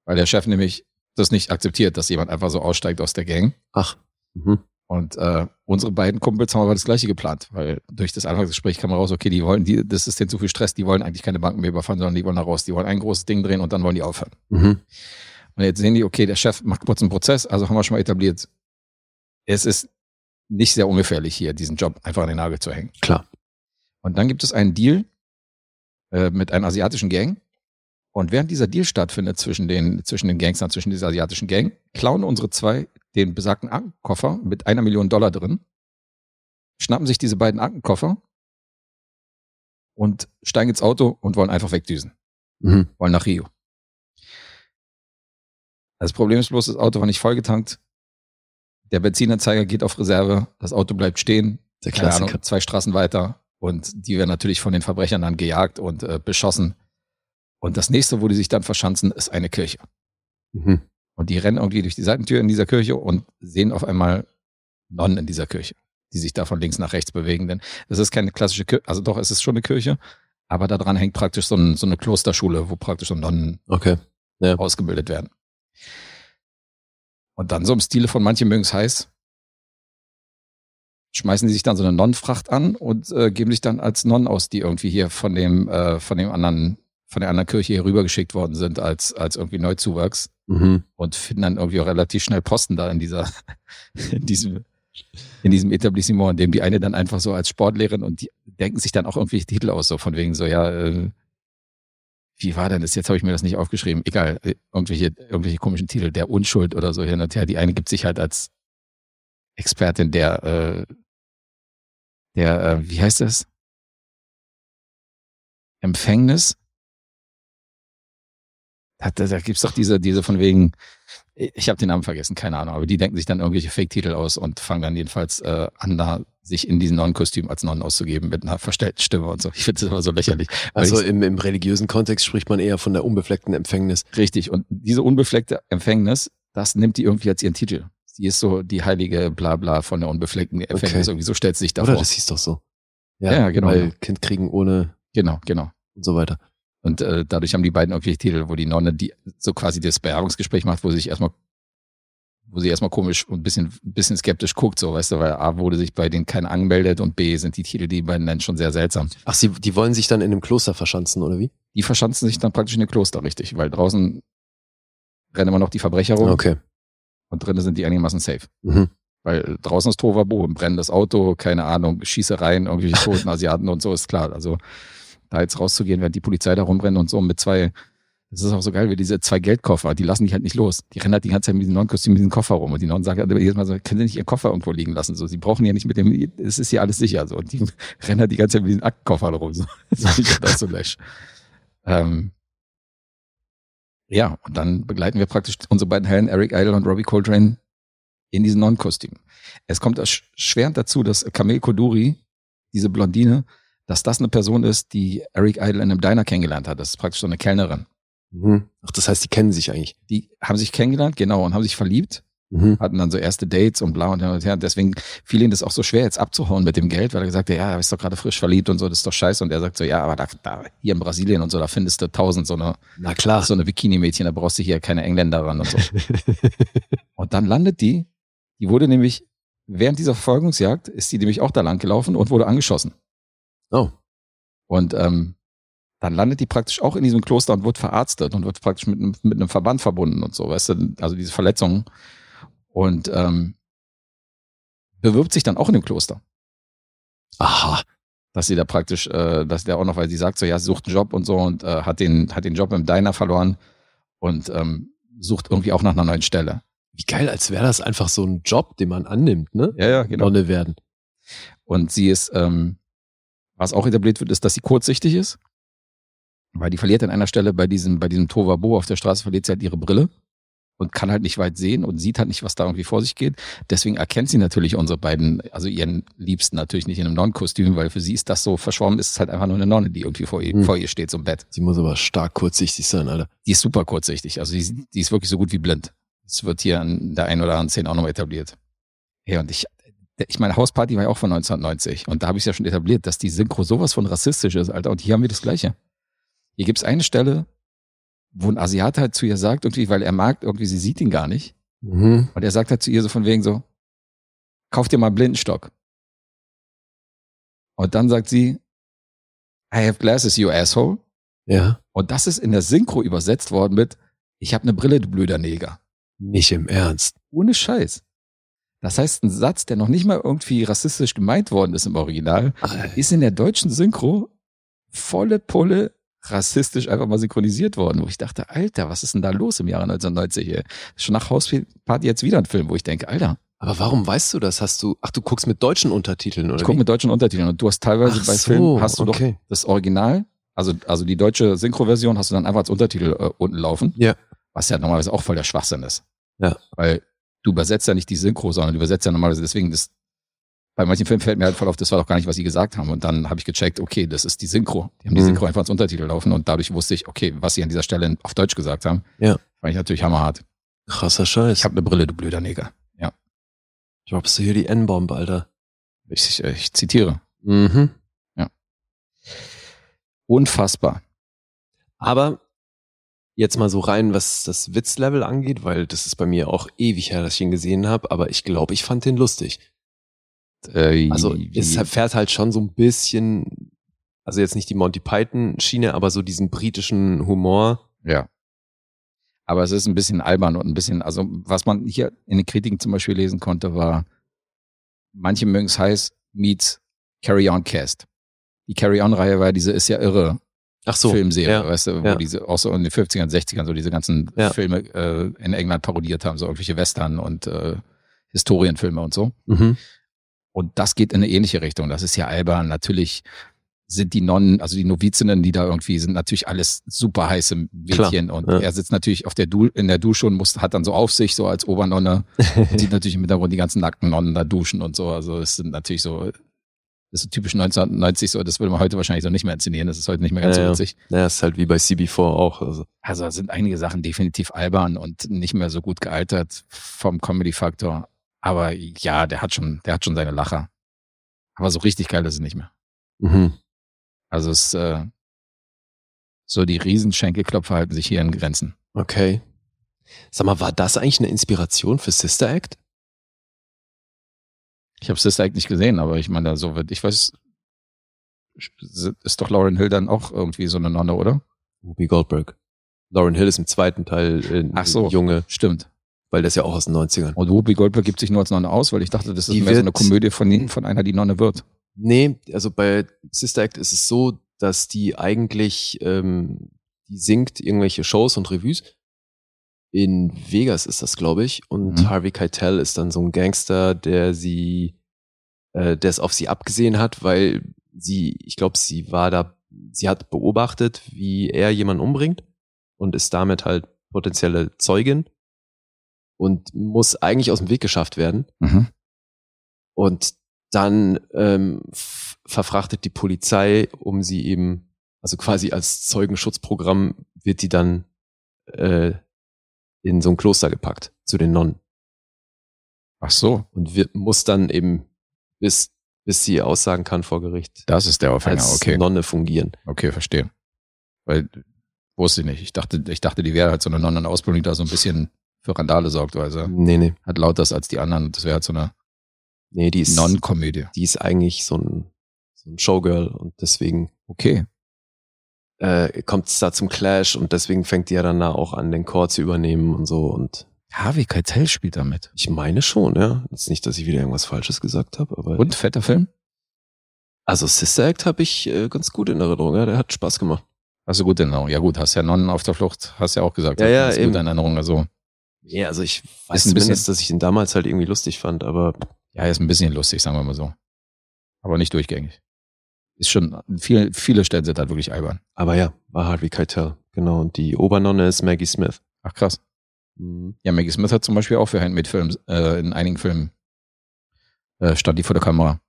Weil der Chef nämlich das nicht akzeptiert, dass jemand einfach so aussteigt aus der Gang. Ach. Mhm. Und äh, unsere beiden Kumpels haben aber das gleiche geplant, weil durch das Anfangsgespräch kam raus, okay, die wollen, die, das ist denen zu viel Stress, die wollen eigentlich keine Banken mehr überfallen, sondern die wollen da raus, die wollen ein großes Ding drehen und dann wollen die aufhören. Mhm. Und jetzt sehen die, okay, der Chef macht kurz einen Prozess, also haben wir schon mal etabliert. Es ist nicht sehr ungefährlich hier, diesen Job einfach an den Nagel zu hängen. Klar. Und dann gibt es einen Deal äh, mit einer asiatischen Gang. Und während dieser Deal stattfindet zwischen den, zwischen den Gangstern, zwischen dieser asiatischen Gang, klauen unsere zwei den besagten Aktenkoffer mit einer Million Dollar drin, schnappen sich diese beiden Aktenkoffer und steigen ins Auto und wollen einfach wegdüsen. Mhm. Wollen nach Rio. Das Problem ist bloß, das Auto war nicht vollgetankt. Der Benzinanzeiger geht auf Reserve, das Auto bleibt stehen, Der keine Klassiker. Ahnung, zwei Straßen weiter und die werden natürlich von den Verbrechern dann gejagt und äh, beschossen. Und das nächste, wo die sich dann verschanzen, ist eine Kirche. Mhm. Und die rennen irgendwie durch die Seitentür in dieser Kirche und sehen auf einmal Nonnen in dieser Kirche, die sich da von links nach rechts bewegen. Denn es ist keine klassische Kirche, also doch, es ist schon eine Kirche, aber da dran hängt praktisch so, ein, so eine Klosterschule, wo praktisch so Nonnen Okay. ausgebildet werden. Und dann so im Stile von manche mögen es heiß, schmeißen die sich dann so eine Nonnenfracht an und äh, geben sich dann als Nonnen aus, die irgendwie hier von dem, äh, von dem anderen, von der anderen Kirche hier rübergeschickt worden sind als, als irgendwie Neuzuwachs Mhm. und finden dann irgendwie auch relativ schnell Posten da in dieser, in diesem, in diesem Etablissement, in dem die eine dann einfach so als Sportlehrerin und die denken sich dann auch irgendwie Titel aus, so von wegen so, ja, äh, wie war denn das? Jetzt habe ich mir das nicht aufgeschrieben. Egal, äh, irgendwelche, irgendwelche komischen Titel, der Unschuld oder so hin und her. Die eine gibt sich halt als Expertin der, äh, der, äh, wie heißt das? Empfängnis. Da, da, gibt's doch diese, diese von wegen, ich habe den Namen vergessen, keine Ahnung, aber die denken sich dann irgendwelche Fake-Titel aus und fangen dann jedenfalls äh, an, da sich in diesen Nonnenkostüm als Nonnen auszugeben mit einer verstellten Stimme und so. Ich finde das immer so lächerlich. Also im, im religiösen Kontext spricht man eher von der unbefleckten Empfängnis. Richtig. Und diese unbefleckte Empfängnis, das nimmt die irgendwie als ihren Titel. Sie ist so die heilige Blabla von der unbefleckten Empfängnis. Okay. Irgendwie so stellt sie sich davor. Oder das hieß doch so. Ja, genau. Weil Kind kriegen ohne Genau, genau. und so weiter. Und äh, dadurch haben die beiden irgendwie Titel, wo die Nonne die so quasi das Bewerbungsgespräch macht, wo sie sich erstmal wo sie erstmal komisch und ein bisschen, ein bisschen skeptisch guckt, so, weißt du, weil A wurde sich bei denen keiner angemeldet und B sind die Titel, die beiden nennen, schon sehr seltsam. Ach, sie, die wollen sich dann in einem Kloster verschanzen, oder wie? Die verschanzen sich dann praktisch in den Kloster, richtig, weil draußen rennen immer noch die Verbrecher rum Okay. und drinnen sind die einigermaßen safe. Mhm. Weil draußen ist Tovabo, brennendes Auto, keine Ahnung, Schießereien, irgendwelche toten Asiaten und so, ist klar. Also da jetzt rauszugehen, während die Polizei da rumbrennt und so mit zwei, das ist auch so geil, wie diese zwei Geldkoffer, die lassen die halt nicht los. Die rennen halt die ganze Zeit mit diesem neuen Kostüm, mit diesem Koffer rum. Und die Nonnen sagen halt jedes Mal so, können Sie nicht Ihren Koffer irgendwo liegen lassen? So, sie brauchen ja nicht mit dem, es ist hier alles sicher. So, und die rennen halt die ganze Zeit mit diesem Aktenkoffer rum. So, das so läsch. Ähm, ja, und dann begleiten wir praktisch unsere beiden Helden, Eric Idle und Robbie Coltrane, in diesen Non-Kostümen. Es kommt erschwerend dazu, dass Camille Koduri, diese Blondine, dass das eine Person ist, die Eric Idle in einem Diner kennengelernt hat. Das ist praktisch so eine Kellnerin. Mhm. Ach, das heißt, die kennen sich eigentlich. Die haben sich kennengelernt, genau, und haben sich verliebt, Mhm. hatten dann so erste Dates und bla und hin und her. Deswegen fiel ihnen das auch so schwer, jetzt abzuhauen mit dem Geld, weil er gesagt hat, ja, er ist doch gerade frisch verliebt und so, das ist doch scheiße. Und er sagt so, ja, aber da, da hier in Brasilien und so, da findest du tausend so eine, Na klar. so eine Bikini-Mädchen, da brauchst du hier keine Engländer ran und so. Und dann landet die, die wurde nämlich, während dieser Verfolgungsjagd, ist die nämlich auch da lang gelaufen und wurde angeschossen. Oh. Und ähm, dann landet die praktisch auch in diesem Kloster und wird verarztet und wird praktisch mit, einem- mit einem Verband verbunden und so, weißt du, also diese Verletzungen. Und ähm, bewirbt sich dann auch in dem Kloster, Aha. dass sie da praktisch, äh, dass der auch noch, weil sie sagt so, ja, sie sucht einen Job und so und äh, hat den, hat den Job im Diner verloren und ähm, sucht irgendwie auch nach einer neuen Stelle. Wie geil, als wäre das einfach so ein Job, den man annimmt, ne? Ja, ja, genau. Nonne werden. Und sie ist, ähm, was auch etabliert wird, ist, dass sie kurzsichtig ist. Weil die verliert an einer Stelle bei diesem, bei diesem Tovabo auf der Straße, verliert sie halt ihre Brille und kann halt nicht weit sehen und sieht halt nicht, was da irgendwie vor sich geht. Deswegen erkennt sie natürlich unsere beiden, also ihren Liebsten natürlich nicht in einem Nonnenkostüm, weil für sie ist das so verschwommen, ist es halt einfach nur eine Nonne, die irgendwie vor ihr, Hm. vor ihr steht, so im Bett. Sie muss aber stark kurzsichtig sein, Alter. Die ist super kurzsichtig. Also die, die ist wirklich so gut wie blind. Das wird hier an der einen oder anderen Szene auch noch etabliert. Ja, und ich, ich meine, Hausparty war ja auch von 1990. Und da habe ich ja schon etabliert, dass die Synchro sowas von rassistisch ist, Alter. Und hier haben wir das Gleiche. Hier gibt's eine Stelle, wo ein Asiate halt zu ihr sagt, irgendwie, weil er mag, irgendwie, sie sieht ihn gar nicht. Mhm. Und er sagt halt zu ihr so von wegen so, kauf dir mal einen Blindenstock. Und dann sagt sie, I have glasses, you asshole. Ja. Und das ist in der Synchro übersetzt worden mit, Ich habe eine Brille, du blöder Neger. Nicht im Ernst. Ohne Scheiß. Das heißt, ein Satz, der noch nicht mal irgendwie rassistisch gemeint worden ist im Original, ist in der deutschen Synchro volle Pulle rassistisch einfach mal synchronisiert worden, wo ich dachte, Alter, was ist denn da los im Jahre 1990 hier? Schon nach Hausparty jetzt wieder ein Film, wo ich denke, Alter. Aber warum weißt du das? Hast du, ach, du guckst mit deutschen Untertiteln, oder? Ich gucke mit deutschen Untertiteln und du hast teilweise Ach bei so, Filmen, hast du okay. doch das Original, also, also die deutsche Synchroversion hast du dann einfach als Untertitel äh, unten laufen. Ja. Was ja normalerweise auch voll der Schwachsinn ist. Ja. Weil du übersetzt ja nicht die Synchro, sondern du übersetzt ja normalerweise deswegen das, bei manchen Filmen fällt mir halt voll auf, das war doch gar nicht, was sie gesagt haben. Und dann habe ich gecheckt, okay, das ist die Synchro. Die haben die Mhm. Synchro einfach als Untertitel laufen und dadurch wusste ich, okay, was sie an dieser Stelle auf Deutsch gesagt haben. Ja. Fand ich natürlich hammerhart. Krasser Scheiß. Ich habe eine Brille, du blöder Neger. Ja. Droppst du hier die N-Bomb, Alter. Ich, ich, zitiere. Mhm. Unfassbar. Aber jetzt mal so rein, was das Witzlevel angeht, weil das ist bei mir auch ewig her, dass ich ihn gesehen habe, aber ich glaube, ich fand den lustig. Äh, Also es fährt halt schon so ein bisschen, also jetzt nicht die Monty Python Schiene, aber so diesen britischen Humor. Ja. Aber es ist ein bisschen albern und ein bisschen, also was man hier in den Kritiken zum Beispiel lesen konnte, war, manche mögen es heiß, meets Carry On Cast. Die Carry On-Reihe war diese ist ja irre Ach so. Filmserie, ja. weißt du, wo ja. diese auch so in den 50ern, 60ern so diese ganzen Ja. Filme äh, in England parodiert haben, so irgendwelche Western und äh, Historienfilme und so. Mhm. Und das geht in eine ähnliche Richtung. Das ist ja albern. Natürlich sind die Nonnen, also die Novizinnen, die da irgendwie sind, natürlich alles super heiße Mädchen. und ja. er sitzt natürlich auf der du in der Dusche und muss, hat dann so auf sich, so als Obernonne. und sieht natürlich im Hintergrund die ganzen nackten Nonnen da duschen und so. Also es sind natürlich so, das ist typisch 1990 so, das würde man heute wahrscheinlich so nicht mehr inszenieren. Das ist heute nicht mehr ganz Ja, so ja. witzig. Naja, ist halt wie bei CB4 auch. Also. Also sind einige Sachen definitiv albern und nicht mehr so gut gealtert vom Comedy-Faktor. Aber ja, der hat schon, der hat schon seine Lacher. Aber so richtig geil ist es nicht mehr. Mhm. Also es äh, so die Riesenschenkelklopfer halten sich hier in Grenzen. Okay. Sag mal, war das eigentlich eine Inspiration für Sister Act? Ich habe Sister Act nicht gesehen, aber ich meine, da so wird, ich weiß, ist doch Lauren Hill dann auch irgendwie so eine Nonne, oder? Whoopi Goldberg. Lauren Hill ist im zweiten Teil äh, Ach so. Junge, Stimmt. weil der ist ja auch aus den 90ern. Und Whoopi Goldberg gibt sich nur als Nonne aus, weil ich dachte, das ist Die mehr so eine Komödie von, von einer, die Nonne wird. Nee, also bei Sister Act ist es so, dass die eigentlich, ähm, die singt irgendwelche Shows und Revues. In Vegas ist das, glaube ich. Und Mhm. Harvey Keitel ist dann so ein Gangster, der sie, äh, der es auf sie abgesehen hat, weil sie, ich glaube, sie war da, sie hat beobachtet, wie er jemanden umbringt und ist damit halt potenzielle Zeugin und muss eigentlich aus dem Weg geschafft werden. Mhm. Und dann ähm, verfrachtet die Polizei, um sie eben, also quasi als Zeugenschutzprogramm wird die dann äh, in so ein Kloster gepackt, zu den Nonnen. Ach so, Und wird, muss dann eben, bis, bis sie aussagen kann vor Gericht, das ist der Aufhänger. als Okay, Nonne fungieren. okay, verstehe. Weil wusste ich nicht. Ich dachte, ich dachte, die wäre halt so eine Nonne in Ausbildung, die da so ein bisschen für Randale sorgt, weil sie Nee, nee. hat lauter als die anderen. Das wäre halt so eine Nee, die ist, Non-Komödie. die ist eigentlich so ein, so ein Showgirl und deswegen Okay. Äh, kommt es da zum Clash und deswegen fängt die ja dann da auch an, den Chor zu übernehmen und so und Harvey Keitel spielt damit. Ich meine schon, ja. Jetzt nicht, dass ich wieder irgendwas Falsches gesagt habe, aber. Und fetter Film? Also Sister Act habe ich äh, ganz gut in Erinnerung, ja. Der hat Spaß gemacht. Hast du gut in Erinnerung? Ja gut, hast ja Nonnen auf der Flucht, hast ja auch gesagt. Ja, ja, eben. gut in Erinnerung. Also Ja, also ich weiß ein bisschen- zumindest, dass ich ihn damals halt irgendwie lustig fand, aber ja, ist ein bisschen lustig, sagen wir mal so. Aber nicht durchgängig. Ist schon, viele, viele Stellen sind halt wirklich albern. aber ja, war Harvey Keitel. Genau. Und die Obernonne ist Maggie Smith. Ach krass. Mhm. Ja, Maggie Smith hat zum Beispiel auch für Handmade-Films, äh, in einigen Filmen äh, stand die vor der Kamera.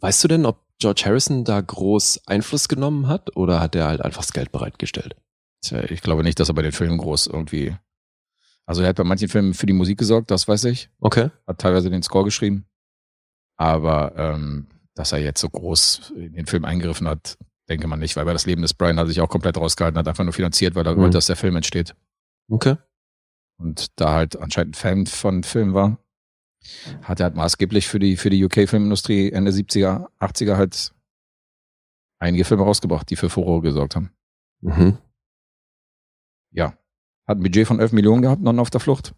Weißt du denn, ob George Harrison da groß Einfluss genommen hat oder hat er halt einfach das Geld bereitgestellt? Tja, ich glaube nicht, dass er bei den Filmen groß irgendwie. Also er hat bei manchen Filmen für die Musik gesorgt, das weiß ich. Okay. Hat teilweise den Score geschrieben. Aber ähm, dass er jetzt so groß in den Film eingegriffen hat, denke man nicht, weil bei das Leben des Brian hat sich auch komplett rausgehalten, hat einfach nur finanziert, weil er Mhm. wollte, dass der Film entsteht. Okay. Und da halt anscheinend ein Fan von Film war, hat er halt maßgeblich für die, für die UK-Filmindustrie Ende 70er, 80er halt einige Filme rausgebracht, die für Furore gesorgt haben. Mhm. Ja. Hat ein Budget von 11 Millionen gehabt, non auf der Flucht.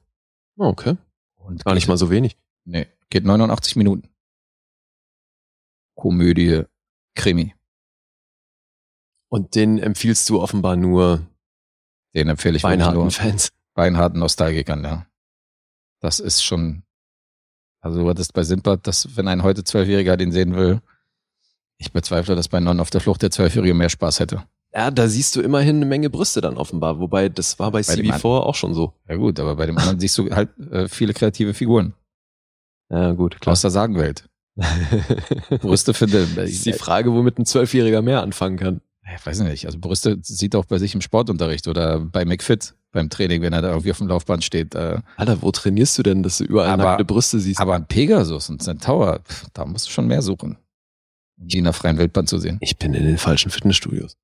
Oh, okay. Und Gar nicht mal so wenig. Nee, geht 89 Minuten. Komödie, Krimi. Und den empfiehlst du offenbar nur Den empfehle ich wirklich beinharten nur Fans. beinharten Nostalgikern, ja. Das ist schon, also du hattest bei Sindbad, dass wenn ein heute Zwölfjähriger den sehen will, ich bezweifle, dass bei Non auf der Flucht der Zwölfjährige mehr Spaß hätte. Ja, da siehst du immerhin eine Menge Brüste dann offenbar. Wobei, das war bei, Bei dem CV4 auch schon so. Ja gut, aber bei dem anderen siehst du halt äh, viele kreative Figuren Ja, gut, klar. aus der Sagenwelt. Brüste finde, Das ist die Frage, womit ein Zwölfjähriger mehr anfangen kann. ich weiß nicht, also Brüste sieht auch bei sich im Sportunterricht oder bei McFit beim Training, wenn er da irgendwie auf dem Laufband steht. Äh, Alter, wo trainierst du denn, dass du überall Aber- nackte Brüste siehst? aber ein Pegasus und Centaur, pf, da musst du schon mehr suchen, um die in der freien Wildbahn zu sehen. ich bin in den falschen Fitnessstudios.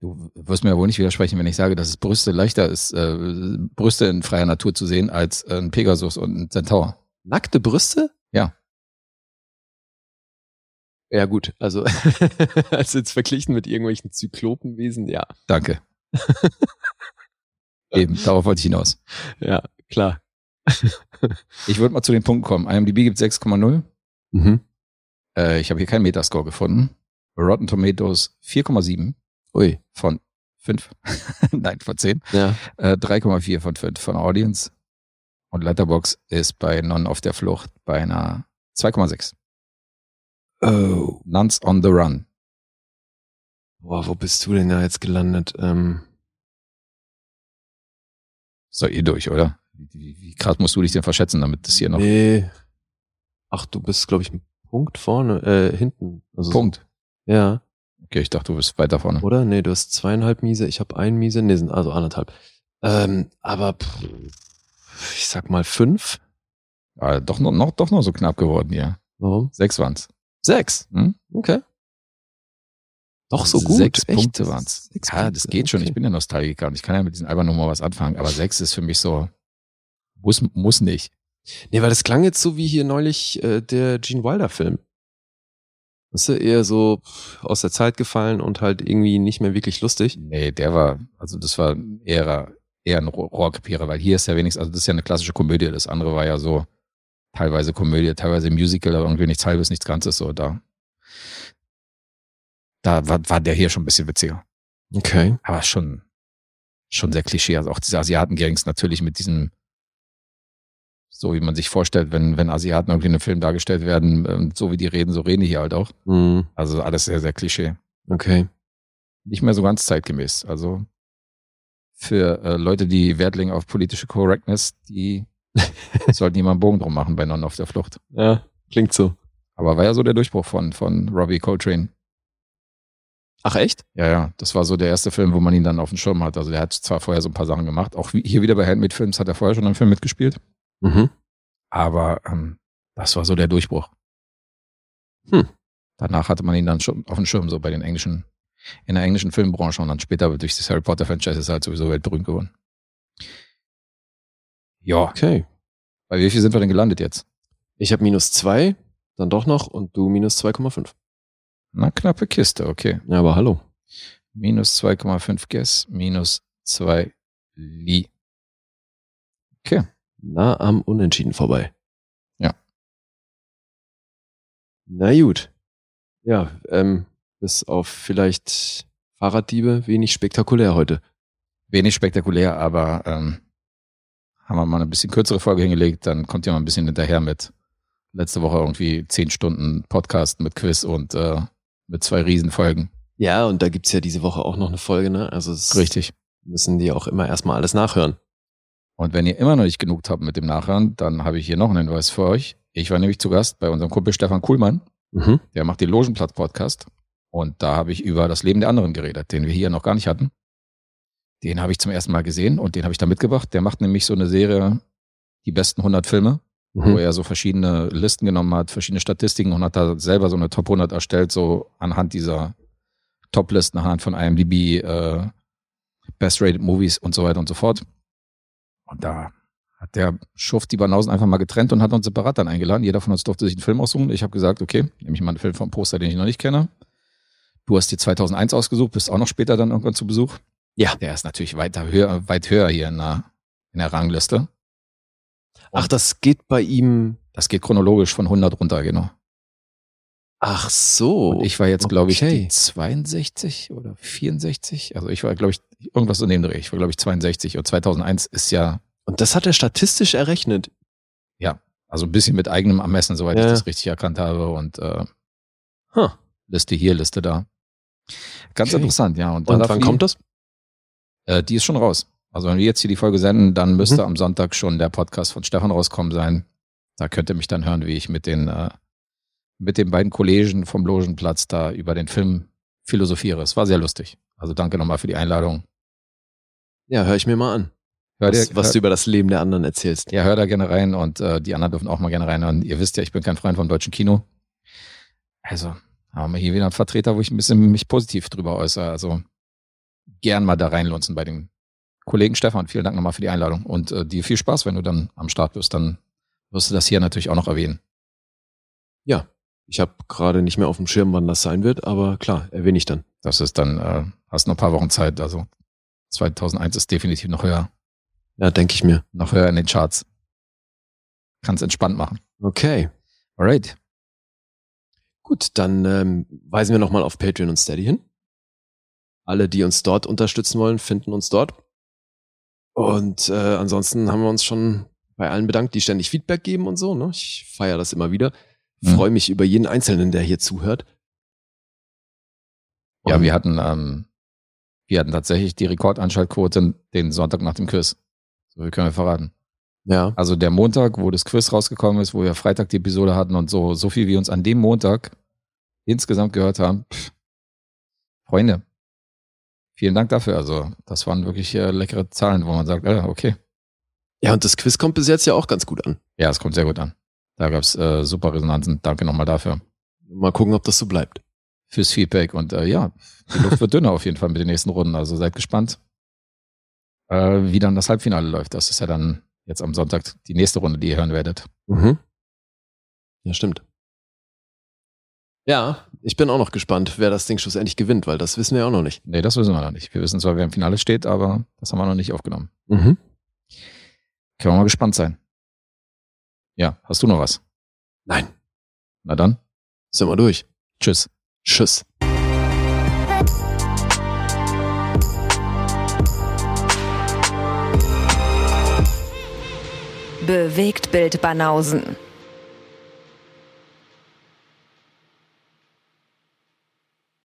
Du wirst mir ja wohl nicht widersprechen, wenn ich sage, dass es Brüste leichter ist, äh, Brüste in freier Natur zu sehen, als äh, ein Pegasus und ein Centaur. Nackte Brüste? Ja. Ja, gut. Also, also jetzt verglichen mit irgendwelchen Zyklopenwesen, ja. Danke. Eben, darauf wollte ich hinaus. Ja, klar. Ich würde mal zu den Punkten kommen. IMDb gibt 6,0. Mhm. Äh, ich habe hier keinen Metascore gefunden. Rotten Tomatoes 4,7 Ui. von 5. Nein, von 10. Ja. Äh, 3,4 von 5 von Audience. Und Letterbox ist bei Non auf der Flucht bei einer 2,6. Oh. Nuns on the Run. Boah, wo bist du denn da jetzt gelandet? Ähm, So, ihr durch, oder? Wie, wie, krass musst du dich denn verschätzen, damit das hier noch nee. Ach, du bist, glaube ich, ein Punkt vorne, äh, hinten. Also so- Punkt. Ja. Okay, ich dachte, du bist weiter vorne. Oder? Nee, du hast zweieinhalb Miese, ich habe ein Miese, nee, sind also anderthalb. Ähm, aber pff, ich sag mal fünf. Ah, doch noch, noch, doch noch so knapp geworden hier. Warum? Sechs waren's. Sechs. Hm? Okay. Doch so gut. Sechs echt? Punkte waren's. Sechs Ja, das Punkte, geht schon. okay. Ich bin ja Nostalgiker und ich kann ja mit diesen albernen Nummer was anfangen, aber sechs ist für mich so, muss, muss nicht. Nee, weil das klang jetzt so wie hier neulich äh, der Gene Wilder Film. Weißt du, eher so aus der Zeit gefallen und halt irgendwie nicht mehr wirklich lustig. Nee, der war, also das war eher, eher ein Rohr- Rohrkrepierer, weil hier ist ja wenigstens, also das ist ja eine klassische Komödie. Das andere war ja so teilweise Komödie, teilweise Musical, aber irgendwie nichts halbes, nichts Ganzes, so da. Da war, war der hier schon ein bisschen witziger. Okay. aber schon, schon sehr klischee. Also auch diese Asiaten-Gangs natürlich mit diesem, so wie man sich vorstellt, wenn, wenn Asiaten irgendwie in einem Film dargestellt werden, ähm, so wie die reden, so reden die hier halt auch. Hm, Also alles sehr, sehr klischee. okay. Nicht mehr so ganz zeitgemäß. Also für äh, Leute, die Wert legen auf politische Correctness, die sollten hier mal einen Bogen drum machen bei Non auf der Flucht. Ja, klingt so. Aber war ja so der Durchbruch von, von Robbie Coltrane. Ach echt? Ja, ja, das war so der erste Film, wo man ihn dann auf dem Schirm hat. Also der hat zwar vorher so ein paar Sachen gemacht. Auch hier wieder bei Handmade Films hat er vorher schon einen Film mitgespielt. Mhm. Aber ähm, das war so der Durchbruch. Hm. Danach hatte man ihn dann schon auf dem Schirm, so bei den englischen, in der englischen Filmbranche und dann später durch das Harry Potter Franchise ist er halt sowieso weltberühmt geworden. Ja, Okay. bei wie viel sind wir denn gelandet jetzt? Ich habe minus zwei, dann doch noch und du minus 2,5. Na, knappe Kiste, okay. Ja, aber hallo. Minus 2,5 Guess, minus 2 Li. Okay. Nah am Unentschieden vorbei. Ja. Na gut. Ja, ähm, bis auf vielleicht Fahrraddiebe wenig spektakulär heute. Wenig spektakulär, aber ähm, haben wir mal eine bisschen kürzere Folge hingelegt, dann kommt ihr mal ein bisschen hinterher mit letzte Woche irgendwie 10 Stunden Podcast mit Quiz und äh, mit zwei Riesenfolgen. Ja, und da gibt's ja diese Woche auch noch eine Folge, ne? Also es Richtig. müssen die auch immer erstmal alles nachhören. Und wenn ihr immer noch nicht genug habt mit dem Nachhören, dann habe ich hier noch einen Hinweis für euch. Ich war nämlich zu Gast bei unserem Kumpel Stefan Kuhlmann. Mhm. Der macht den Logenplatz-Podcast. Und da habe ich über das Leben der anderen geredet, den wir hier noch gar nicht hatten. Den habe ich zum ersten Mal gesehen und den habe ich da mitgebracht. Der macht nämlich so eine Serie, die besten 100 Filme, wo Mhm. er so verschiedene Listen genommen hat, verschiedene Statistiken und hat da selber so eine Top 100 erstellt, so anhand dieser Top-Listen, anhand von IMDb, äh, Best-Rated Movies und so weiter und so fort. Und da hat der Schuft die Banausen einfach mal getrennt und hat uns separat dann eingeladen. Jeder von uns durfte sich einen Film aussuchen. Ich habe gesagt, okay, nehme ich mal einen Film vom Poster, den ich noch nicht kenne. Du hast dir 2001 ausgesucht, bist auch noch später dann irgendwann zu Besuch. Ja. Der ist natürlich weiter höher, weit höher hier in der, in der Rangliste. Ach, das geht bei ihm. Das geht chronologisch von 100 runter, genau. Ach so. Und ich war jetzt, glaube ich, Okay. die 62 oder 64. Also ich war, glaube ich, irgendwas in dem Dreh. Ich war, glaube ich, 62. Und 2001 ist ja, Und das hat er statistisch errechnet. also ein bisschen mit eigenem Ermessen, soweit ich Ja. das richtig erkannt habe. Und äh, Huh. Liste hier, Liste da. Ganz Okay. interessant, ja. Und, Und wann kommt das? Äh, die ist schon raus. Also wenn wir jetzt hier die Folge senden, dann müsste Mhm. am Sonntag schon der Podcast von Stefan rauskommen sein. Da könnt ihr mich dann hören, wie ich mit den, äh, mit den beiden Kollegen vom Logenplatz da über den Film philosophiere. Es war sehr lustig. Also danke nochmal für die Einladung. Ja, hör ich mir mal an. Hör dir, Was, was hör, du über das Leben der anderen erzählst. ja, hör da gerne rein und äh, die anderen dürfen auch mal gerne reinhören. Ihr wisst ja, ich bin kein Freund vom deutschen Kino. Also haben wir hier wieder einen Vertreter, wo ich ein bisschen mich positiv drüber äußere. Also gern mal da reinlunzen bei den Kollegen Stefan. Vielen Dank nochmal für die Einladung und äh, dir viel Spaß, wenn du dann am Start bist. Dann wirst du das hier natürlich auch noch erwähnen. Ja. Ich habe gerade nicht mehr auf dem Schirm, wann das sein wird, aber klar, erwähne ich dann. Das ist dann, äh, hast noch ein paar Wochen Zeit. Also 2001 ist definitiv noch höher, Ja, denke ich mir. noch höher in den Charts. Kannst entspannt machen. Okay. Alright. Gut, dann ähm, weisen wir nochmal auf Patreon und Steady hin. Alle, die uns dort unterstützen wollen, finden uns dort. Und äh, ansonsten haben wir uns schon bei allen bedankt, die ständig Feedback geben und so. Ne? Ich feiere das immer wieder. Mhm. Freue mich über jeden Einzelnen, der hier zuhört. Ja, Und- wir hatten, ähm, wir hatten tatsächlich die Rekordanschaltquote den Sonntag nach dem Quiz. So viel können wir verraten. Ja, Also der Montag, wo das Quiz rausgekommen ist, wo wir Freitag die Episode hatten und so, so viel wie uns an dem Montag insgesamt gehört haben. Pff, Freunde, vielen Dank dafür. Also das waren wirklich äh, leckere Zahlen, wo man sagt, äh, okay. ja, und das Quiz kommt bis jetzt ja auch ganz gut an. Ja, es kommt sehr gut an. Da gab's äh, super Resonanzen. Danke nochmal dafür. Mal gucken, ob das so bleibt. Fürs Feedback. Und äh, ja, die Luft wird dünner auf jeden Fall mit den nächsten Runden. Also seid gespannt, äh, wie dann das Halbfinale läuft. Das ist ja dann jetzt am Sonntag die nächste Runde, die ihr hören werdet. Mhm. Ja, stimmt. Ja, ich bin auch noch gespannt, wer das Ding schlussendlich gewinnt, weil das wissen wir auch noch nicht. Nee, das wissen wir noch nicht. Wir wissen zwar, wer im Finale steht, aber das haben wir noch nicht aufgenommen. Mhm. Können wir mal gespannt sein. Ja, hast du noch was? Nein, Na dann, sind wir durch. tschüss. Tschüss. Bewegt Bild Banausen.